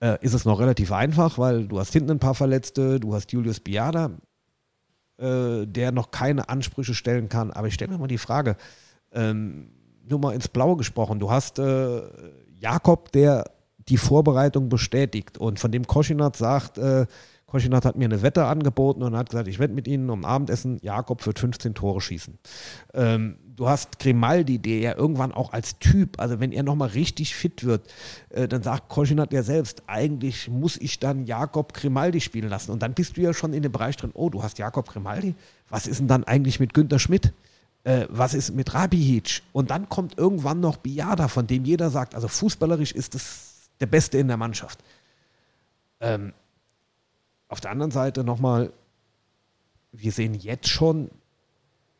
äh, ist es noch relativ einfach, weil du hast hinten ein paar Verletzte, du hast Julius Biada, äh, der noch keine Ansprüche stellen kann. Aber ich stelle mir mal die Frage, ähm, nur mal ins Blaue gesprochen, du hast äh, Jakob, der die Vorbereitung bestätigt und von dem Koschinat sagt, äh, Koschinat hat mir eine Wette angeboten und hat gesagt, ich wette mit Ihnen um Abendessen, Jakob wird 15 Tore schießen. Ähm, du hast Grimaldi, der ja irgendwann auch als Typ, also wenn er nochmal richtig fit wird, äh, dann sagt Koschinat ja selbst, eigentlich muss ich dann Jakob Grimaldi spielen lassen. Und dann bist du ja schon in dem Bereich drin, oh, du hast Jakob Grimaldi, was ist denn dann eigentlich mit Günter Schmidt? Äh, was ist mit Rabihic? Und dann kommt irgendwann noch Biada, von dem jeder sagt, also fußballerisch ist es der Beste in der Mannschaft. Ähm, auf der anderen Seite nochmal, wir sehen jetzt schon,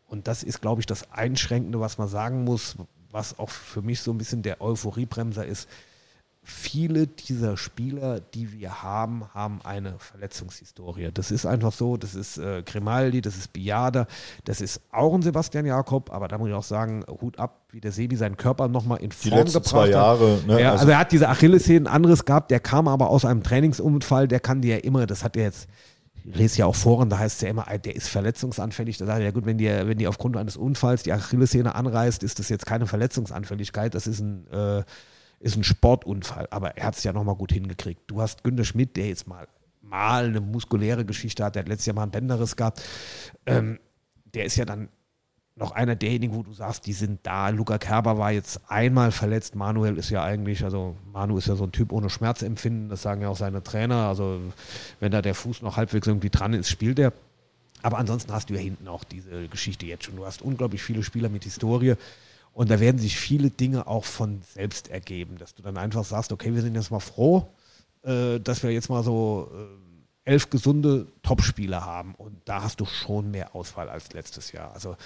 und das ist, glaube ich, das Einschränkende, was man sagen muss, was auch für mich so ein bisschen der Euphoriebremser ist. Viele dieser Spieler, die wir haben, haben eine Verletzungshistorie. Das ist einfach so. Das ist äh, Grimaldi, das ist Biada, das ist auch ein Sebastian Jakob. Aber da muss ich auch sagen, Hut ab, wie der Sebi seinen Körper nochmal in Die Form letzten gebracht zwei hat. Jahre. Ne? Ja, also, also, er hat diese Achillessehnen anderes gehabt, der kam aber aus einem Trainingsunfall, der kann dir ja immer, das hat er jetzt, ich lese ja auch Foren, da heißt es ja immer, der ist verletzungsanfällig. Da sagt er, ja gut, wenn die, wenn die aufgrund eines Unfalls die Achillessehne anreißt, ist das jetzt keine Verletzungsanfälligkeit, das ist ein, äh, ist ein Sportunfall. Aber er hat es ja nochmal gut hingekriegt. Du hast Günter Schmidt, der jetzt mal, mal eine muskuläre Geschichte hat, der hat letztes Jahr mal ein Bänderriss gehabt. Ähm, der ist ja dann noch einer derjenigen, wo du sagst, die sind da. Luca Kerber war jetzt einmal verletzt. Manuel ist ja eigentlich, also Manu ist ja so ein Typ ohne Schmerzempfinden. Das sagen ja auch seine Trainer. Also wenn da der Fuß noch halbwegs irgendwie dran ist, spielt er. Aber ansonsten hast du ja hinten auch diese Geschichte jetzt schon. Du hast unglaublich viele Spieler mit Historie. Und da werden sich viele Dinge auch von selbst ergeben, dass du dann einfach sagst, okay, wir sind jetzt mal froh, äh, dass wir jetzt mal so äh, elf gesunde Topspieler haben. Und da hast du schon mehr Auswahl als letztes Jahr. Also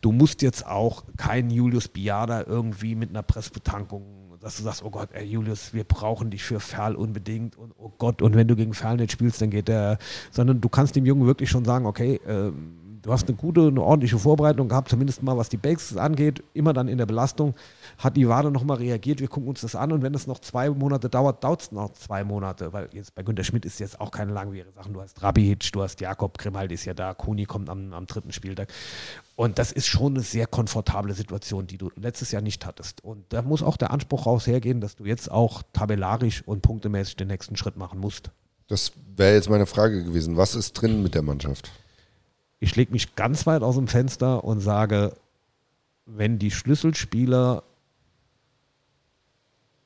du musst jetzt auch keinen Julius Biada irgendwie mit einer Pressbetankung, dass du sagst, oh Gott, ey Julius, wir brauchen dich für Ferl unbedingt und oh Gott, und wenn du gegen Ferl nicht spielst, dann geht der, sondern du kannst dem Jungen wirklich schon sagen, okay, ähm, du hast eine gute, eine ordentliche Vorbereitung gehabt, zumindest mal was die Basics angeht, immer dann in der Belastung, hat die Wade nochmal reagiert, wir gucken uns das an und wenn es noch zwei Monate dauert, dauert es noch zwei Monate, weil jetzt bei Günter Schmidt ist jetzt auch keine langwierige Sache. Du hast Rabihic, du hast Jakob, Grimaldi ist ja da, Kuni kommt am, am dritten Spieltag. Und das ist schon eine sehr komfortable Situation, die du letztes Jahr nicht hattest. Und da muss auch der Anspruch raus hergehen, dass du jetzt auch tabellarisch und punktemäßig den nächsten Schritt machen musst. Das wäre jetzt meine Frage gewesen. Was ist drin mit der Mannschaft? Ich lege mich ganz weit aus dem Fenster und sage, wenn die Schlüsselspieler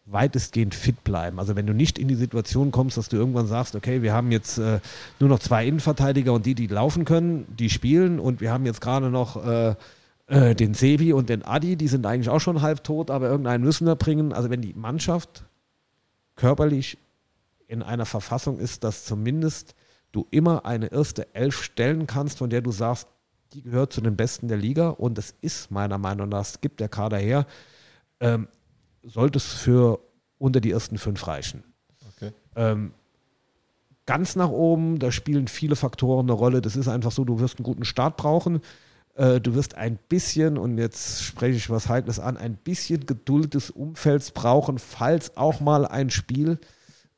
weitestgehend fit bleiben. Also wenn du nicht in die Situation kommst, dass du irgendwann sagst, okay, wir haben jetzt äh, nur noch zwei Innenverteidiger und die, die laufen können, die spielen und wir haben jetzt gerade noch äh, äh, den Sebi und den Adi, die sind eigentlich auch schon halb tot, aber irgendeinen müssen wir bringen. Also wenn die Mannschaft körperlich in einer Verfassung ist, dass zumindest du immer eine erste Elf stellen kannst, von der du sagst, die gehört zu den Besten der Liga und das ist meiner Meinung nach, das gibt der Kader her, ähm, sollte es für unter die ersten fünf reichen. Okay. Ähm, ganz nach oben, da spielen viele Faktoren eine Rolle. Das ist einfach so, du wirst einen guten Start brauchen. Äh, du wirst ein bisschen, und jetzt spreche ich was Heikles an, ein bisschen Geduld des Umfelds brauchen, falls auch mal ein Spiel,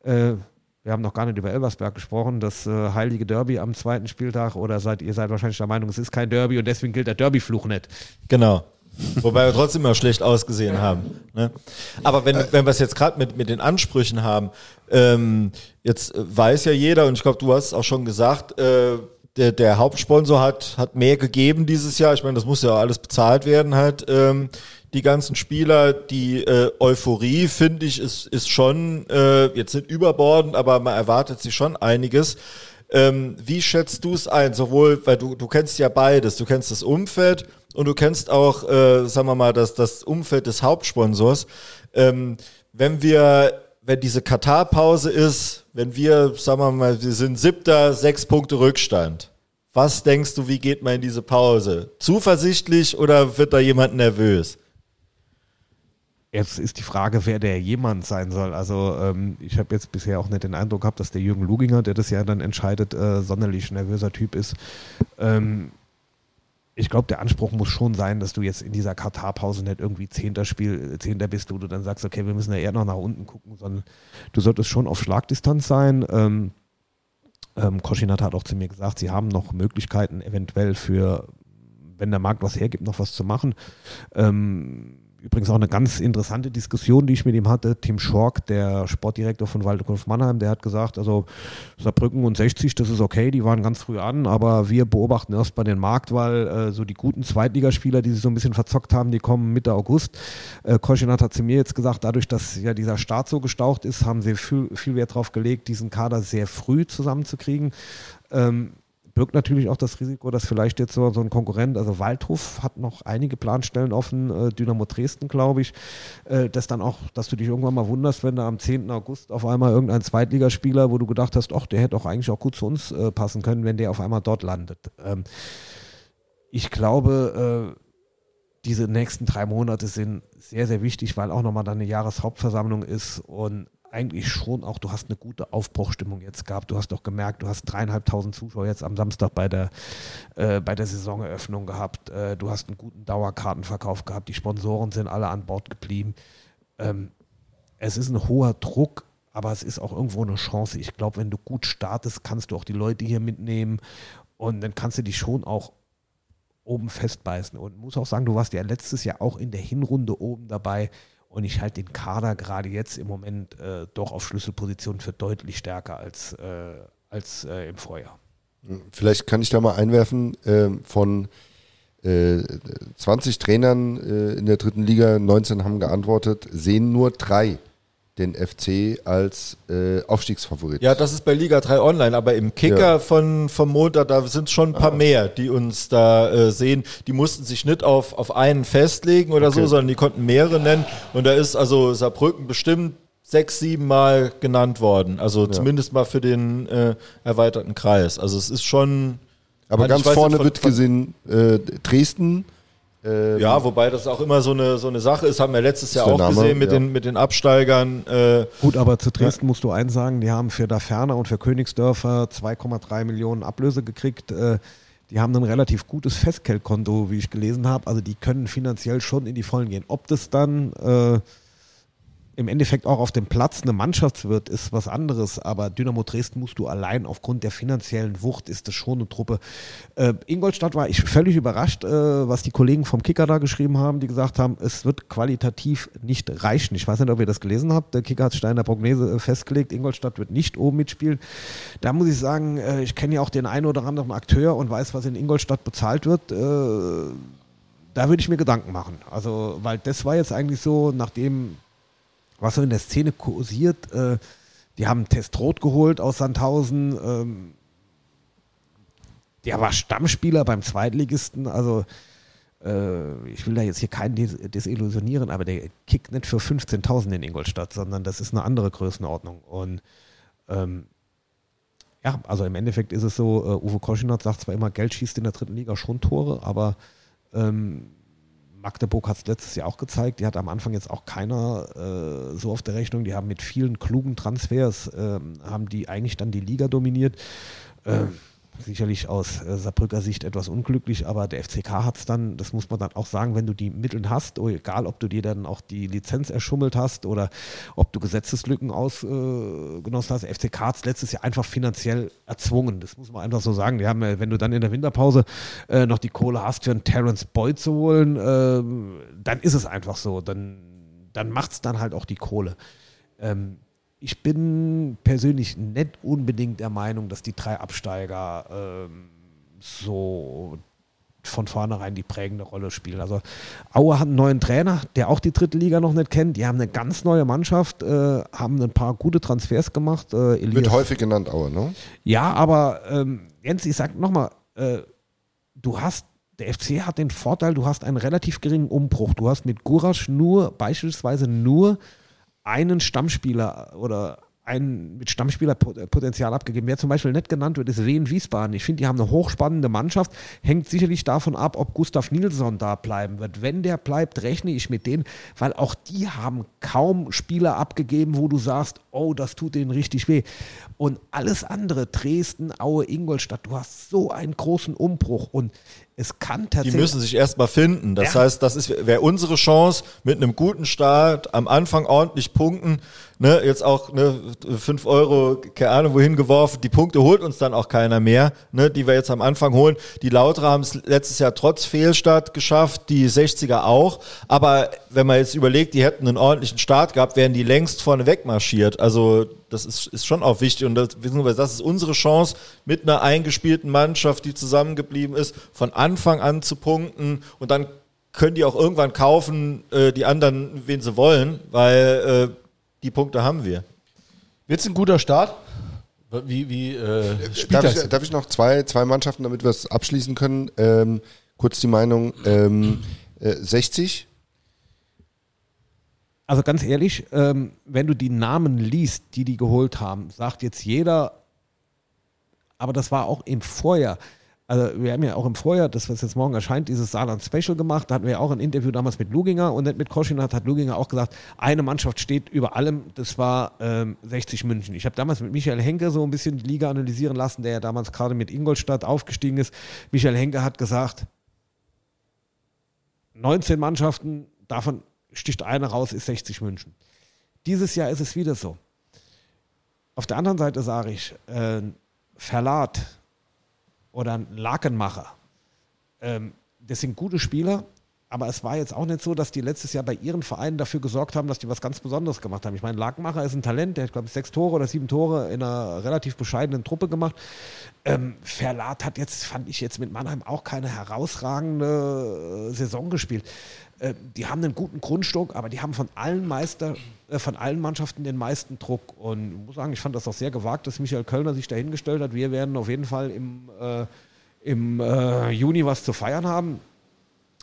äh, wir haben noch gar nicht über Elversberg gesprochen, das äh, heilige Derby am zweiten Spieltag, oder seid ihr seid wahrscheinlich der Meinung, es ist kein Derby und deswegen gilt der Derbyfluch nicht. Genau. Wobei wir trotzdem immer schlecht ausgesehen haben. Ne? Aber wenn, wenn wir es jetzt gerade mit, mit den Ansprüchen haben, ähm, jetzt weiß ja jeder, und ich glaube, du hast es auch schon gesagt, äh, der, der Hauptsponsor hat, hat mehr gegeben dieses Jahr. Ich meine, das muss ja alles bezahlt werden halt. Ähm, die ganzen Spieler, die äh, Euphorie, finde ich, ist, ist schon äh, jetzt nicht überbordend, aber man erwartet sich schon einiges. Ähm, wie schätzt du es ein? Sowohl, weil du, du kennst ja beides, du kennst das Umfeld und du kennst auch, äh, sagen wir mal, das, das Umfeld des Hauptsponsors. Ähm, wenn wir, wenn diese Katar-Pause ist, wenn wir, sagen wir mal, wir sind siebter, sechs Punkte Rückstand. Was denkst du, wie geht man in diese Pause? Zuversichtlich oder wird da jemand nervös? Jetzt ist die Frage, wer der jemand sein soll. Also ähm, ich habe jetzt bisher auch nicht den Eindruck gehabt, dass der Jürgen Luginger, der das ja dann entscheidet, äh, sonderlich nervöser Typ ist. Ähm, ich glaube, der Anspruch muss schon sein, dass du jetzt in dieser Katar-Pause nicht irgendwie Zehnter Spiel, Zehnter bist, wo du dann sagst, okay, wir müssen ja eher noch nach unten gucken, sondern du solltest schon auf Schlagdistanz sein. Ähm, ähm, Koschinat hat auch zu mir gesagt, sie haben noch Möglichkeiten, eventuell für, wenn der Markt was hergibt, noch was zu machen. Ähm, übrigens auch eine ganz interessante Diskussion, die ich mit ihm hatte. Tim Schork, der Sportdirektor von Waldhof Mannheim, der hat gesagt, also Saarbrücken und 60, das ist okay, die waren ganz früh an, aber wir beobachten erst bei den Markt, weil äh, so die guten Zweitligaspieler, die sich so ein bisschen verzockt haben, die kommen Mitte August. Äh, Koschinat hat zu mir jetzt gesagt, dadurch, dass ja dieser Start so gestaucht ist, haben sie viel, viel Wert darauf gelegt, diesen Kader sehr früh zusammenzukriegen. Ähm, birgt natürlich auch das Risiko, dass vielleicht jetzt so, so ein Konkurrent, also Waldhof hat noch einige Planstellen offen, äh, Dynamo Dresden, glaube ich, äh, dass dann auch, dass du dich irgendwann mal wunderst, wenn da am 10. August auf einmal irgendein Zweitligaspieler, wo du gedacht hast, ach, der hätte auch eigentlich auch gut zu uns äh, passen können, wenn der auf einmal dort landet. Ähm, ich glaube, diese nächsten drei Monate sind sehr, sehr wichtig, weil auch nochmal dann eine Jahreshauptversammlung ist und eigentlich schon auch, du hast eine gute Aufbruchstimmung jetzt gehabt. Du hast doch gemerkt, du hast dreieinhalbtausend Zuschauer jetzt am Samstag bei der, äh, bei der Saisoneröffnung gehabt. Äh, du hast einen guten Dauerkartenverkauf gehabt. Die Sponsoren sind alle an Bord geblieben. Ähm, es ist ein hoher Druck, aber es ist auch irgendwo eine Chance. Ich glaube, wenn du gut startest, kannst du auch die Leute hier mitnehmen und dann kannst du dich schon auch oben festbeißen. Und muss auch sagen, du warst ja letztes Jahr auch in der Hinrunde oben dabei. Und ich halte den Kader gerade jetzt im Moment äh, doch auf Schlüsselpositionen für deutlich stärker als, äh, als äh, im Vorjahr. Vielleicht kann ich da mal einwerfen, äh, von äh, 20 Trainern äh, in der dritten Liga, 19 haben geantwortet, sehen nur drei den FC als äh, Aufstiegsfavorit. Ja, das ist bei Liga 3 online, aber im Kicker Ja. von, vom Montag, da sind schon ein paar mehr, die uns da äh, sehen. Die mussten sich nicht auf, auf einen festlegen oder so, Okay. sondern die konnten mehrere nennen. Und da ist also Saarbrücken bestimmt sechs, sieben Mal genannt worden. Also zumindest mal für den äh, erweiterten Kreis. Also es ist schon. Aber ganz vorne von- wird gesehen äh, Dresden. Ähm, Ja, wobei das auch immer so eine, so eine Sache ist, haben wir letztes Jahr auch Name, gesehen mit, ja. den, mit den Absteigern. Äh, Gut, aber zu Dresden musst du eins sagen, die haben für Daferner und für Königsdörfer 2,3 Millionen Ablöse gekriegt. Äh, Die haben ein relativ gutes Festgeldkonto, wie ich gelesen habe. Also die können finanziell schon in die Vollen gehen. Ob das dann äh, im Endeffekt auch auf dem Platz eine Mannschaftswirt ist was anderes, aber Dynamo Dresden musst du allein aufgrund der finanziellen Wucht ist das schon eine Truppe. Äh, Ingolstadt war ich völlig überrascht, äh, was die Kollegen vom Kicker da geschrieben haben, die gesagt haben, es wird qualitativ nicht reichen. Ich weiß nicht, ob ihr das gelesen habt. Der Kicker hat Steiner Prognose äh, festgelegt, Ingolstadt wird nicht oben mitspielen. Da muss ich sagen, äh, ich kenne ja auch den einen oder anderen Akteur und weiß, was in Ingolstadt bezahlt wird. Äh, da würde ich mir Gedanken machen. Also, weil das war jetzt eigentlich so, nachdem was so in der Szene kursiert. Äh, die haben Testrot geholt aus Sandhausen. Ähm, der war Stammspieler beim Zweitligisten. Also äh, ich will da jetzt hier keinen des desillusionieren, aber der kickt nicht für 15.000 in Ingolstadt, sondern das ist eine andere Größenordnung. Und ähm, ja, also im Endeffekt ist es so, äh, Uwe Koschinat sagt zwar immer, Geld schießt in der dritten Liga schon Tore, aber ähm, Magdeburg hat es letztes Jahr auch gezeigt. Die hat am Anfang jetzt auch keiner äh, so auf der Rechnung. Die haben mit vielen klugen Transfers, ähm, haben die eigentlich dann die Liga dominiert. Ähm, sicherlich aus äh, Saarbrücker Sicht etwas unglücklich, aber der FCK hat es dann, das muss man dann auch sagen, wenn du die Mittel hast, oh, egal ob du dir dann auch die Lizenz erschummelt hast oder ob du Gesetzeslücken ausgenossen hast, der FCK hat es letztes Jahr einfach finanziell erzwungen. Das muss man einfach so sagen. Die haben, ja, wenn du dann in der Winterpause äh, noch die Kohle hast, für einen Terence Boyd zu holen, ähm, dann ist es einfach so. Dann, dann macht es dann halt auch die Kohle. Ähm, ich bin persönlich nicht unbedingt der Meinung, dass die drei Absteiger ähm, so von vornherein die prägende Rolle spielen. Also Aue hat einen neuen Trainer, der auch die dritte Liga noch nicht kennt. Die haben eine ganz neue Mannschaft, äh, haben ein paar gute Transfers gemacht. Äh, Wird häufig genannt, Aue, ne? ja, aber ähm, Jens, ich sag nochmal, äh, du hast, der FC hat den Vorteil, du hast einen relativ geringen Umbruch. Du hast mit Gurasch nur, beispielsweise nur einen Stammspieler oder einen mit Stammspielerpotenzial abgegeben. Wer zum Beispiel nicht genannt wird, ist Wien Wiesbaden. Ich finde, die haben eine hochspannende Mannschaft. Hängt sicherlich davon ab, ob Gustav Nilsson da bleiben wird. Wenn der bleibt, rechne ich mit denen, weil auch die haben kaum Spieler abgegeben, wo du sagst, oh, das tut denen richtig weh. Und alles andere, Dresden, Aue, Ingolstadt, du hast so einen großen Umbruch und es kann Die tatsächlich. müssen sich erstmal finden. Das Ja. heißt, das wäre unsere Chance mit einem guten Start am Anfang ordentlich punkten. Ne, jetzt auch ne, 5 Euro, keine Ahnung, wohin geworfen. Die Punkte holt uns dann auch keiner mehr, ne, die wir jetzt am Anfang holen. Die Lauter haben es letztes Jahr trotz Fehlstart geschafft, die 60er auch. Aber wenn man jetzt überlegt, die hätten einen ordentlichen Start gehabt, wären die längst vorne wegmarschiert. Also das ist, ist schon auch wichtig und das, das ist unsere Chance, mit einer eingespielten Mannschaft, die zusammengeblieben ist, von Anfang an zu punkten und dann können die auch irgendwann kaufen, äh, die anderen, wen sie wollen, weil äh, die Punkte haben wir. Wird es ein guter Start? Wie, wie äh, spielt Darf das? ich, darf ich noch zwei, zwei Mannschaften, damit wir es abschließen können? Ähm, kurz die Meinung. Ähm, äh, 60? Also ganz ehrlich, ähm, wenn du die Namen liest, die die geholt haben, sagt jetzt jeder, aber das war auch im Vorjahr. Also wir haben ja auch im Vorjahr, das was jetzt morgen erscheint, dieses Saarland Special gemacht. Da hatten wir ja auch ein Interview damals mit Luginger und nicht mit Koschinat hat Luginger auch gesagt, eine Mannschaft steht über allem, das war ähm, 60 München. Ich habe damals mit Michael Henke so ein bisschen die Liga analysieren lassen, der ja damals gerade mit Ingolstadt aufgestiegen ist. Michael Henke hat gesagt, 19 Mannschaften, davon sticht eine raus, ist 60 München. Dieses Jahr ist es wieder so. Auf der anderen Seite sage ich, äh, Verlat oder ein Lakenmacher, ähm, das sind gute Spieler, aber es war jetzt auch nicht so, dass die letztes Jahr bei ihren Vereinen dafür gesorgt haben, dass die was ganz Besonderes gemacht haben. Ich meine, Lakenmacher ist ein Talent, der hat, glaube ich, sechs Tore oder sieben Tore in einer relativ bescheidenen Truppe gemacht. Ähm, Verlat hat jetzt, fand ich jetzt mit Mannheim auch keine herausragende äh, Saison gespielt. Äh, die haben einen guten Grundstock, aber die haben von allen Meister, äh, von allen Mannschaften den meisten Druck. Und ich muss sagen, ich fand das auch sehr gewagt, dass Michael Kölner sich dahingestellt hat. Wir werden auf jeden Fall im, äh, im äh, Juni was zu feiern haben.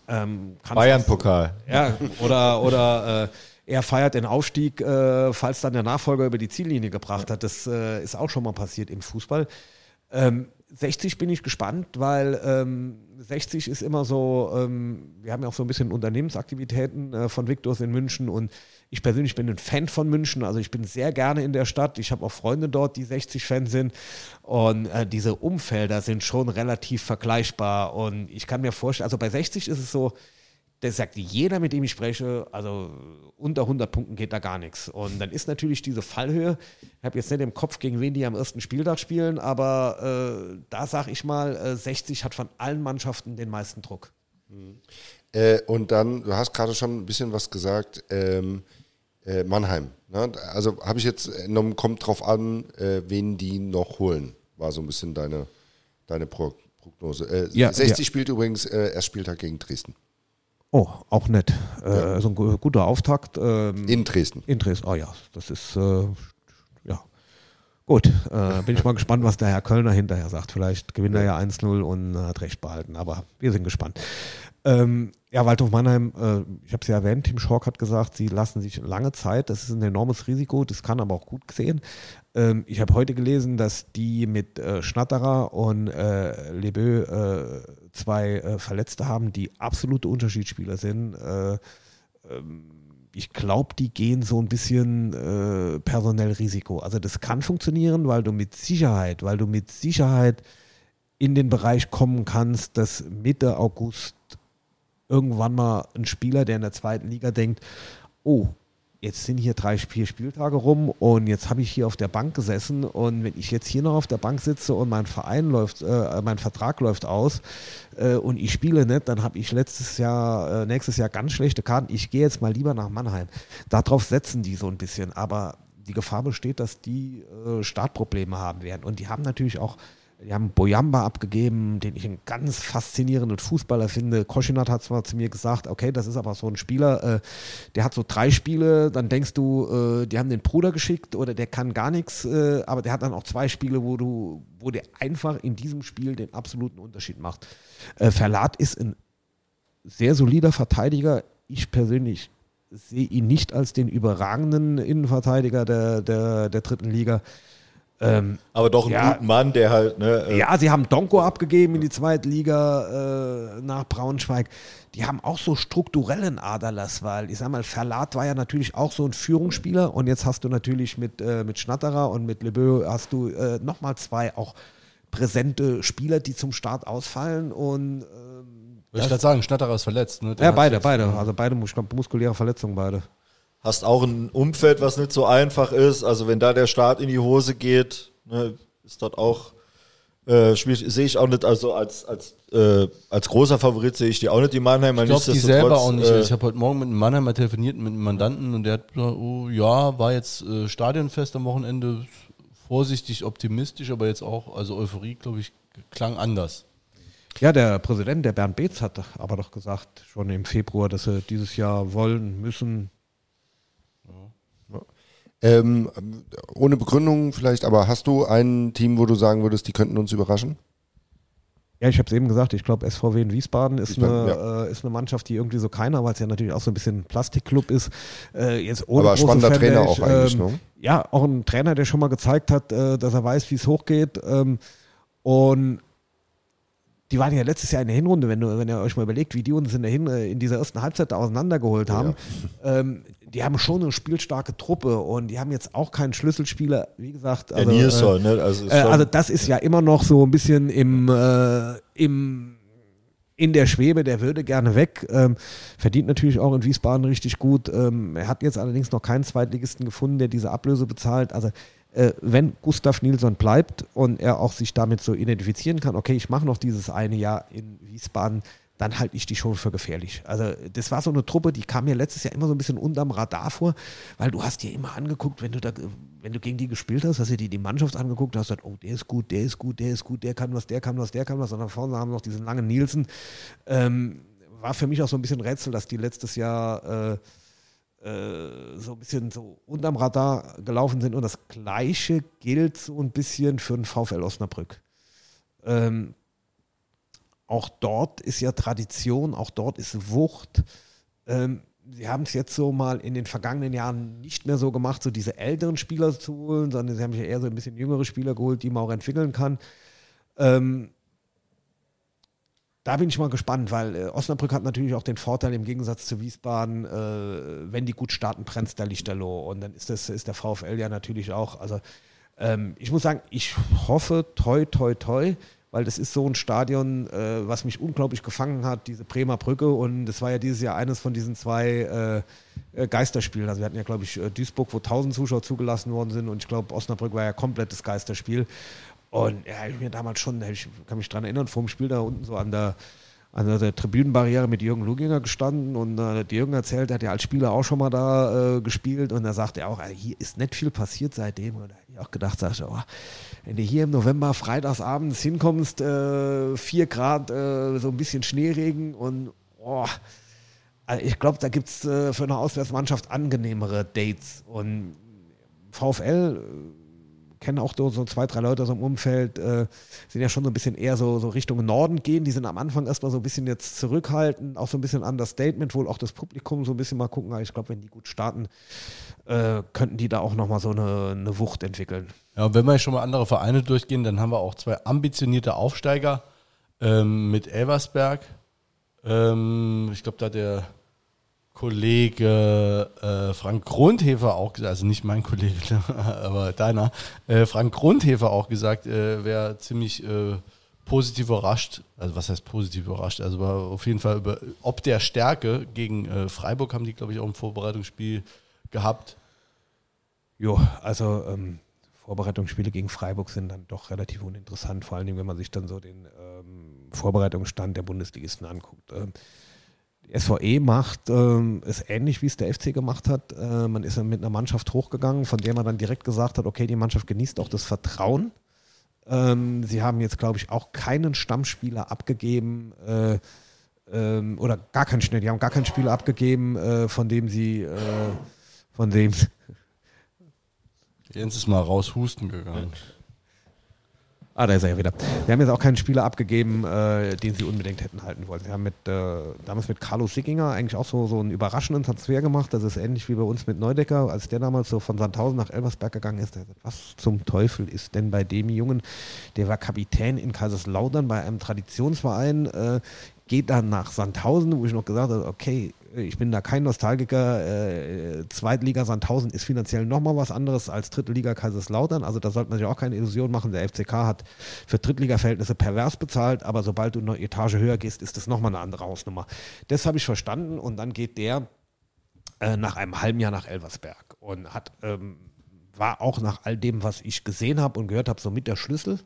Ähm, Bayern-Pokal. ja, oder, oder äh, er feiert den Aufstieg, falls dann der Nachfolger über die Ziellinie gebracht hat. Das ist auch schon mal passiert im Fußball. Ähm, 60 bin ich gespannt, weil ähm, 60 ist immer so, ähm, wir haben ja auch so ein bisschen Unternehmensaktivitäten äh, von Victors in München und ich persönlich bin ein Fan von München, also ich bin sehr gerne in der Stadt. Ich habe auch Freunde dort, die 60-Fans sind und äh, diese Umfelder sind schon relativ vergleichbar und ich kann mir vorstellen, also bei 60 ist es so, das sagt jeder, mit dem ich spreche, also unter 100 Punkten geht da gar nichts. Und dann ist natürlich diese Fallhöhe, ich habe jetzt nicht im Kopf, gegen wen die am ersten Spieltag spielen, aber äh, da sage ich mal, äh, 60 hat von allen Mannschaften den meisten Druck. Äh, und dann, du hast gerade schon ein bisschen was gesagt, ähm, äh, Mannheim. Ne? Also habe ich jetzt entnommen, kommt drauf an, äh, wen die noch holen, war so ein bisschen deine, deine Pro Prognose. Äh, Ja, 60 ja. spielt übrigens äh, erst Spieltag gegen Dresden. Oh, auch nett. Äh, So ein gu- guter Auftakt. Ähm, In Dresden. in Dresden. Oh ja, das ist, äh, ja. Gut, äh, bin ich mal gespannt, was der Herr Kölner hinterher sagt. Vielleicht gewinnt er ja 1-0 und hat recht behalten, aber wir sind gespannt. Ähm, ja, Waldhof Mannheim, äh, ich habe es ja erwähnt, Tim Schork hat gesagt, sie lassen sich lange Zeit. Das ist ein enormes Risiko, das kann aber auch gut sehen. Ähm, ich habe heute gelesen, dass die mit äh, Schnatterer und äh, Lebeu äh, zwei äh, Verletzte haben, die absolute Unterschiedsspieler sind. Äh, ich glaube, die gehen so ein bisschen äh, personell Risiko. Also das kann funktionieren, weil du mit Sicherheit, weil du mit Sicherheit in den Bereich kommen kannst, dass Mitte August irgendwann mal ein Spieler, der in der zweiten Liga denkt, oh, jetzt sind hier drei, vier Spieltage rum und jetzt habe ich hier auf der Bank gesessen und wenn ich jetzt hier noch auf der Bank sitze und mein Verein läuft, äh, mein Vertrag läuft aus äh, und ich spiele nicht, dann habe ich letztes Jahr, äh, nächstes Jahr ganz schlechte Karten. Ich gehe jetzt mal lieber nach Mannheim. Darauf setzen die so ein bisschen, aber die Gefahr besteht, dass die äh, Startprobleme haben werden und die haben natürlich auch die haben Boyamba abgegeben, den ich einen ganz faszinierenden Fußballer finde. Koschinat hat zwar zu mir gesagt, okay, das ist aber so ein Spieler, äh, der hat so drei Spiele, dann denkst du, äh, die haben den Bruder geschickt oder der kann gar nichts, äh, aber der hat dann auch zwei Spiele, wo du, wo der einfach in diesem Spiel den absoluten Unterschied macht. Äh, Verlat ist ein sehr solider Verteidiger. Ich persönlich sehe ihn nicht als den überragenden Innenverteidiger der, der, der dritten Liga. Ähm, Aber doch einen Ja. guten Mann, der halt, ne, äh, ja, sie haben Donko abgegeben in die zweite Liga äh, nach Braunschweig. Die haben auch so strukturellen Aderlass, weil ich sag mal, Verlat war ja natürlich auch so ein Führungsspieler und jetzt hast du natürlich mit, äh, mit Schnatterer und mit Lebeu hast du äh, nochmal zwei auch präsente Spieler, die zum Start ausfallen und ähm, Wollte ich gerade sagen, Schnatterer ist verletzt. Ne? Ja, beide, beide, also beide muskuläre Verletzungen beide. Hast auch ein Umfeld, was nicht so einfach ist. Also wenn da der Start in die Hose geht, ne, ist dort auch äh, schwierig. Sehe ich auch nicht, also als, als, äh, als großer Favorit sehe ich die auch nicht, die Mannheimer. Ich glaube, die selber auch nicht. Äh, ich habe heute Morgen mit einem Mannheimer telefoniert, mit einem Mandanten und der hat gesagt, oh, ja, war jetzt äh, Stadionfest am Wochenende, vorsichtig optimistisch, aber jetzt auch, also Euphorie, glaube ich, klang anders. Ja, der Präsident, der Bernd Beetz, hat aber doch gesagt, schon im Februar, dass sie dieses Jahr wollen, müssen. Ähm, ohne Begründung vielleicht, aber hast du ein Team, wo du sagen würdest, die könnten uns überraschen? Ja, ich habe es eben gesagt, ich glaube, SVW in Wiesbaden ist, Wiesbaden, eine, äh, ist eine Mannschaft, die irgendwie so keiner, weil es ja natürlich auch so ein bisschen ein Plastikclub ist. Äh, jetzt ohne Aber spannender Fanbase, Trainer auch eigentlich, ne? Ja, auch ein Trainer, der schon mal gezeigt hat, äh, dass er weiß, wie es hochgeht. Ähm, und die waren ja letztes Jahr in der Hinrunde, wenn, du, wenn ihr euch mal überlegt, wie die uns in, der Hin in dieser ersten Halbzeit da auseinandergeholt haben. Ähm, die haben schon eine spielstarke Truppe und die haben jetzt auch keinen Schlüsselspieler, wie gesagt. Also, Nilsson, ne? Also, äh, also das ist ja immer noch so ein bisschen im, äh, im in der Schwebe, der würde gerne weg. Ähm, verdient natürlich auch in Wiesbaden richtig gut. Ähm, er hat jetzt allerdings noch keinen Zweitligisten gefunden, der diese Ablöse bezahlt. Also äh, wenn Gustav Nilsson bleibt und er auch sich damit so identifizieren kann, okay, ich mache noch dieses eine Jahr in Wiesbaden, dann halte ich die schon für gefährlich. Also das war so eine Truppe, die kam mir letztes Jahr immer so ein bisschen unterm Radar vor, weil du hast dir immer angeguckt, wenn du da, wenn du gegen die gespielt hast, hast du dir die Mannschaft angeguckt, hast gesagt, oh, der ist gut, der ist gut, der ist gut, der kann was, der kann was, der kann was. Und dann vorne haben wir noch diesen langen Nielsen. Ähm, war für mich auch so ein bisschen Rätsel, dass die letztes Jahr äh, äh, so ein bisschen so unterm Radar gelaufen sind. Und das Gleiche gilt so ein bisschen für den VfL Osnabrück. Ähm, auch dort ist ja Tradition, auch dort ist Wucht. Ähm, sie haben es jetzt so mal in den vergangenen Jahren nicht mehr so gemacht, so diese älteren Spieler zu holen, sondern sie haben sich eher so ein bisschen jüngere Spieler geholt, die man auch entwickeln kann. Ähm, da bin ich mal gespannt, weil äh, Osnabrück hat natürlich auch den Vorteil im Gegensatz zu Wiesbaden, äh, wenn die gut starten, brennt der Lichterloh. Und dann ist, das, ist der VfL ja natürlich auch. Also ähm, ich muss sagen, ich hoffe, toi, toi, toi, weil das ist so ein Stadion, äh, was mich unglaublich gefangen hat, diese Bremer Brücke. Und das war ja dieses Jahr eines von diesen zwei äh, äh, Geisterspielen. Also wir hatten ja, glaube ich, äh, Duisburg, wo 1000 Zuschauer zugelassen worden sind. Und ich glaube, Osnabrück war ja komplettes Geisterspiel. Und ja, ich mir damals schon, ich kann mich dran erinnern, vor dem Spiel da unten so an der, an der Tribünenbarriere mit Jürgen Luginger gestanden und äh, der Jürgen erzählt, er hat ja als Spieler auch schon mal da äh, gespielt und da sagt er auch, also hier ist nicht viel passiert seitdem. Und da habe ich auch gedacht, sagst du, oh, wenn du hier im November freitagsabends hinkommst, äh, 4 Grad, äh, so ein bisschen Schneeregen und oh, also ich glaube, da gibt es äh, für eine Auswärtsmannschaft angenehmere Dates. Und VfL, kennen auch so so zwei, drei Leute aus dem Umfeld, äh, sind ja schon so ein bisschen eher so, so Richtung Norden gehen. Die sind am Anfang erstmal so ein bisschen jetzt zurückhaltend, auch so ein bisschen Understatement, wohl auch das Publikum so ein bisschen mal gucken. Ich glaube, wenn die gut starten, äh, könnten die da auch nochmal so eine, eine Wucht entwickeln. Ja, wenn wir schon mal andere Vereine durchgehen, dann haben wir auch zwei ambitionierte Aufsteiger ähm, mit Elversberg. Ähm, ich glaube, da der Kollege äh, Frank Grundhefer auch gesagt, also nicht mein Kollege, aber deiner, äh, Frank Grundhefer auch gesagt, äh, wäre ziemlich äh, positiv überrascht. Also was heißt positiv überrascht? Also war auf jeden Fall über, ob der Stärke gegen äh, Freiburg haben die, glaube ich, auch im Vorbereitungsspiel gehabt. Jo, also ähm, Vorbereitungsspiele gegen Freiburg sind dann doch relativ uninteressant, vor allem wenn man sich dann so den ähm, Vorbereitungsstand der Bundesligisten anguckt. Ähm, die SVE macht ähm, es ähnlich, wie es der FC gemacht hat. Äh, man ist mit einer Mannschaft hochgegangen, von der man dann direkt gesagt hat, okay, die Mannschaft genießt auch das Vertrauen. Ähm, sie haben jetzt, glaube ich, auch keinen Stammspieler abgegeben äh, ähm, oder gar keinen Schnell, die haben gar keinen Spieler abgegeben, äh, von dem sie, äh, von dem Jens ist mal raus husten gegangen. Ah, da ist er ja wieder. Wir haben jetzt auch keinen Spieler abgegeben, äh, den sie unbedingt hätten halten wollen. Wir haben mit, äh, damals mit Carlos Sickinger eigentlich auch so, so einen überraschenden Transfer gemacht. Das ist ähnlich wie bei uns mit Neudecker, als der damals so von Sandhausen nach Elversberg gegangen ist. Gesagt, was zum Teufel ist denn bei dem Jungen? Der war Kapitän in Kaiserslautern bei einem Traditionsverein, äh, geht dann nach Sandhausen, wo ich noch gesagt habe, okay, ich bin da kein Nostalgiker. Äh, Zweitliga Sandhausen ist finanziell nochmal was anderes als Drittliga Kaiserslautern. Also da sollte man sich auch keine Illusion machen. Der FCK hat für Drittliga-Verhältnisse pervers bezahlt, aber sobald du eine Etage höher gehst, ist das nochmal eine andere Hausnummer. Das habe ich verstanden und dann geht der äh, nach einem halben Jahr nach Elversberg und hat, ähm, war auch nach all dem, was ich gesehen habe und gehört habe, so mit der Schlüssel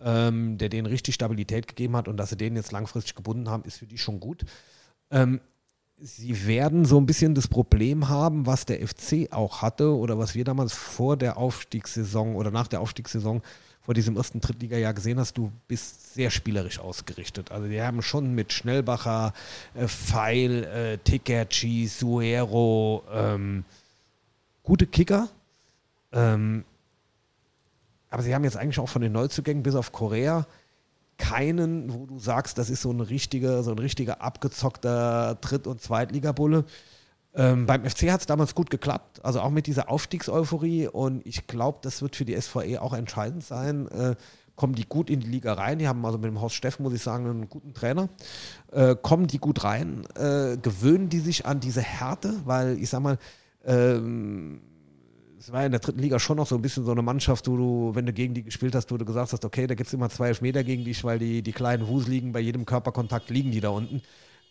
ähm, der denen richtig Stabilität gegeben hat und dass sie den jetzt langfristig gebunden haben, ist für die schon gut. Ähm, sie werden so ein bisschen das Problem haben, was der FC auch hatte oder was wir damals vor der Aufstiegssaison oder nach der Aufstiegssaison vor diesem ersten Drittliga-Jahr gesehen hast, du bist sehr spielerisch ausgerichtet. Also die haben schon mit Schnellbacher, äh, Feil, äh, Tikerci, Suero ähm, gute Kicker. Ähm, aber sie haben jetzt eigentlich auch von den Neuzugängen bis auf Korea keinen, wo du sagst, das ist so ein richtiger, so ein richtiger abgezockter Dritt- und Zweitligabulle. Ähm, beim FC hat es damals gut geklappt, also auch mit dieser Aufstiegseuphorie und ich glaube, das wird für die SVE auch entscheidend sein. Äh, kommen die gut in die Liga rein. Die haben also mit dem Horst Steffen, muss ich sagen, einen guten Trainer. Äh, kommen die gut rein, äh, gewöhnen die sich an diese Härte, weil ich sag mal, ähm, es war in der dritten Liga schon noch so ein bisschen so eine Mannschaft, wo du, wenn du gegen die gespielt hast, wo du gesagt hast, okay, da gibt es immer zwei Meter gegen dich, weil die, die kleinen liegen, bei jedem Körperkontakt liegen die da unten.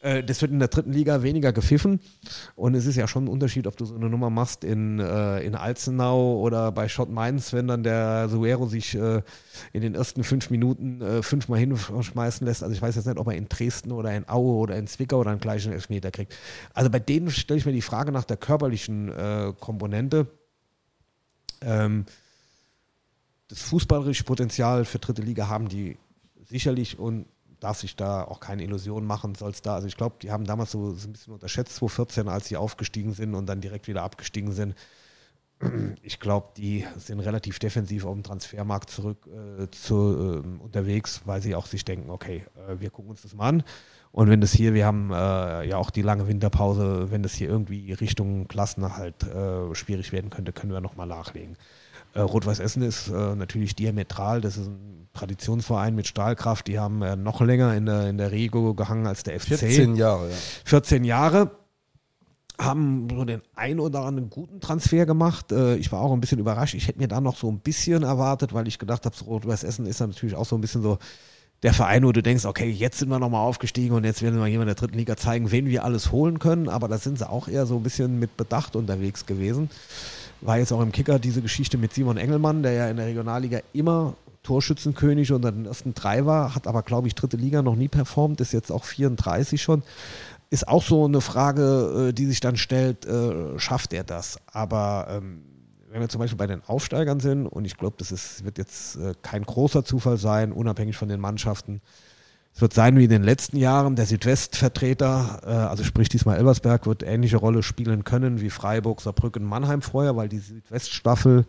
Äh, das wird in der dritten Liga weniger gepfiffen. Und es ist ja schon ein Unterschied, ob du so eine Nummer machst in, äh, in Alzenau oder bei Schott Mainz, wenn dann der Suero sich äh, in den ersten fünf Minuten äh, fünfmal hinschmeißen lässt. Also ich weiß jetzt nicht, ob er in Dresden oder in Aue oder in Zwickau oder einen gleichen Elfmeter kriegt. Also bei denen stelle ich mir die Frage nach der körperlichen äh, Komponente. Ähm, das fußballerische Potenzial für dritte Liga haben die sicherlich und darf sich da auch keine Illusionen machen, soll es da. Also ich glaube, die haben damals so, so ein bisschen unterschätzt, 2014, als sie aufgestiegen sind und dann direkt wieder abgestiegen sind. Ich glaube, die sind relativ defensiv auf dem Transfermarkt zurück äh, zu, äh, unterwegs, weil sie auch sich denken, okay, äh, wir gucken uns das mal an. Und wenn das hier, wir haben äh, ja auch die lange Winterpause, wenn das hier irgendwie Richtung Klassenerhalt äh, schwierig werden könnte, können wir nochmal nachlegen. Äh, Rot-Weiß Essen ist äh, natürlich diametral. Das ist ein Traditionsverein mit Stahlkraft. Die haben äh, noch länger in der, in der Rego gehangen als der FC. 14 Jahre, ja. 14 Jahre. Haben so den ein oder anderen guten Transfer gemacht. Äh, ich war auch ein bisschen überrascht. Ich hätte mir da noch so ein bisschen erwartet, weil ich gedacht habe, so Rot-Weiß Essen ist natürlich auch so ein bisschen so der Verein, wo du denkst, okay, jetzt sind wir nochmal aufgestiegen und jetzt werden wir jemand der dritten Liga zeigen, wen wir alles holen können. Aber da sind sie auch eher so ein bisschen mit Bedacht unterwegs gewesen. War jetzt auch im Kicker diese Geschichte mit Simon Engelmann, der ja in der Regionalliga immer Torschützenkönig unter den ersten drei war, hat aber, glaube ich, dritte Liga noch nie performt, ist jetzt auch 34 schon. Ist auch so eine Frage, äh, die sich dann stellt, äh, schafft er das? Aber ähm, wenn wir zum Beispiel bei den Aufsteigern sind, und ich glaube, das ist, wird jetzt äh, kein großer Zufall sein, unabhängig von den Mannschaften, es wird sein wie in den letzten Jahren, der Südwestvertreter, äh, also sprich diesmal Elversberg, wird ähnliche Rolle spielen können wie Freiburg, Saarbrücken, Mannheim vorher, weil die Südweststaffel,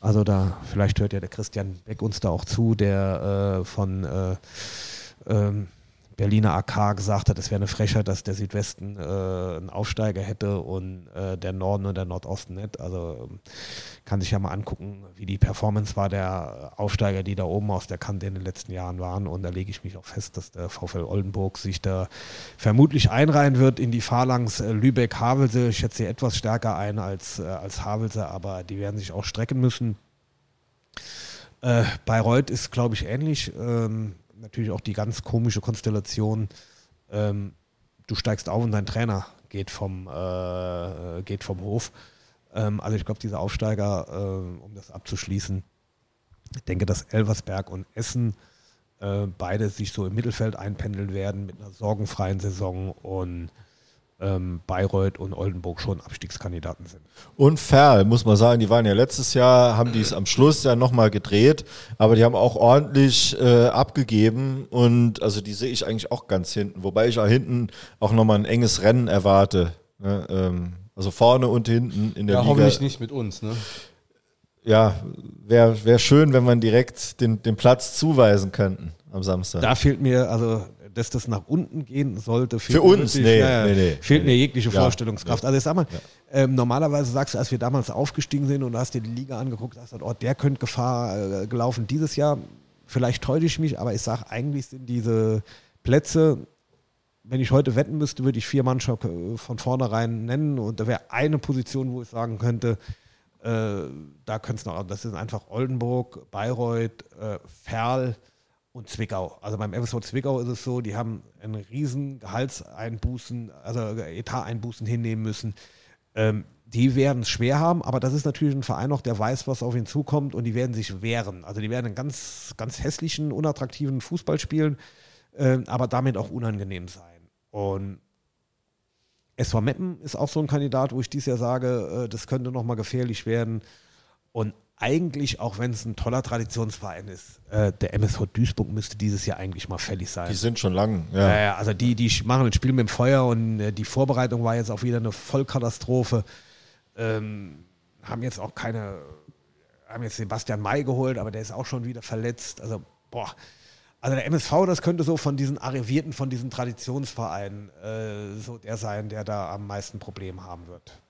also da, vielleicht hört ja der Christian Beck uns da auch zu, der äh, von äh, ähm, Berliner AK gesagt hat, es wäre eine Frechheit, dass der Südwesten äh, einen Aufsteiger hätte und äh, der Norden und der Nordosten nicht. Also ähm, kann sich ja mal angucken, wie die Performance war der Aufsteiger, die da oben aus der Kante in den letzten Jahren waren. Und da lege ich mich auch fest, dass der VfL Oldenburg sich da vermutlich einreihen wird in die Phalanx äh, Lübeck-Havelse. Ich schätze sie etwas stärker ein als, äh, als Havelse, aber die werden sich auch strecken müssen. Äh, Bayreuth ist, glaube ich, ähnlich. Ähm, natürlich auch die ganz komische Konstellation, ähm, du steigst auf und dein Trainer geht vom, äh, geht vom Hof. Ähm, also ich glaube, diese Aufsteiger, äh, um das abzuschließen, ich denke, dass Elversberg und Essen äh, beide sich so im Mittelfeld einpendeln werden mit einer sorgenfreien Saison und ähm, Bayreuth und Oldenburg schon Abstiegskandidaten sind. Und Ferl, muss man sagen, die waren ja letztes Jahr, haben die es am Schluss ja nochmal gedreht, aber die haben auch ordentlich äh, abgegeben und also die sehe ich eigentlich auch ganz hinten, wobei ich auch hinten auch nochmal ein enges Rennen erwarte. Ne? Ähm, also vorne und hinten in der ja, Liga. hoffentlich nicht mit uns, ne? Ja, wäre wär schön, wenn man direkt den, den Platz zuweisen könnten am Samstag. Da fehlt mir, also dass das nach unten gehen sollte. Für uns, wirklich, nee, ja, nee, nee, fehlt mir jegliche Vorstellungskraft. Also ich sag mal, ähm, normalerweise sagst du, als wir damals aufgestiegen sind und du hast dir die Liga angeguckt, hast du gesagt, oh, der könnte Gefahr äh, gelaufen dieses Jahr. Vielleicht täusche ich mich, aber ich sage, eigentlich sind diese Plätze, wenn ich heute wetten müsste, würde ich vier Mannschaften äh, von vornherein nennen und da wäre eine Position, wo ich sagen könnte, äh, da könnte es noch, das sind einfach Oldenburg, Bayreuth, äh, Ferl, und Zwickau. Also beim FSV Zwickau ist es so, die haben einen riesen Gehaltseinbußen, also Etateinbußen hinnehmen müssen. Ähm, die werden es schwer haben, aber das ist natürlich ein Verein noch, der weiß, was auf ihn zukommt und die werden sich wehren. Also die werden einen ganz, ganz hässlichen, unattraktiven Fußball spielen, ähm, aber damit auch unangenehm sein. Und SV Meppen ist auch so ein Kandidat, wo ich dieses Jahr sage, äh, das könnte nochmal gefährlich werden. Und eigentlich, auch wenn es ein toller Traditionsverein ist, äh, der MSV Duisburg müsste dieses Jahr eigentlich mal fällig sein. Die sind schon lang, ja. ja also die, die machen ein Spiel mit dem Feuer und äh, die Vorbereitung war jetzt auch wieder eine Vollkatastrophe. Ähm, haben jetzt auch keine, haben jetzt Sebastian May geholt, aber der ist auch schon wieder verletzt. Also, boah. Also der MSV, das könnte so von diesen Arrivierten, von diesen Traditionsvereinen äh, so der sein, der da am meisten Probleme haben wird.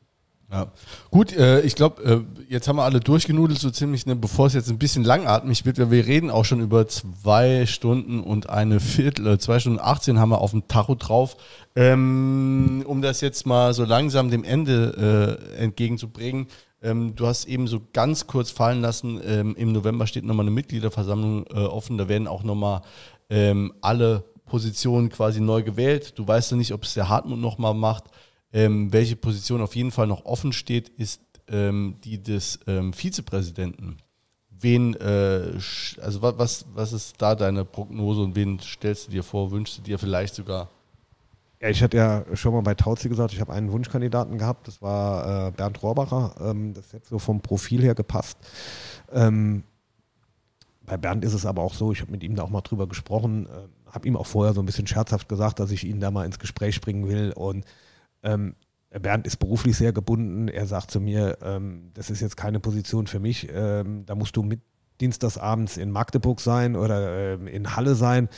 Ja. Gut, äh, ich glaube, äh, jetzt haben wir alle durchgenudelt, so ziemlich, ne, bevor es jetzt ein bisschen langatmig wird, wir reden auch schon über zwei Stunden und eine Viertel, äh, zwei Stunden 18 haben wir auf dem Tacho drauf. Ähm, um das jetzt mal so langsam dem Ende äh, entgegenzubringen, ähm, du hast eben so ganz kurz fallen lassen, ähm, im November steht nochmal eine Mitgliederversammlung äh, offen, da werden auch nochmal ähm, alle Positionen quasi neu gewählt. Du weißt ja nicht, ob es der Hartmut nochmal macht. Ähm, welche Position auf jeden Fall noch offen steht, ist ähm, die des ähm, Vizepräsidenten. Wen, äh, also wa- was, was ist da deine Prognose und wen stellst du dir vor, wünschst du dir vielleicht sogar? Ja, ich hatte ja schon mal bei Tauzi gesagt, ich habe einen Wunschkandidaten gehabt, das war äh, Bernd Rohrbacher. Ähm, das hätte so vom Profil her gepasst. Ähm, bei Bernd ist es aber auch so, ich habe mit ihm da auch mal drüber gesprochen, äh, habe ihm auch vorher so ein bisschen scherzhaft gesagt, dass ich ihn da mal ins Gespräch bringen will. Und ähm, Bernd ist beruflich sehr gebunden. Er sagt zu mir, ähm, das ist jetzt keine Position für mich. Ähm, da musst du mit dienstagsabends in Magdeburg sein oder ähm, in Halle sein.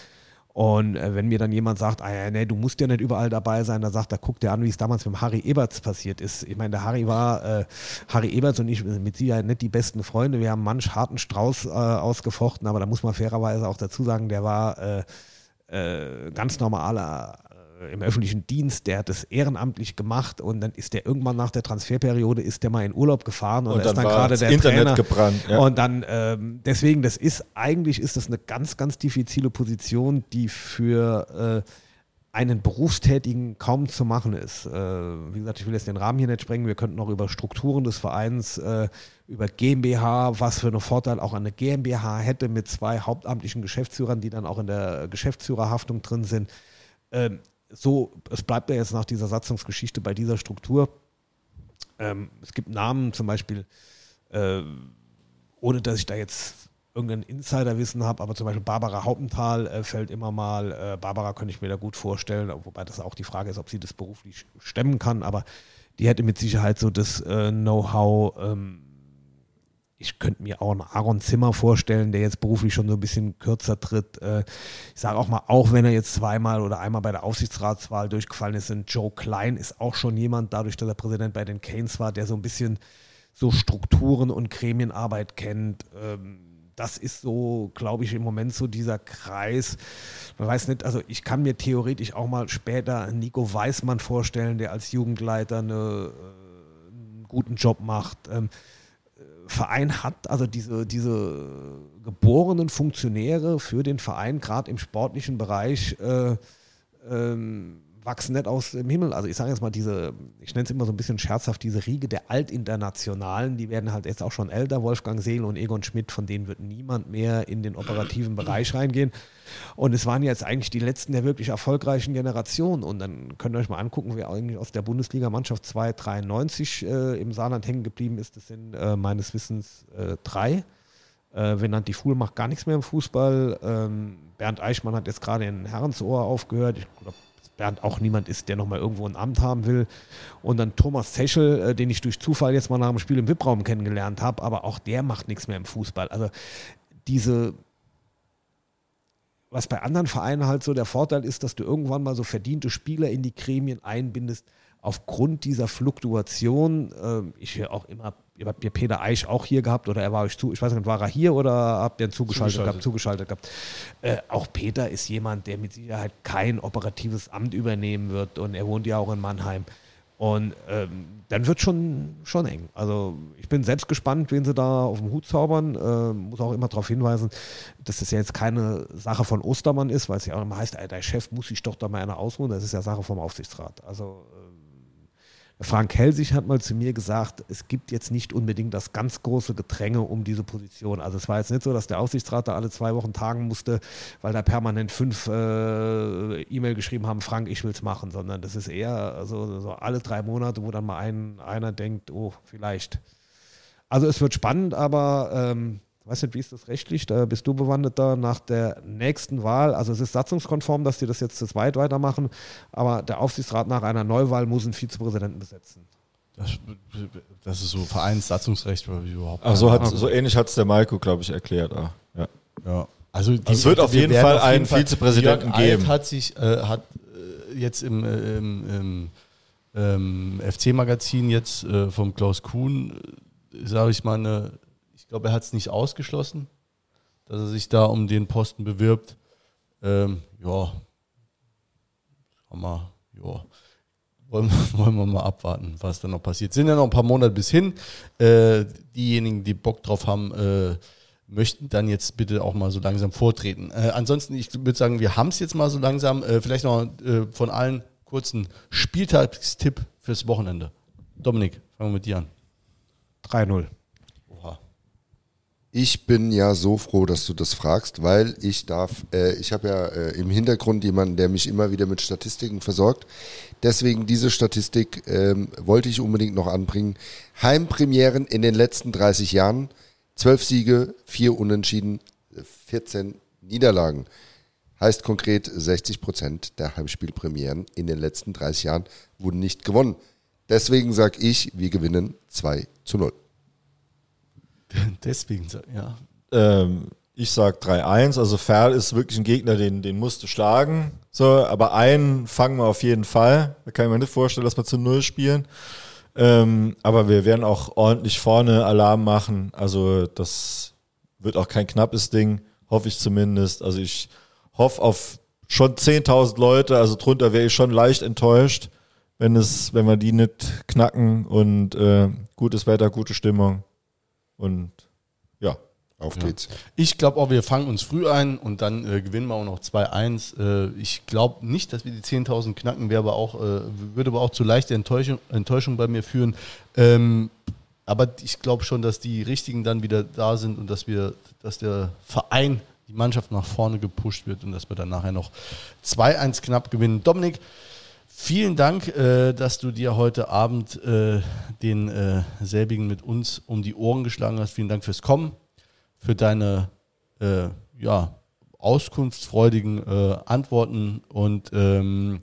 Und äh, wenn mir dann jemand sagt, ah, ja, nee, du musst ja nicht überall dabei sein, dann sagt er, guck dir an, wie es damals mit dem Harry Eberts passiert ist. Ich meine, der Harry war, äh, Harry Eberts und ich mit Sicherheit nicht die besten Freunde. Wir haben manch harten Strauß äh, ausgefochten, aber da muss man fairerweise auch dazu sagen, der war äh, äh, ganz normaler im öffentlichen Dienst, der hat das ehrenamtlich gemacht und dann ist der irgendwann nach der Transferperiode ist der mal in Urlaub gefahren und, Und da ist dann dann gerade das der Internet Trainer. gebrannt, ja. Und dann ähm, deswegen, das ist eigentlich ist das eine ganz, ganz diffizile Position, die für äh, einen Berufstätigen kaum zu machen ist. Äh, wie gesagt, ich will jetzt den Rahmen hier nicht sprengen. Wir könnten auch über Strukturen des Vereins, äh, über GmbH, was für einen Vorteil auch eine GmbH hätte mit zwei hauptamtlichen Geschäftsführern, die dann auch in der Geschäftsführerhaftung drin sind. Ähm, so, es bleibt ja jetzt nach dieser Satzungsgeschichte bei dieser Struktur. Ähm, es gibt Namen, zum Beispiel, äh, ohne dass ich da jetzt irgendein Insiderwissen habe, aber zum Beispiel Barbara Haupenthal äh, fällt immer mal. Äh, Barbara könnte ich mir da gut vorstellen, wobei das auch die Frage ist, ob sie das beruflich stemmen kann, aber die hätte mit Sicherheit so das äh, Know-how. Ähm, ich könnte mir auch einen Aaron Zimmer vorstellen, der jetzt beruflich schon so ein bisschen kürzer tritt. Äh, ich sage auch mal, auch wenn er jetzt zweimal oder einmal bei der Aufsichtsratswahl durchgefallen ist, und Joe Klein ist auch schon jemand, dadurch, dass er Präsident bei den Canes war, der so ein bisschen so Strukturen und Gremienarbeit kennt. Ähm, das ist so, glaube ich, im Moment so dieser Kreis. Man weiß nicht, also ich kann mir theoretisch auch mal später Nico Weismann vorstellen, der als Jugendleiter eine, äh, einen guten Job macht. Verein hat, also diese, diese geborenen Funktionäre für den Verein, gerade im sportlichen Bereich, äh, ähm, wachsen nicht aus dem Himmel. Also ich sage jetzt mal diese, ich nenne es immer so ein bisschen scherzhaft, diese Riege der Altinternationalen, die werden halt jetzt auch schon älter, Wolfgang Seel und Egon Schmidt, von denen wird niemand mehr in den operativen Bereich reingehen. Und es waren jetzt eigentlich die letzten der wirklich erfolgreichen Generationen. Und dann könnt ihr euch mal angucken, wer eigentlich aus der Bundesliga-Mannschaft 293 äh, im Saarland hängen geblieben ist. Das sind äh, meines Wissens äh, drei. Äh, Venanti Fuhl macht gar nichts mehr im Fußball. Ähm, Bernd Eichmann hat jetzt gerade in Herrensohr aufgehört. Ich glaube, Bernd auch niemand ist, der nochmal irgendwo ein Amt haben will. Und dann Thomas Zeschel, äh, den ich durch Zufall jetzt mal nach dem Spiel im VIP-Raum kennengelernt habe, aber auch der macht nichts mehr im Fußball. Also diese, was bei anderen Vereinen halt so der Vorteil ist, dass du irgendwann mal so verdiente Spieler in die Gremien einbindest, aufgrund dieser Fluktuation. ähm, ich höre auch immer, ihr habt ja Peter Eich auch hier gehabt oder er war euch zu, ich weiß nicht, war er hier oder habt ihr ihn zugeschaltet, Zugeschaltet. gehabt? Zugeschaltet gehabt. Äh, auch Peter ist jemand, der mit Sicherheit kein operatives Amt übernehmen wird und er wohnt ja auch in Mannheim. Und ähm, dann wird schon schon eng. Also ich bin selbst gespannt, wen sie da auf dem Hut zaubern. Äh, muss auch immer darauf hinweisen, dass das ja jetzt keine Sache von Ostermann ist, weil es ja auch immer heißt, ey, der Chef muss sich doch da mal einer ausruhen. Das ist ja Sache vom Aufsichtsrat. Also Frank Helsig hat mal zu mir gesagt, es gibt jetzt nicht unbedingt das ganz große Gedränge um diese Position. Also es war jetzt nicht so, dass der Aufsichtsrat da alle zwei Wochen tagen musste, weil da permanent fünf äh, E-Mail geschrieben haben, Frank, ich will's machen, sondern das ist eher so, so alle drei Monate, wo dann mal ein, einer denkt, oh, vielleicht. Also es wird spannend, aber ähm, weiß nicht, wie ist das rechtlich? Da bist du bewandert da nach der nächsten Wahl. Also es ist satzungskonform, dass die das jetzt zu zweit weitermachen, aber der Aufsichtsrat nach einer Neuwahl muss einen Vizepräsidenten besetzen. Das, das ist so Vereinssatzungsrecht oder wie überhaupt. Ach, so, hat, so ähnlich hat es der Maiko, glaube ich, erklärt. Ah, ja. Ja. Also die, Es wird auf jeden Fall einen Vizepräsidenten Jörg Alt geben. hat sich äh, hat äh, jetzt im, äh, im, im ähm, FC-Magazin jetzt äh, vom Klaus Kuhn, äh, sage ich mal, eine, ich glaube, er hat es nicht ausgeschlossen, dass er sich da um den Posten bewirbt. Ähm, ja, mal, ja, wollen, wollen wir mal abwarten, was da noch passiert. Sind ja noch ein paar Monate bis hin. Äh, diejenigen, die Bock drauf haben, äh, möchten dann jetzt bitte auch mal so langsam vortreten. Äh, ansonsten, ich würde sagen, wir haben es jetzt mal so langsam. Äh, vielleicht noch äh, von allen kurzen Spieltagstipp fürs Wochenende. Dominik, fangen wir mit dir an. 3-0. Ich bin ja so froh, dass du das fragst, weil ich darf, äh, ich habe ja äh, im Hintergrund jemanden, der mich immer wieder mit Statistiken versorgt. Deswegen diese Statistik ähm, wollte ich unbedingt noch anbringen. Heimpremieren in den letzten 30 Jahren, 12 Siege, 4 Unentschieden, 14 Niederlagen. Heißt konkret, 60 Prozent der Heimspielpremieren in den letzten 30 Jahren wurden nicht gewonnen. Deswegen sage ich, wir gewinnen 2 zu 0. Deswegen, ja. Ähm, ich sag 3-1. Also Ferl ist wirklich ein Gegner, den, den musst du schlagen. So, aber einen fangen wir auf jeden Fall. Da kann ich mir nicht vorstellen, dass wir zu Null spielen. Ähm, aber wir werden auch ordentlich vorne Alarm machen. Also das wird auch kein knappes Ding, hoffe ich zumindest. Also ich hoffe auf schon 10.000 Leute. Also drunter wäre ich schon leicht enttäuscht, wenn es, wenn wir die nicht knacken und äh, gutes Wetter, gute Stimmung. Und ja. Auf geht's. Ich glaube auch, wir fangen uns früh ein und dann äh, gewinnen wir auch noch 2-1. Äh, ich glaube nicht, dass wir die 10.000 knacken, wäre aber auch, äh, würde aber auch zu leichter Enttäuschung, Enttäuschung bei mir führen. Ähm, aber ich glaube schon, dass die Richtigen dann wieder da sind und dass wir, dass der Verein, die Mannschaft nach vorne gepusht wird und dass wir dann nachher noch 2-1 knapp gewinnen. Dominik, vielen Dank, äh, dass du dir heute Abend äh, den äh, selbigen mit uns um die Ohren geschlagen hast. Vielen Dank fürs Kommen für deine äh, ja, auskunftsfreudigen äh, Antworten. Und ähm,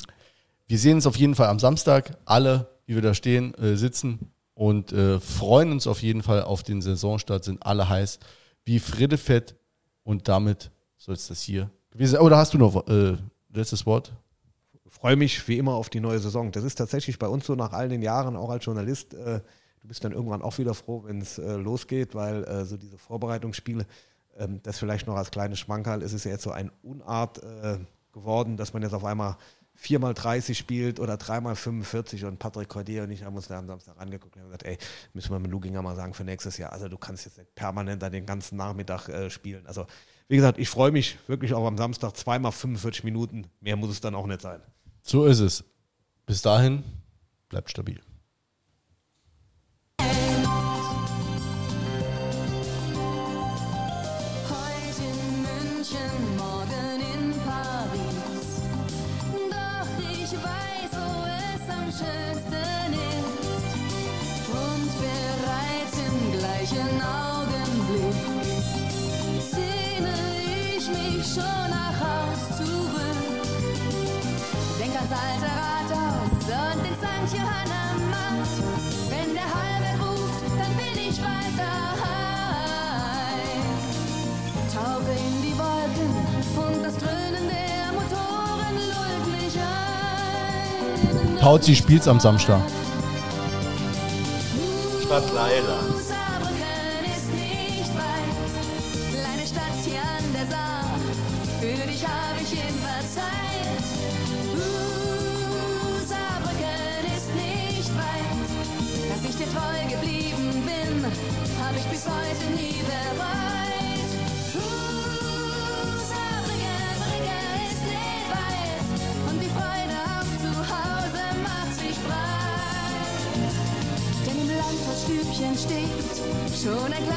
wir sehen uns auf jeden Fall am Samstag, alle, wie wir da stehen, äh, sitzen und freuen uns auf jeden Fall auf den Saisonstart, sind alle heiß wie Friedefett. Und damit soll es das hier gewesen sein. Oder hast du noch letztes Wort? Freue mich wie immer auf die neue Saison. Das ist tatsächlich bei uns so nach all den Jahren, auch als Journalist. Äh, du bist dann irgendwann auch wieder froh, wenn es äh, losgeht, weil äh, so diese Vorbereitungsspiele, ähm, das vielleicht noch als kleines Schmankerl, es ist ja jetzt so eine Unart äh, geworden, dass man jetzt auf einmal viermal 30 spielt oder dreimal 45 und Patrick Cordier und ich haben uns da am Samstag angeguckt und gesagt, ey, müssen wir mit Luginger mal sagen für nächstes Jahr. Also du kannst jetzt nicht permanent da den ganzen Nachmittag äh, spielen. Also wie gesagt, ich freue mich wirklich auch am Samstag zweimal 45 Minuten. Mehr muss es dann auch nicht sein. So ist es. Bis dahin, bleibt stabil. Pauzi spielt's am Samstag. Stadt Leila. Denn im